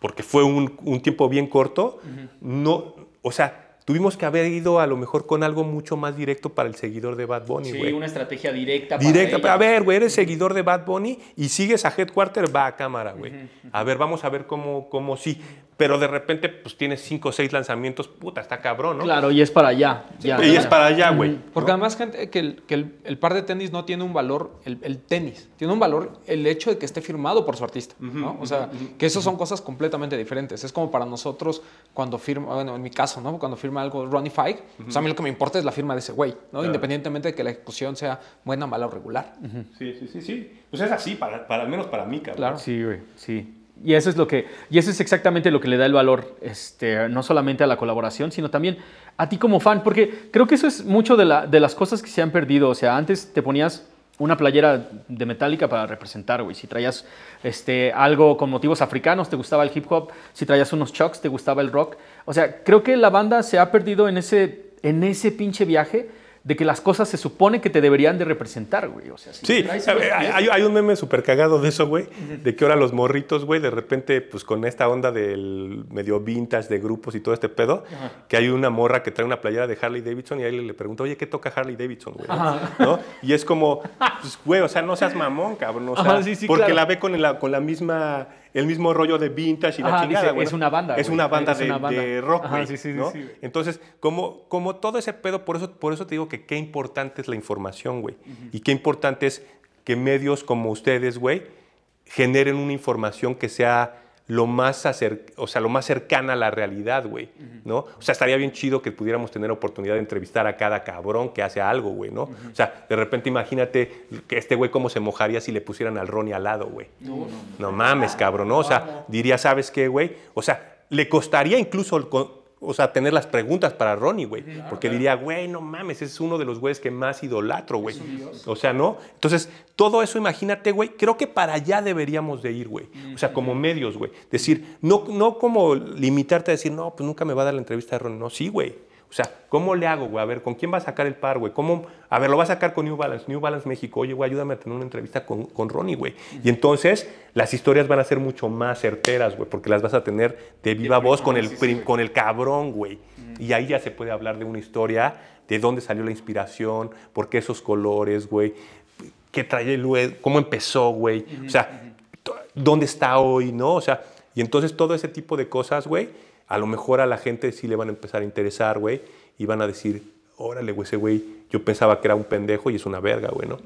Porque fue un, un tiempo bien corto, no... O sea, tuvimos que haber ido a lo mejor con algo mucho más directo para el seguidor de Bad Bunny, Sí, güey. una estrategia directa. para Directa, ella. a ver, güey, eres seguidor de Bad Bunny y sigues a Headquarter, va a cámara, güey. A ver, vamos a ver cómo, cómo sí. Pero de repente, pues tienes cinco o seis lanzamientos, puta, está cabrón, ¿no? Claro, y es para allá. ya, y ya. es para allá, güey. Porque además, gente, que, el, que el- el par de tenis no tiene un valor, el, el tenis, tiene un valor el hecho de que esté firmado por su artista, ¿no? O sea, que eso son cosas completamente diferentes. Es como para nosotros cuando firma, bueno, en mi caso, ¿no? Cuando firma algo Ronnie Fike, pues a mí lo que me importa es la firma de ese güey, ¿no? Independientemente de que la ejecución sea buena, mala o regular. Sí, sí, sí, sí. Pues es así, para, para al menos para mí, cabrón. Claro. Sí, güey, sí. Y eso es lo que, y eso es exactamente lo que le da el valor, este, no solamente a la colaboración, sino también a ti como fan, porque creo que eso es mucho de, la, de las cosas que se han perdido. O sea, antes te ponías una playera de Metallica para representar, güey. Si traías este, algo con motivos africanos, te gustaba el hip hop. Si traías unos chucks, te gustaba el rock. O sea, creo que la banda se ha perdido en ese, en ese pinche viaje de que las cosas se supone que te deberían de representar, güey. O sea, si Sí, traes ver, hay, hay un meme súper cagado de eso, güey, de que ahora los morritos, güey, de repente, pues con esta onda del medio vintage de grupos y todo este pedo, que hay una morra que trae una playera de Harley Davidson y ahí le, le pregunta, oye, ¿qué toca Harley Davidson, güey? ¿No? Y es como, pues, güey, o sea, no seas mamón, cabrón, o sea, Ajá, sí, sí, porque claro. la ve con la, con la misma, el mismo rollo de vintage y la Ajá, chingada, dice, güey. es una banda, Es una banda, Es de, una banda. de rock, Ajá, sí, sí, ¿no? sí. Entonces, como, como todo ese pedo, por eso, por eso te digo que qué importante es la información, güey. Y qué importante es que medios como ustedes, güey, generen una información que sea lo más, acer- o sea, lo más cercana a la realidad, güey, ¿no? O sea, estaría bien chido que pudiéramos tener oportunidad de entrevistar a cada cabrón que hace algo, güey, ¿no? O sea, de repente imagínate que este güey cómo se mojaría si le pusieran al Ronnie al lado, güey. No, mames, cabrón, ¿no? O sea, diría, ¿sabes qué, güey? O sea, le costaría incluso o sea, tener las preguntas para Ronnie, güey. porque diría, güey, no mames, ese es uno de los güeyes que más idolatro, güey. O sea, ¿no? Entonces, todo eso, imagínate, güey, creo que para allá deberíamos de ir, güey. O sea, como medios, güey. Decir, no, no como limitarte a decir, no, pues nunca me va a dar la entrevista de Ronnie. No, sí, güey. O sea, ¿cómo le hago, güey? A ver, ¿con quién va a sacar el par, güey? ¿Cómo? A ver, lo va a sacar con New Balance. New Balance México. Oye, güey, ayúdame a tener una entrevista con, con Ronnie, güey. Y entonces las historias van a ser mucho más certeras, güey, porque las vas a tener de viva voz con el, con el cabrón, güey. Y ahí ya se puede hablar de una historia, de dónde salió la inspiración, por qué esos colores, güey, qué trae el cómo empezó, güey. O sea, dónde está hoy, ¿no? O sea, y entonces todo ese tipo de cosas, güey, a lo mejor a la gente sí le van a empezar a interesar, güey, y van a decir, órale, güey, ese güey, yo pensaba que era un pendejo y es una verga, güey, ¿no?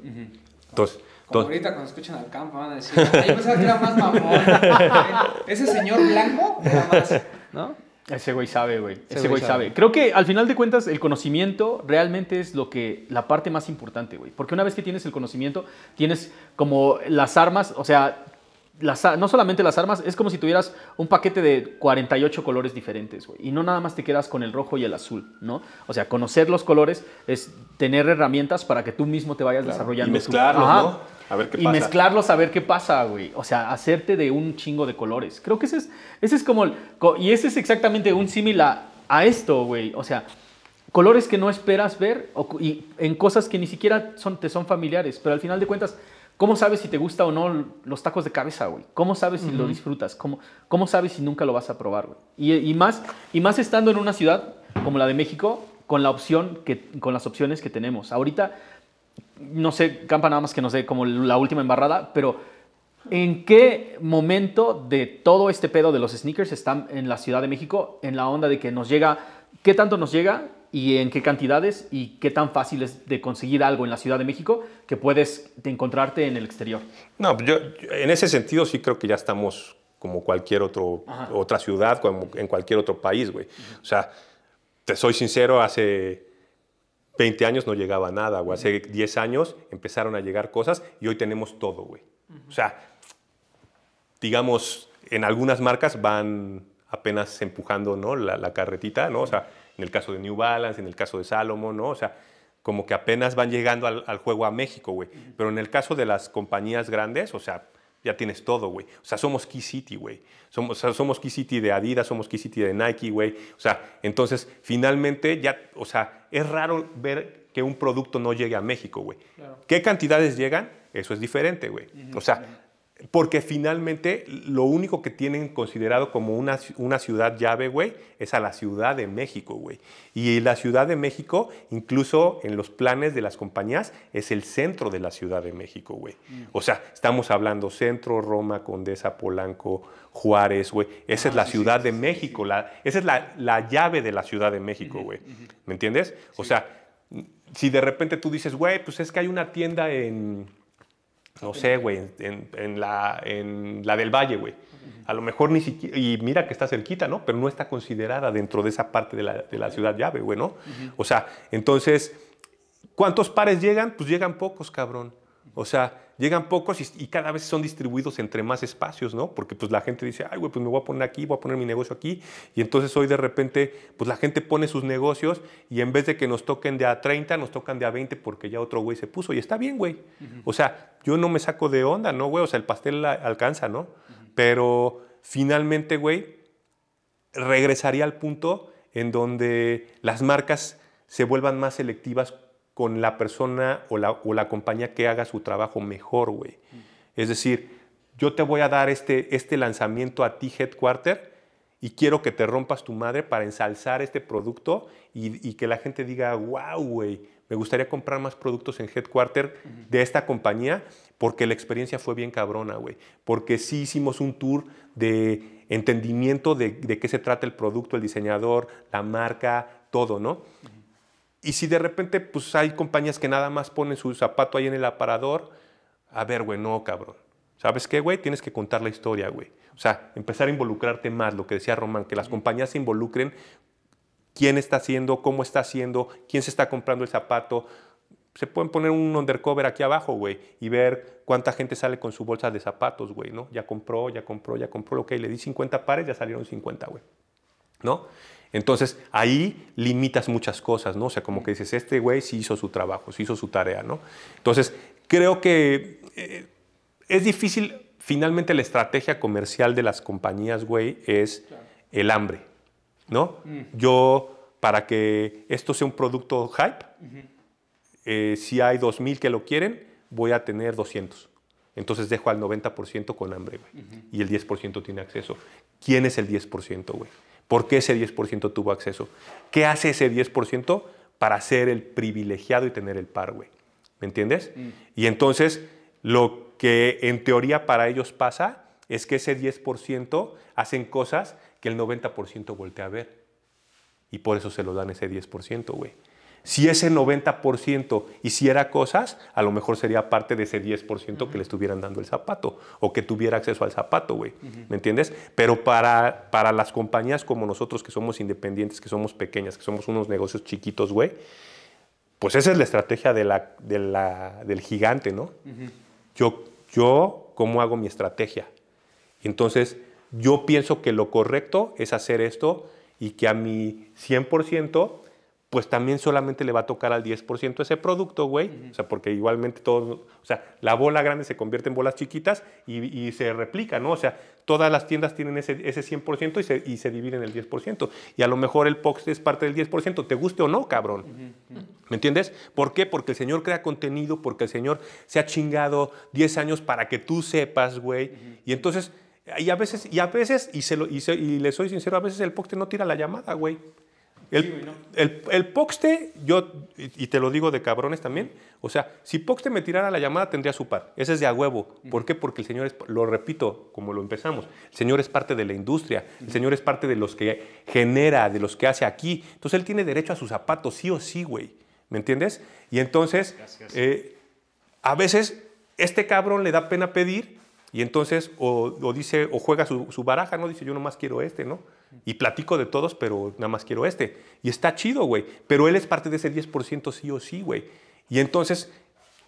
Entonces, Como ahorita cuando escuchan al campo van a decir, ay, pensaba que era más mamón. Ese señor blanco era más, ¿no? Ese güey sabe, güey. Ese, Ese güey güey sabe. sabe. Creo que al final de cuentas el conocimiento realmente es lo que la parte más importante, güey. Porque una vez que tienes el conocimiento, tienes como las armas, o sea, las, no solamente las armas, es como si tuvieras un paquete de 48 colores diferentes, güey. Y no nada más te quedas con el rojo y el azul, ¿no? O sea, conocer los colores es tener herramientas para que tú mismo te vayas desarrollando. Y tu- mezclarlos, Ajá. ¿no? A ver qué y pasa. mezclarlos a ver qué pasa, güey. O sea, hacerte de un chingo de colores. Creo que ese es, ese es como... el- y ese es exactamente un símil a, a esto, güey. O sea, colores que no esperas ver o y en cosas que ni siquiera son, te son familiares. Pero al final de cuentas, ¿cómo sabes si te gusta o no los tacos de cabeza, güey? ¿Cómo sabes si lo disfrutas? ¿Cómo, ¿Cómo sabes si nunca lo vas a probar, güey? Y, y más, y más estando en una ciudad como la de México, con, la opción que, con las opciones que tenemos. Ahorita no sé, Campa nada más que no sé, como la última embarrada, pero ¿en qué momento de todo este pedo de los sneakers están en la Ciudad de México en la onda de que nos llega, qué tanto nos llega y en qué cantidades y qué tan fácil es de conseguir algo en la Ciudad de México que puedes de encontrarte en el exterior? No, yo, en ese sentido sí creo que ya estamos como cualquier otro, Ajá. otra ciudad, como en cualquier otro país, güey. O sea, te soy sincero, hace 20 años no llegaba nada, güey. Hace 10 años empezaron a llegar cosas y hoy tenemos todo, güey. O sea, digamos, en algunas marcas van apenas empujando, ¿no? La, la carretita, ¿no? O sea, en el caso de New Balance, en el caso de Salomon, ¿no? O sea, como que apenas van llegando al, al juego a México, güey. Pero en el caso de las compañías grandes, o sea, ya tienes todo, güey. O sea, somos Key City, güey. Somos, o sea, somos Key City de Adidas, somos Key City de Nike, güey. O sea, entonces, finalmente, ya, o sea, es raro ver que un producto no llegue a México, güey. Claro. ¿Qué cantidades llegan? Eso es diferente, güey. O sea, porque finalmente lo único que tienen considerado como una, una ciudad llave, güey, es a la Ciudad de México, güey. Y la Ciudad de México, incluso en los planes de las compañías, es el centro de la Ciudad de México, güey. O sea, estamos hablando centro, Roma, Condesa, Polanco, Juárez, güey. Esa es la Ciudad de México, la, esa es la, la llave de la Ciudad de México, güey. ¿Me entiendes? O sea, si de repente tú dices, güey, pues es que hay una tienda en no sé, güey, en, en la, en la del Valle, güey. A lo mejor ni siquiera, y mira que está cerquita, ¿no? Pero no está considerada dentro de esa parte de la, de la ciudad llave, güey, ¿no? O sea, entonces, ¿cuántos pares llegan? Pues llegan pocos, cabrón. O sea, llegan pocos y, y cada vez son distribuidos entre más espacios, ¿no? Porque pues la gente dice, ay, güey, pues me voy a poner aquí, voy a poner mi negocio aquí. Y entonces hoy de repente, pues la gente pone sus negocios y en vez de que nos toquen de a 30, nos tocan de a 20 porque ya otro güey se puso. Y está bien, güey. O sea, yo no me saco de onda, ¿no, güey? O sea, el pastel la- alcanza, ¿no? Pero finalmente, güey, regresaría al punto en donde las marcas se vuelvan más selectivas con la persona o la, o la compañía que haga su trabajo mejor, güey. Es decir, yo te voy a dar este, este lanzamiento a ti, Headquarter, y quiero que te rompas tu madre para ensalzar este producto y, y que la gente diga, wow, güey, me gustaría comprar más productos en Headquarter de esta compañía porque la experiencia fue bien cabrona, güey. Porque sí hicimos un tour de entendimiento de, de qué se trata el producto, el diseñador, la marca, todo, ¿no? Y si de repente pues hay compañías que nada más ponen su zapato ahí en el aparador, a ver, güey, no, cabrón. ¿Sabes qué, güey? Tienes que contar la historia, güey. O sea, empezar a involucrarte más, lo que decía Román, que las compañías se involucren, quién está haciendo, cómo está haciendo, quién se está comprando el zapato. Se pueden poner un undercover aquí abajo, güey, y ver cuánta gente sale con su bolsa de zapatos, güey, ¿no? Ya compró, ya compró, ya compró, ok, le di 50 pares, ya salieron 50, güey. ¿no? Entonces, ahí limitas muchas cosas, ¿no? O sea, como que dices, este güey sí hizo su trabajo, sí hizo su tarea, ¿no? Entonces, creo que eh, es difícil, finalmente la estrategia comercial de las compañías, güey, es el hambre, ¿no? Yo, para que esto sea un producto hype, eh, si hay 2.000 que lo quieren, voy a tener 200. Entonces dejo al 90% con hambre, güey. Y el 10% tiene acceso. ¿Quién es el 10%, güey? ¿Por qué ese 10% tuvo acceso? ¿Qué hace ese 10% para ser el privilegiado y tener el par, güey? ¿Me entiendes? Y entonces, lo que en teoría para ellos pasa es que ese 10% hacen cosas que el 90% voltea a ver. Y por eso se lo dan ese 10%, güey. Si ese 90% hiciera cosas, a lo mejor sería parte de ese 10% que le estuvieran dando el zapato o que tuviera acceso al zapato, güey. ¿Me entiendes? Pero para, para las compañías como nosotros, que somos independientes, que somos pequeñas, que somos unos negocios chiquitos, güey, pues esa es la estrategia de la, de la, del gigante, ¿no? yo, yo, ¿cómo hago mi estrategia? Entonces, yo pienso que lo correcto es hacer esto y que a mi 100% pues también solamente le va a tocar al 10% ese producto, güey. O sea, porque igualmente todo, o sea, la bola grande se convierte en bolas chiquitas y, se replica, ¿no? O sea, todas las tiendas tienen ese, ese 100% y se, y se dividen el 10%. Y a lo mejor el POX es parte del 10%, te guste o no, cabrón. ¿Me entiendes? ¿Por qué? Porque el Señor crea contenido, porque el Señor se ha chingado 10 años para que tú sepas, güey. Y entonces, y a veces, y a veces, y, se lo, y, y le soy sincero, a veces el POX no tira la llamada, güey. El, el, Poxte, yo, y te lo digo de cabrones también, o sea, si Poxte me tirara la llamada tendría su par. Ese es de a huevo. ¿Por qué? Porque el Señor es, lo repito, como lo empezamos, el Señor es parte de la industria, el Señor es parte de los que genera, de los que hace aquí. Entonces Él tiene derecho a sus zapatos, sí o sí, güey. ¿Me entiendes? Y entonces, eh, a veces este cabrón le da pena pedir y entonces o, dice, o juega su, su, baraja, ¿no? Dice, yo nomás quiero este, ¿no? Y platico de todos, pero nada más quiero este. Y está chido, güey. Pero él es parte de ese 10% sí o sí, güey. Y entonces,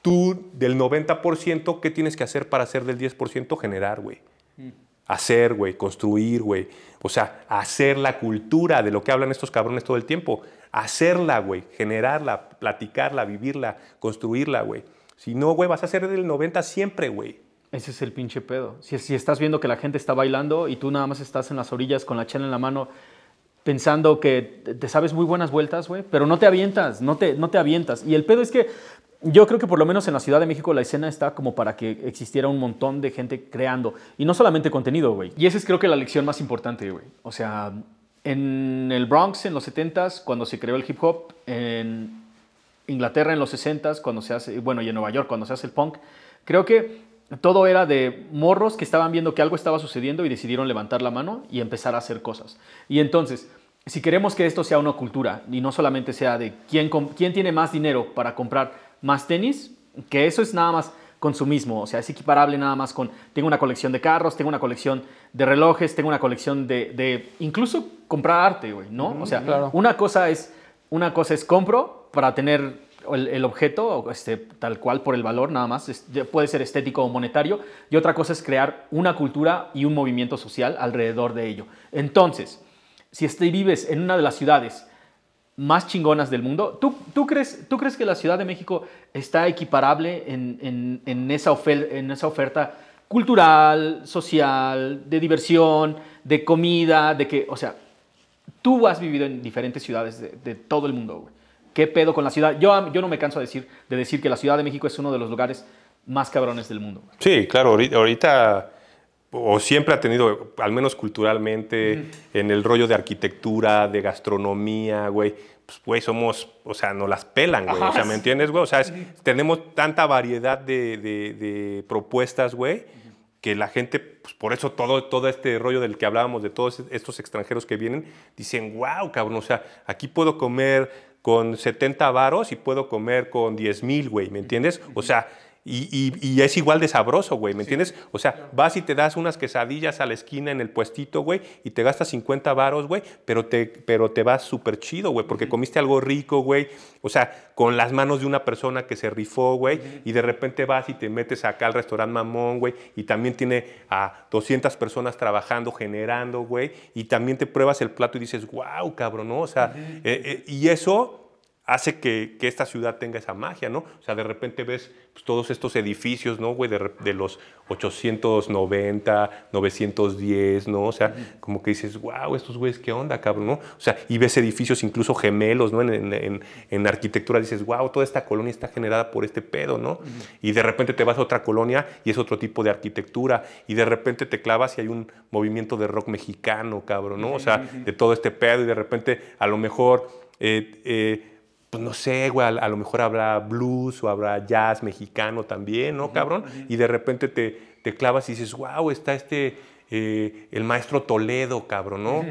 tú del 90%, ¿qué tienes que hacer para hacer del 10% generar, güey? Hacer, güey, construir, güey. O sea, hacer la cultura de lo que hablan estos cabrones todo el tiempo. Hacerla, güey. Generarla, platicarla, vivirla, construirla, güey. Si no, güey, vas a hacer del 90 siempre, güey. Ese es el pinche pedo. Si, si, estás viendo que la gente está bailando y tú nada más estás en las orillas con la chela en la mano pensando que te sabes muy buenas vueltas, güey, pero no te avientas, no te, no te avientas. Y el pedo es que yo creo que por lo menos en la Ciudad de México la escena está como para que existiera un montón de gente creando. Y no solamente contenido, güey. Y esa es creo que la lección más importante, güey. O sea, en el Bronx en los 70s, cuando se creó el hip hop, en Inglaterra en los 60s, cuando se hace, bueno, y en Nueva York cuando se hace el punk, creo que todo era de morros que estaban viendo que algo estaba sucediendo y decidieron levantar la mano y empezar a hacer cosas. Y entonces, si queremos que esto sea una cultura y no solamente sea de quién, quién tiene más dinero para comprar más tenis, que eso es nada más consumismo, o sea, es equiparable nada más con, tengo una colección de carros, tengo una colección de relojes, tengo una colección de, incluso comprar arte, güey, ¿no? o sea, una, cosa es, una cosa es compro para tener el, objeto, este, tal cual por el valor nada más, puede ser estético o monetario, y otra cosa es crear una cultura y un movimiento social alrededor de ello. Entonces, si este, vives en una de las ciudades más chingonas del mundo, ¿tú, tú, crees, ¿tú crees que la Ciudad de México está equiparable en, en, esa, en esa oferta cultural, social, de diversión, de comida, de que, o sea, tú has vivido en diferentes ciudades de, todo el mundo. ¿Qué pedo con la ciudad? Yo, yo no me canso de decir, de decir que la Ciudad de México es uno de los lugares más cabrones del mundo. Sí, claro, ahorita, o siempre ha tenido, al menos culturalmente, en el rollo de arquitectura, de gastronomía, güey, pues, güey, somos, o sea, no las pelan, güey. O sea, ¿me entiendes, güey? O sea, tenemos tanta variedad de, de, propuestas, güey, que la gente, pues por eso todo, todo este rollo del que hablábamos, de todos estos extranjeros que vienen, dicen, wow, cabrón, o sea, aquí puedo comer con 70 varos y puedo comer con 10 mil, güey, ¿me entiendes? O sea, y, es igual de sabroso, güey, ¿me entiendes? O sea, vas y te das unas quesadillas a la esquina en el puestito, güey, y te gastas 50 varos, güey, pero te, pero te vas súper chido, güey, porque comiste algo rico, güey. O sea, con las manos de una persona que se rifó, güey, y de repente vas y te metes acá al restaurante Mamón, güey, y también tiene a 200 personas trabajando, generando, güey, y también te pruebas el plato y dices, wow, cabrón, ¿no? O sea, eh, eh, y eso hace que, que, esta ciudad tenga esa magia, ¿no? O sea, de repente ves pues, todos estos edificios, ¿no, güey? De, de, los 890, 910, ¿no? O sea, como que dices, wow, estos güeyes, ¿qué onda, cabrón, no? O sea, y ves edificios incluso gemelos, ¿no? En, en, en arquitectura dices, wow, toda esta colonia está generada por este pedo, ¿no? Y de repente te vas a otra colonia y es otro tipo de arquitectura, y de repente te clavas y hay un movimiento de rock mexicano, cabrón, ¿no? O sea, de todo este pedo, y de repente a lo mejor... Eh, eh, pues no sé, güey, a, lo mejor habrá blues o habrá jazz mexicano también, ¿no, cabrón? Y de repente te, te, clavas y dices, wow, está este, eh, el maestro Toledo, cabrón, ¿no?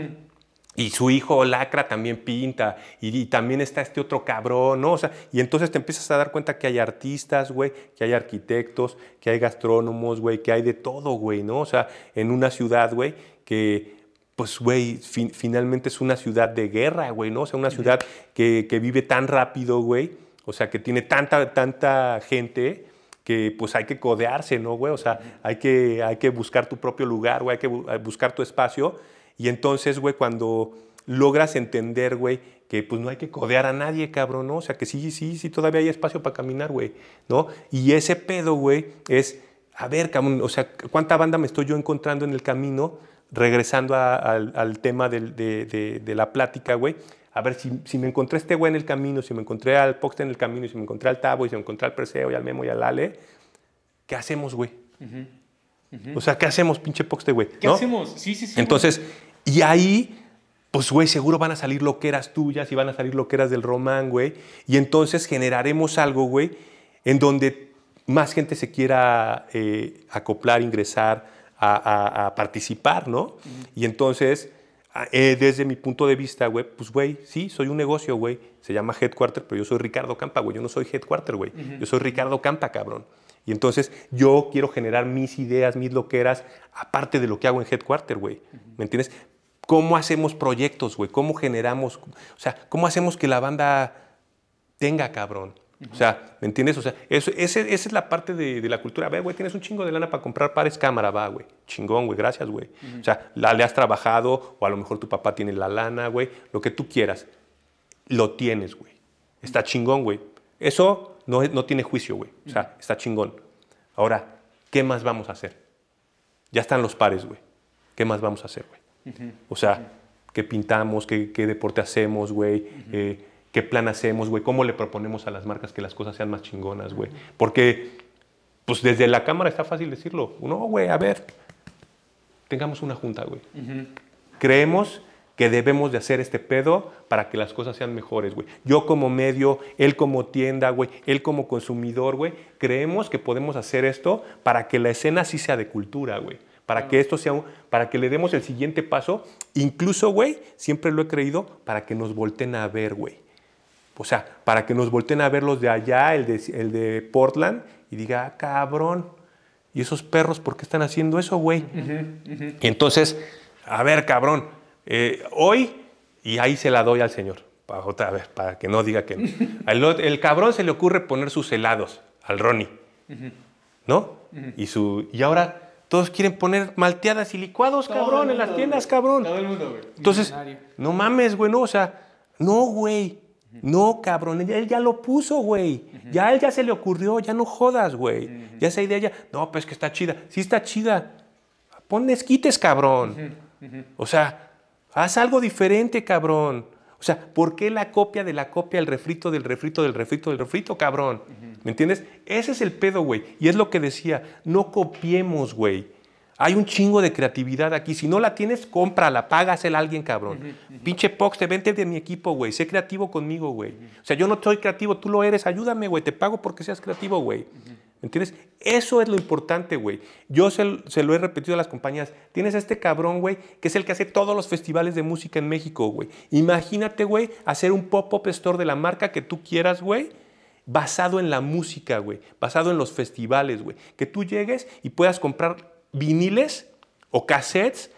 Y su hijo Lacra también pinta. Y, y también está este otro cabrón, ¿no? O sea, y entonces te empiezas a dar cuenta que hay artistas, güey, que hay arquitectos, que hay gastrónomos, güey, que hay de todo, güey, ¿no? O sea, en una ciudad, güey, que pues, güey, fin- finalmente es una ciudad de guerra, güey, ¿no? O sea, una ciudad que, que vive tan rápido, güey. O sea, que tiene tanta, tanta gente que pues hay que codearse, ¿no, güey? O sea, hay que, hay que buscar tu propio lugar, güey, hay que bu- buscar tu espacio. Y entonces, güey, cuando logras entender, güey, que pues no hay que codear a nadie, cabrón, ¿no? O sea, que sí, sí, sí, todavía hay espacio para caminar, güey, ¿no? Y ese pedo, güey, es, a ver, cabrón, o sea, ¿cuánta banda me estoy yo encontrando en el camino? Regresando a- al, al tema de, de- de la plática, güey. A ver, si, si me encontré este güey en el camino, si me encontré al Poxte en el camino, si me encontré al Tabo, y si me encontré al Perseo, y al Memo, y al Ale, ¿qué hacemos, güey? O sea, ¿qué hacemos, pinche Poxte, güey? ¿Qué ¿No? hacemos? Sí, sí, sí. Entonces, y ahí, pues, güey, seguro van a salir loqueras tuyas y van a salir loqueras del Román, güey. Y entonces generaremos algo, güey, en donde más gente se quiera eh, acoplar, ingresar, a, a- a participar, ¿no? Y entonces, eh, desde mi punto de vista, güey, pues, güey, sí, soy un negocio, güey. Se llama Headquarter, pero yo soy Ricardo Campa, güey. Yo no soy Headquarter, güey. Yo soy Ricardo Campa, cabrón. Y entonces yo quiero generar mis ideas, mis loqueras, aparte de lo que hago en Headquarter, güey. ¿Me entiendes? ¿Cómo hacemos proyectos, güey? ¿Cómo generamos? O sea, ¿cómo hacemos que la banda tenga, cabrón? O sea, ¿me entiendes? O sea, eso, ese- esa es la parte de, de la cultura. A ver, güey, tienes un chingo de lana para comprar pares cámara, va, güey. Chingón, güey, gracias, güey. O sea, la, le has trabajado, o a lo mejor tu papá tiene la lana, güey. Lo que tú quieras. Lo tienes, güey. Está chingón, güey. Eso no, no tiene juicio, güey. O sea, está chingón. Ahora, ¿qué más vamos a hacer? Ya están los pares, güey. ¿Qué más vamos a hacer, güey? O sea, ¿qué pintamos? ¿Qué, qué deporte hacemos, güey? Eh, ¿Qué plan hacemos, güey? ¿Cómo le proponemos a las marcas que las cosas sean más chingonas, güey? Porque, pues desde la cámara está fácil decirlo. No, güey, a ver, tengamos una junta, güey. Creemos que debemos de hacer este pedo para que las cosas sean mejores, güey. Yo como medio, él como tienda, güey, él como consumidor, güey, creemos que podemos hacer esto para que la escena sí sea de cultura, güey. Para que esto sea, un- para que le demos el siguiente paso, incluso, güey, siempre lo he creído, para que nos volten a ver, güey. O sea, para que nos volten a ver los de allá, el de, el de Portland, y diga, ah, cabrón, ¿y esos perros por qué están haciendo eso, güey? Y entonces, a ver, cabrón, eh, hoy, y ahí se la doy al señor, para otra vez, para que no diga que no. El cabrón se le ocurre poner sus helados al Ronnie, ¿no? y, su, y ahora todos quieren poner malteadas y licuados, cabrón, en las tiendas, cabrón. Todo el mundo, güey. Entonces, Millonario. no mames, güey, no, o sea, no, güey. No, cabrón, él, él ya lo puso, güey. Ya a él ya se le ocurrió, ya no jodas, güey. Ya esa idea ya, no, pues que está chida. Sí está chida. Pon esquites, cabrón. O sea, haz algo diferente, cabrón. O sea, ¿por qué la copia de la copia, el refrito del refrito del refrito del refrito, cabrón? ¿Me entiendes? Ese es el pedo, güey. Y es lo que decía, no copiemos, güey. Hay un chingo de creatividad aquí. Si no la tienes, cómprala, págasela a alguien, cabrón. Pinche Pox, te vente de mi equipo, güey. Sé creativo conmigo, güey. O sea, yo no soy creativo, tú lo eres. Ayúdame, güey. Te pago porque seas creativo, güey. ¿Me entiendes? Eso es lo importante, güey. Yo se, se lo he repetido a las compañías. Tienes a este cabrón, güey, que es el que hace todos los festivales de música en México, güey. Imagínate, güey, hacer un pop-up store de la marca que tú quieras, güey basado en la música, güey, basado en los festivales, güey. Que tú llegues y puedas comprar viniles o cassettes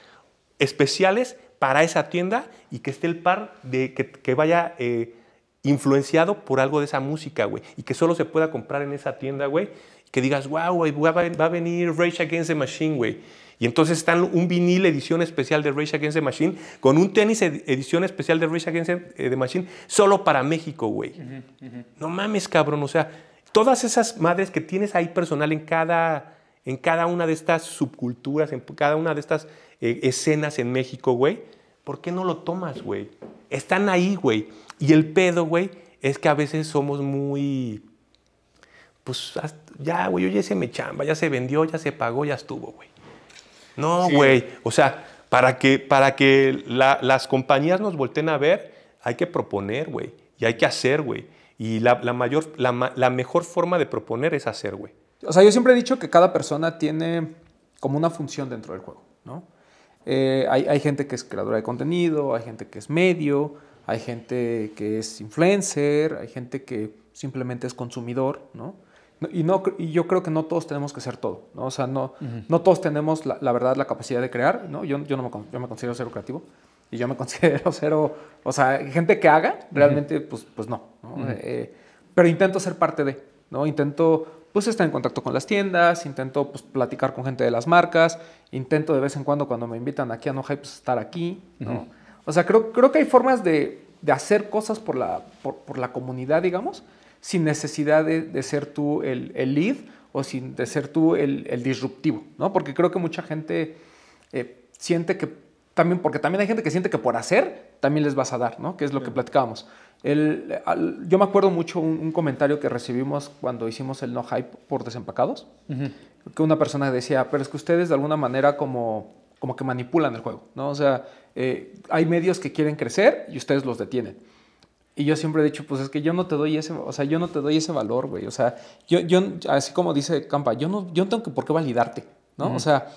especiales para esa tienda y que esté el par de que, que vaya eh, influenciado por algo de esa música, güey, y que solo se pueda comprar en esa tienda, güey. Que digas, wow, güey, va, a- va a venir Rage Against the Machine, güey. Y entonces están un vinil edición especial de Rage Against the Machine con un tenis ed- edición especial de Rage Against the Machine solo para México, güey. No mames, cabrón. O sea, todas esas madres que tienes ahí personal en cada, en cada una de estas subculturas, en cada una de estas eh, escenas en México, güey, ¿por qué no lo tomas, güey? Están ahí, güey. Y el pedo, güey, es que a veces somos muy. Pues ya, güey, yo ya se me chamba, ya se vendió, ya se pagó, ya estuvo, güey. No, Sí. güey. O sea, para que, para que la- las compañías nos volteen a ver, hay que proponer, güey. Y hay que hacer, güey. Y la, la mayor, la, ma- la mejor forma de proponer es hacer, güey. O sea, yo siempre he dicho que cada persona tiene como una función dentro del juego, ¿no? Eh, hay, hay gente que es creadora de contenido, hay gente que es medio, hay gente que es influencer, hay gente que simplemente es consumidor, ¿no? Y, no, y yo creo que no todos tenemos que ser todo, ¿no? O sea, no, no todos tenemos, la, la verdad, la capacidad de crear, ¿no? Yo, yo, no me, yo me considero cero creativo y yo me considero cero, o sea, gente que haga, realmente, pues, pues no, ¿no? Eh, pero intento ser parte de, ¿no? Intento, pues, estar en contacto con las tiendas, intento, pues, platicar con gente de las marcas, intento de vez en cuando, cuando me invitan aquí a No Hype, pues, estar aquí, ¿no? O sea, creo, creo que hay formas de, de hacer cosas por la, por, por la comunidad, digamos, sin necesidad de, de ser tú el, el lead o sin de ser tú el, el disruptivo, ¿no? Porque creo que mucha gente eh, siente que también, porque también hay gente que siente que por hacer también les vas a dar, ¿no? Que es lo que platicábamos. El, al- yo me acuerdo mucho un, un comentario que recibimos cuando hicimos el no hype por desempacados, que una persona decía, pero es que ustedes de alguna manera como, como que manipulan el juego, ¿no? O sea, eh, hay medios que quieren crecer y ustedes los detienen. Y yo siempre he dicho, pues es que yo no te doy ese, o sea, yo no te doy ese valor, güey. O sea, yo, yo, así como dice Campa, yo no, yo no tengo que por qué validarte, ¿no? O sea,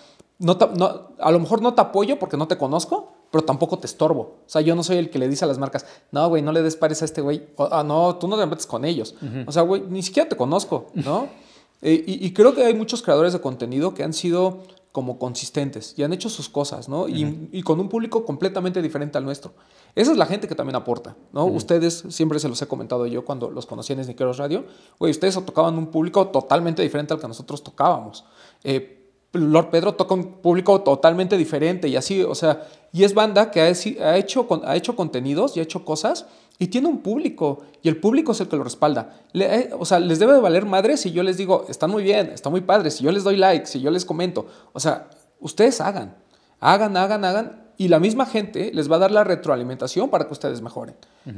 no, te- no- a lo mejor no te apoyo porque no te conozco, pero tampoco te estorbo. O sea, yo no soy el que le dice a las marcas, no, güey, no le des pares a este güey. Ah, no, tú no te metes con ellos. O sea, güey, ni siquiera te conozco, ¿no? Eh, y, y creo que hay muchos creadores de contenido que han sido como consistentes y han hecho sus cosas, ¿no? Y, y con un público completamente diferente al nuestro. Esa es la gente que también aporta, ¿no? Ustedes, siempre se los he comentado yo cuando los conocí en Sneakeros Radio, güey, ustedes tocaban un público totalmente diferente al que nosotros tocábamos. Eh, Lord Pedro toca un público totalmente diferente y así, o sea, y es banda que ha, hecho, ha hecho contenidos y ha hecho cosas y tiene un público y el público es el que lo respalda. Le- eh, o sea, les debe de valer madre si yo les digo, están muy bien, está muy padre, si yo les doy like, si yo les comento. O sea, ustedes hagan, hagan, hagan, hagan y la misma gente les va a dar la retroalimentación para que ustedes mejoren.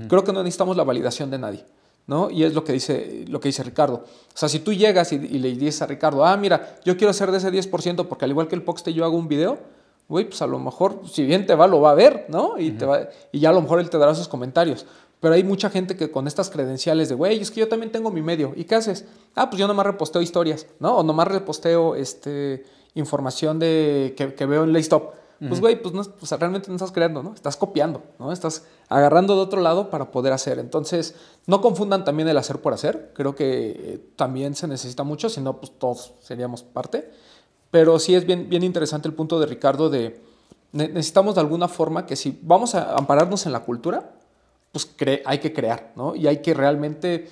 Creo que no necesitamos la validación de nadie. ¿No? Y es lo que dice, lo que dice Ricardo. O sea, si tú llegas y, y le dices a Ricardo, ah, mira, yo quiero ser de ese 10% porque al igual que el Poxte yo hago un video, güey, pues a lo mejor, si bien te va, lo va a ver, ¿no? Y, te va, y ya a lo mejor él te dará sus comentarios. Pero hay mucha gente que con estas credenciales de, güey, es que yo también tengo mi medio. ¿Y qué haces? Ah, pues yo nomás reposteo historias, ¿no? O nomás reposteo este, información de, que, que veo en Laystop. Pues, güey, pues, no, realmente no estás creando, ¿no? Estás copiando, ¿no? Estás agarrando de otro lado para poder hacer. Entonces, no confundan también el hacer por hacer. Creo que eh, también se necesita mucho, si no, pues todos seríamos parte. Pero sí es bien, bien interesante el punto de Ricardo de ne- necesitamos de alguna forma que si vamos a ampararnos en la cultura, pues cre- hay que crear, ¿no? Y hay que realmente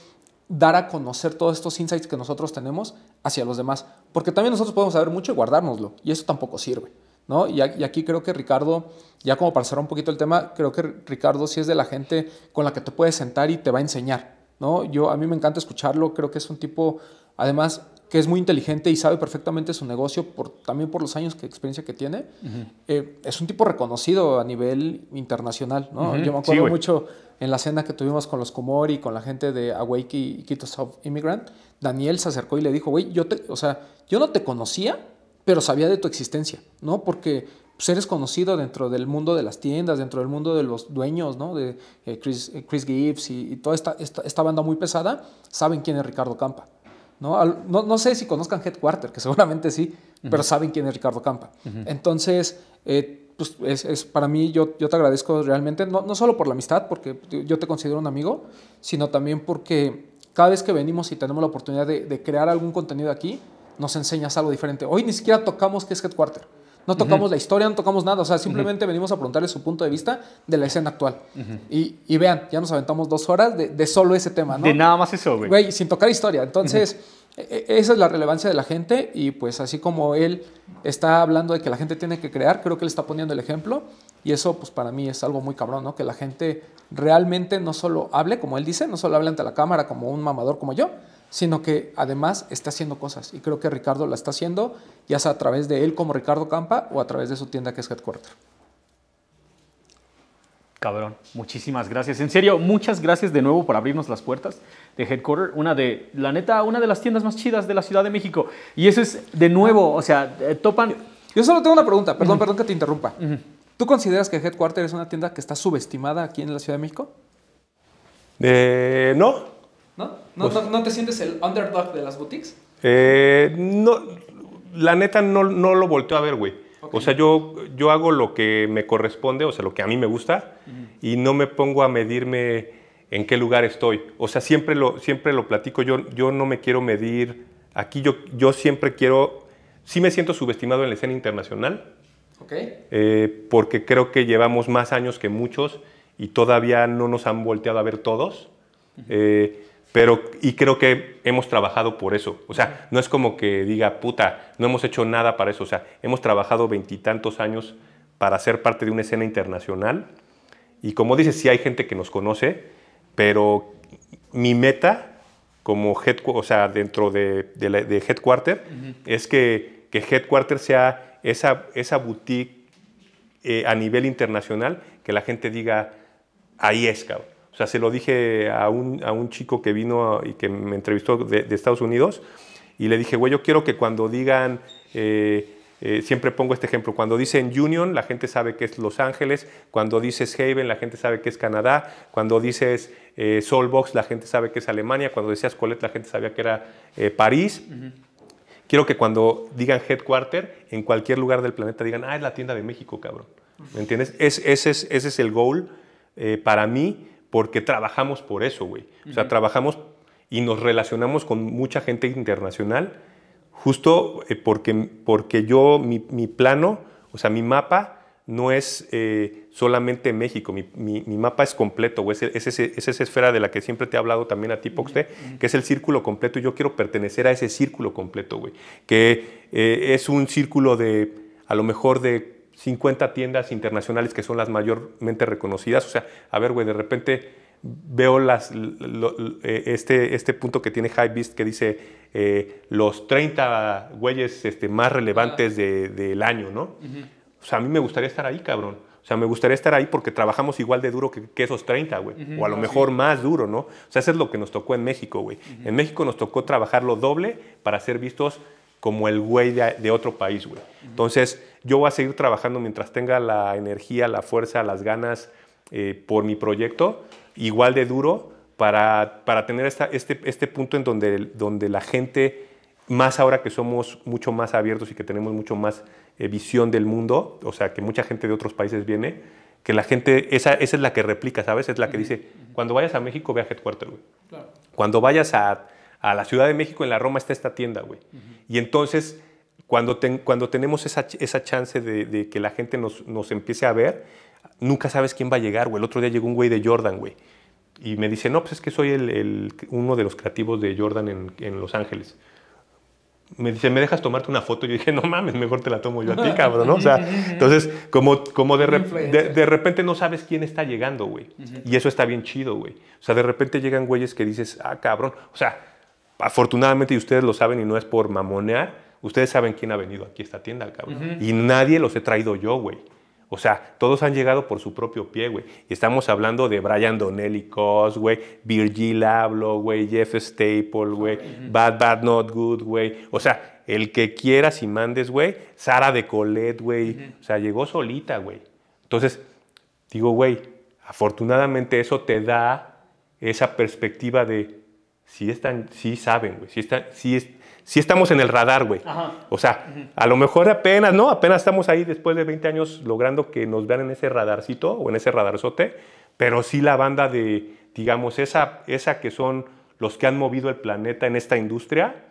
dar a conocer todos estos insights que nosotros tenemos hacia los demás. Porque también nosotros podemos saber mucho y guardárnoslo. Y eso tampoco sirve, ¿no? Y, aquí creo que Ricardo, ya como para cerrar un poquito el tema, creo que Ricardo sí es de la gente con la que te puedes sentar y te va a enseñar, ¿no? Yo, a mí me encanta escucharlo. Creo que es un tipo, además, que es muy inteligente y sabe perfectamente su negocio, por, también por los años que experiencia que tiene. Eh, es un tipo reconocido a nivel internacional, ¿no? Yo me sí, acuerdo güey. mucho en la cena que tuvimos con los Komori, con la gente de Awake y Quito South Immigrant, Daniel se acercó y le dijo, güey, yo te, o sea, yo no te conocía, pero sabía de tu existencia, ¿no? Porque pues, eres conocido dentro del mundo de las tiendas, dentro del mundo de los dueños, ¿no? De eh, Chris, eh, Chris Gibbs y, y toda esta, esta, esta banda muy pesada, saben quién es Ricardo Campa. ¿no? Al- no, no sé si conozcan Headquarter, que seguramente sí, pero saben quién es Ricardo Campa. Entonces, eh, pues es, es- para mí, yo, yo te agradezco realmente, no, no solo por la amistad, porque yo te considero un amigo, sino también porque cada vez que venimos y tenemos la oportunidad de, de crear algún contenido aquí, nos enseñas algo diferente. Hoy ni siquiera tocamos qué es Headquarter. No tocamos la historia, no tocamos nada. O sea, simplemente venimos a preguntarle su punto de vista de la escena actual. y, y vean, ya nos aventamos dos horas de, de solo ese tema, ¿no? De nada más eso, güey. Güey, sin tocar historia. Entonces, e- e- esa es la relevancia de la gente y pues así como él está hablando de que la gente tiene que crear, creo que él está poniendo el ejemplo y eso pues para mí es algo muy cabrón, ¿no? Que la gente realmente no solo hable, como él dice, no solo hable ante la cámara como un mamador como yo, sino que además está haciendo cosas y creo que Ricardo la está haciendo ya sea a través de él como Ricardo Campa o a través de su tienda que es Headquarter. Cabrón, muchísimas gracias. En serio, muchas gracias de nuevo por abrirnos las puertas de Headquarter, una de, la neta, una de las tiendas más chidas de la Ciudad de México. Y eso es, de nuevo, o sea, eh, topan... Yo solo tengo una pregunta, perdón, perdón que te interrumpa. ¿Tú consideras que Headquarter es una tienda que está subestimada aquí en la Ciudad de México? Eh, no, ¿No? ¿No, no, no te sientes el underdog de las boutiques? Eh, no, la neta no, no lo volteo a ver, güey. O sea, yo, yo hago lo que me corresponde, o sea, lo que a mí me gusta, y no me pongo a medirme en qué lugar estoy. O sea, siempre lo, siempre lo platico, yo, yo no me quiero medir aquí, yo, yo siempre quiero, sí me siento subestimado en la escena internacional, eh, porque creo que llevamos más años que muchos y todavía no nos han volteado a ver todos. Eh, pero, y creo que hemos trabajado por eso. O sea, no es como que diga, puta, no hemos hecho nada para eso. O sea, hemos trabajado veintitantos años para ser parte de una escena internacional. Y como dices, sí hay gente que nos conoce, pero mi meta como head, o sea, dentro de, de, Headquarter es que, que Headquarter sea esa, esa boutique eh, a nivel internacional que la gente diga, ahí es, cabrón. O sea, se lo dije a un, a un chico que vino y que me entrevistó de, Estados Unidos y le dije, güey, yo quiero que cuando digan, eh, eh, siempre pongo este ejemplo, cuando dicen Union, la gente sabe que es Los Ángeles, cuando dices Haven, la gente sabe que es Canadá, cuando dices Soulbox, la gente sabe que es Alemania, cuando decías Colette, la gente sabía que era París. Quiero que cuando digan headquarter, en cualquier lugar del planeta digan, ah, es la tienda de México, cabrón. ¿Me entiendes? Es, ese, es, ese es el goal eh, para mí, porque trabajamos por eso, güey. O sea, trabajamos y nos relacionamos con mucha gente internacional, justo eh, porque, porque yo, mi, mi plano, o sea, mi mapa no es eh, solamente México, mi, mapa es completo, es, es, esa esfera de la que siempre te he hablado también a ti, Poxte, que es el círculo completo. Y yo quiero pertenecer a ese círculo completo, güey, que eh, es un círculo de, a lo mejor de 50 tiendas internacionales que son las mayormente reconocidas, o sea, a ver, güey, de repente veo las, eh, este, este punto que tiene Hypebeast que dice los 30 güeyes este, más relevantes del año, ¿no? O sea, a mí me gustaría estar ahí, cabrón. O sea, me gustaría estar ahí porque trabajamos igual de duro que, esos 30, güey. o a lo mejor más duro, ¿no? O sea, eso es lo que nos tocó en México, güey. En México nos tocó trabajar lo doble para ser vistos como el güey de, otro país, güey. Entonces, yo voy a seguir trabajando mientras tenga la energía, la fuerza, las ganas eh, por mi proyecto, igual de duro, para, para tener esta, este, este punto en donde, donde la gente, más ahora que somos mucho más abiertos y que tenemos mucho más eh, visión del mundo, o sea, que mucha gente de otros países viene, que la gente, esa, esa es la que replica, ¿sabes? Es la que dice, cuando vayas a México, ve a Headquarter, güey. Cuando vayas a, a, la Ciudad de México, en la Roma está esta tienda, güey. Y entonces, cuando, cuando tenemos esa, esa chance de, de, que la gente nos, nos empiece a ver, nunca sabes quién va a llegar, güey. El otro día llegó un güey de Jordan, güey. Y me dice, no, pues es que soy el, el, uno de los creativos de Jordan en, en Los Ángeles me dice, ¿me dejas tomarte una foto? Y yo dije, no mames, mejor te la tomo yo a ti, cabrón, ¿no? O sea, entonces, como, como de, de, repente no sabes quién está llegando, güey. Y eso está bien chido, güey. O sea, de repente llegan güeyes que dices, ah, cabrón. O sea, afortunadamente, y ustedes lo saben y no es por mamonear, ustedes saben quién ha venido aquí a esta tienda, cabrón. Y nadie los he traído yo, güey. O sea, todos han llegado por su propio pie, güey. Y estamos hablando de Brian Donnelly Cos, güey, Virgil Abloh, güey, Jeff Staple, güey, Bad Bad Not Good, güey. O sea, el que quieras y mandes, güey. Sara de Colette, güey. O sea, llegó solita, güey. Entonces, digo, güey, afortunadamente eso te da esa perspectiva de si están, si saben, güey, si, están, si, es, si estamos en el radar, güey. O sea, a lo mejor apenas, ¿no? Apenas estamos ahí después de 20 años logrando que nos vean en ese radarcito o en ese radarzote, pero sí la banda de, digamos, esa, esa que son los que han movido el planeta en esta industria,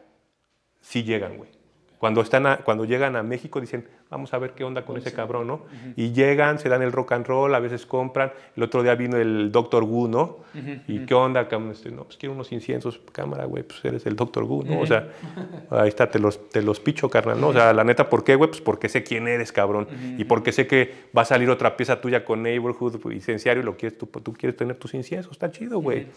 sí llegan, güey. Cuando, están cuando llegan a México dicen, vamos a ver qué onda con ese cabrón, ¿no? Y llegan, se dan el rock and roll, a veces compran. El otro día vino el Dr. Wu, ¿no? ¿Y qué onda? Este, no, pues quiero unos inciensos, cámara, güey, pues eres el Dr. Wu, ¿no? O sea, ahí está, te los, te los picho, carnal, ¿no? O sea, la neta, ¿por qué, güey? Pues porque sé quién eres, cabrón. Y porque sé que va a salir otra pieza tuya con Neighborhood, licenciario, y lo quieres, tú, tú quieres tener tus inciensos, está chido, güey.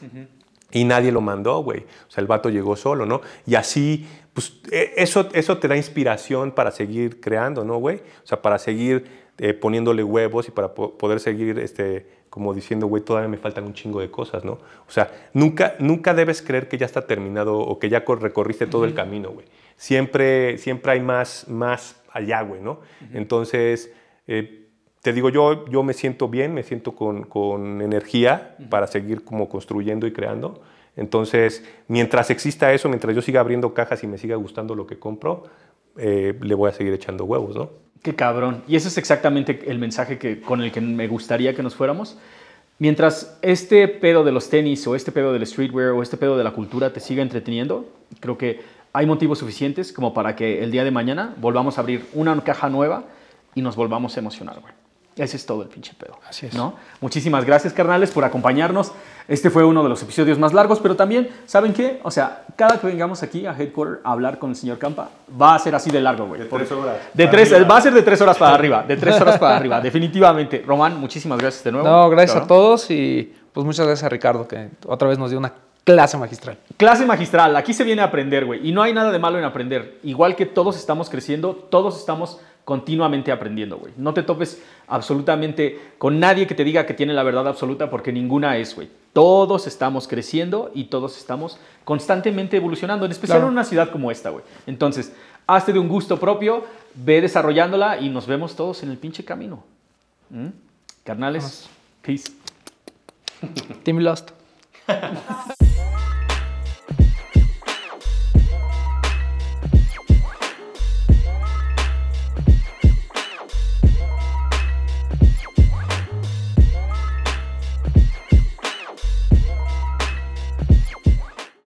Y nadie lo mandó, güey. O sea, el vato llegó solo, ¿no? Y así, pues e, eso, eso te da inspiración para seguir creando, ¿no, güey? O sea, para seguir eh, poniéndole huevos y para poder seguir, este, como diciendo, güey, todavía me faltan un chingo de cosas, ¿no? O sea, nunca, nunca debes creer que ya está terminado o que ya recorriste todo el camino, güey. Siempre, siempre hay más, más allá, güey, ¿no? Entonces, eh, te digo, yo, yo me siento bien, me siento con, con energía para seguir como construyendo y creando. Entonces, mientras exista eso, mientras yo siga abriendo cajas y me siga gustando lo que compro, eh, le voy a seguir echando huevos, ¿no? Qué cabrón. Y ese es exactamente el mensaje que, con el que me gustaría que nos fuéramos. Mientras este pedo de los tenis o este pedo del streetwear o este pedo de la cultura te siga entreteniendo, creo que hay motivos suficientes como para que el día de mañana volvamos a abrir una caja nueva y nos volvamos a emocionar, güey. Ese es todo el pinche pedo. Así es. ¿no? Muchísimas gracias, carnales, por acompañarnos. Este fue uno de los episodios más largos, pero también, ¿saben qué? O sea, cada que vengamos aquí a Headquarter a hablar con el señor Campa, va a ser así de largo, güey. De tres horas. De tres, va a ser de tres horas para arriba, de tres horas para arriba, definitivamente. Román, muchísimas gracias de nuevo. No, gracias a todos y pues muchas gracias a Ricardo que otra vez nos dio una clase magistral. Clase magistral, aquí se viene a aprender, güey. Y no hay nada de malo en aprender. Igual que todos estamos creciendo, todos estamos continuamente aprendiendo, güey. No te topes absolutamente con nadie que te diga que tiene la verdad absoluta porque ninguna es, güey. Todos estamos creciendo y todos estamos constantemente evolucionando, en especial Claro. en una ciudad como esta, güey. Entonces, hazte de un gusto propio, ve desarrollándola y nos vemos todos en el pinche camino. ¿Mm? Carnales, peace. Team Lost.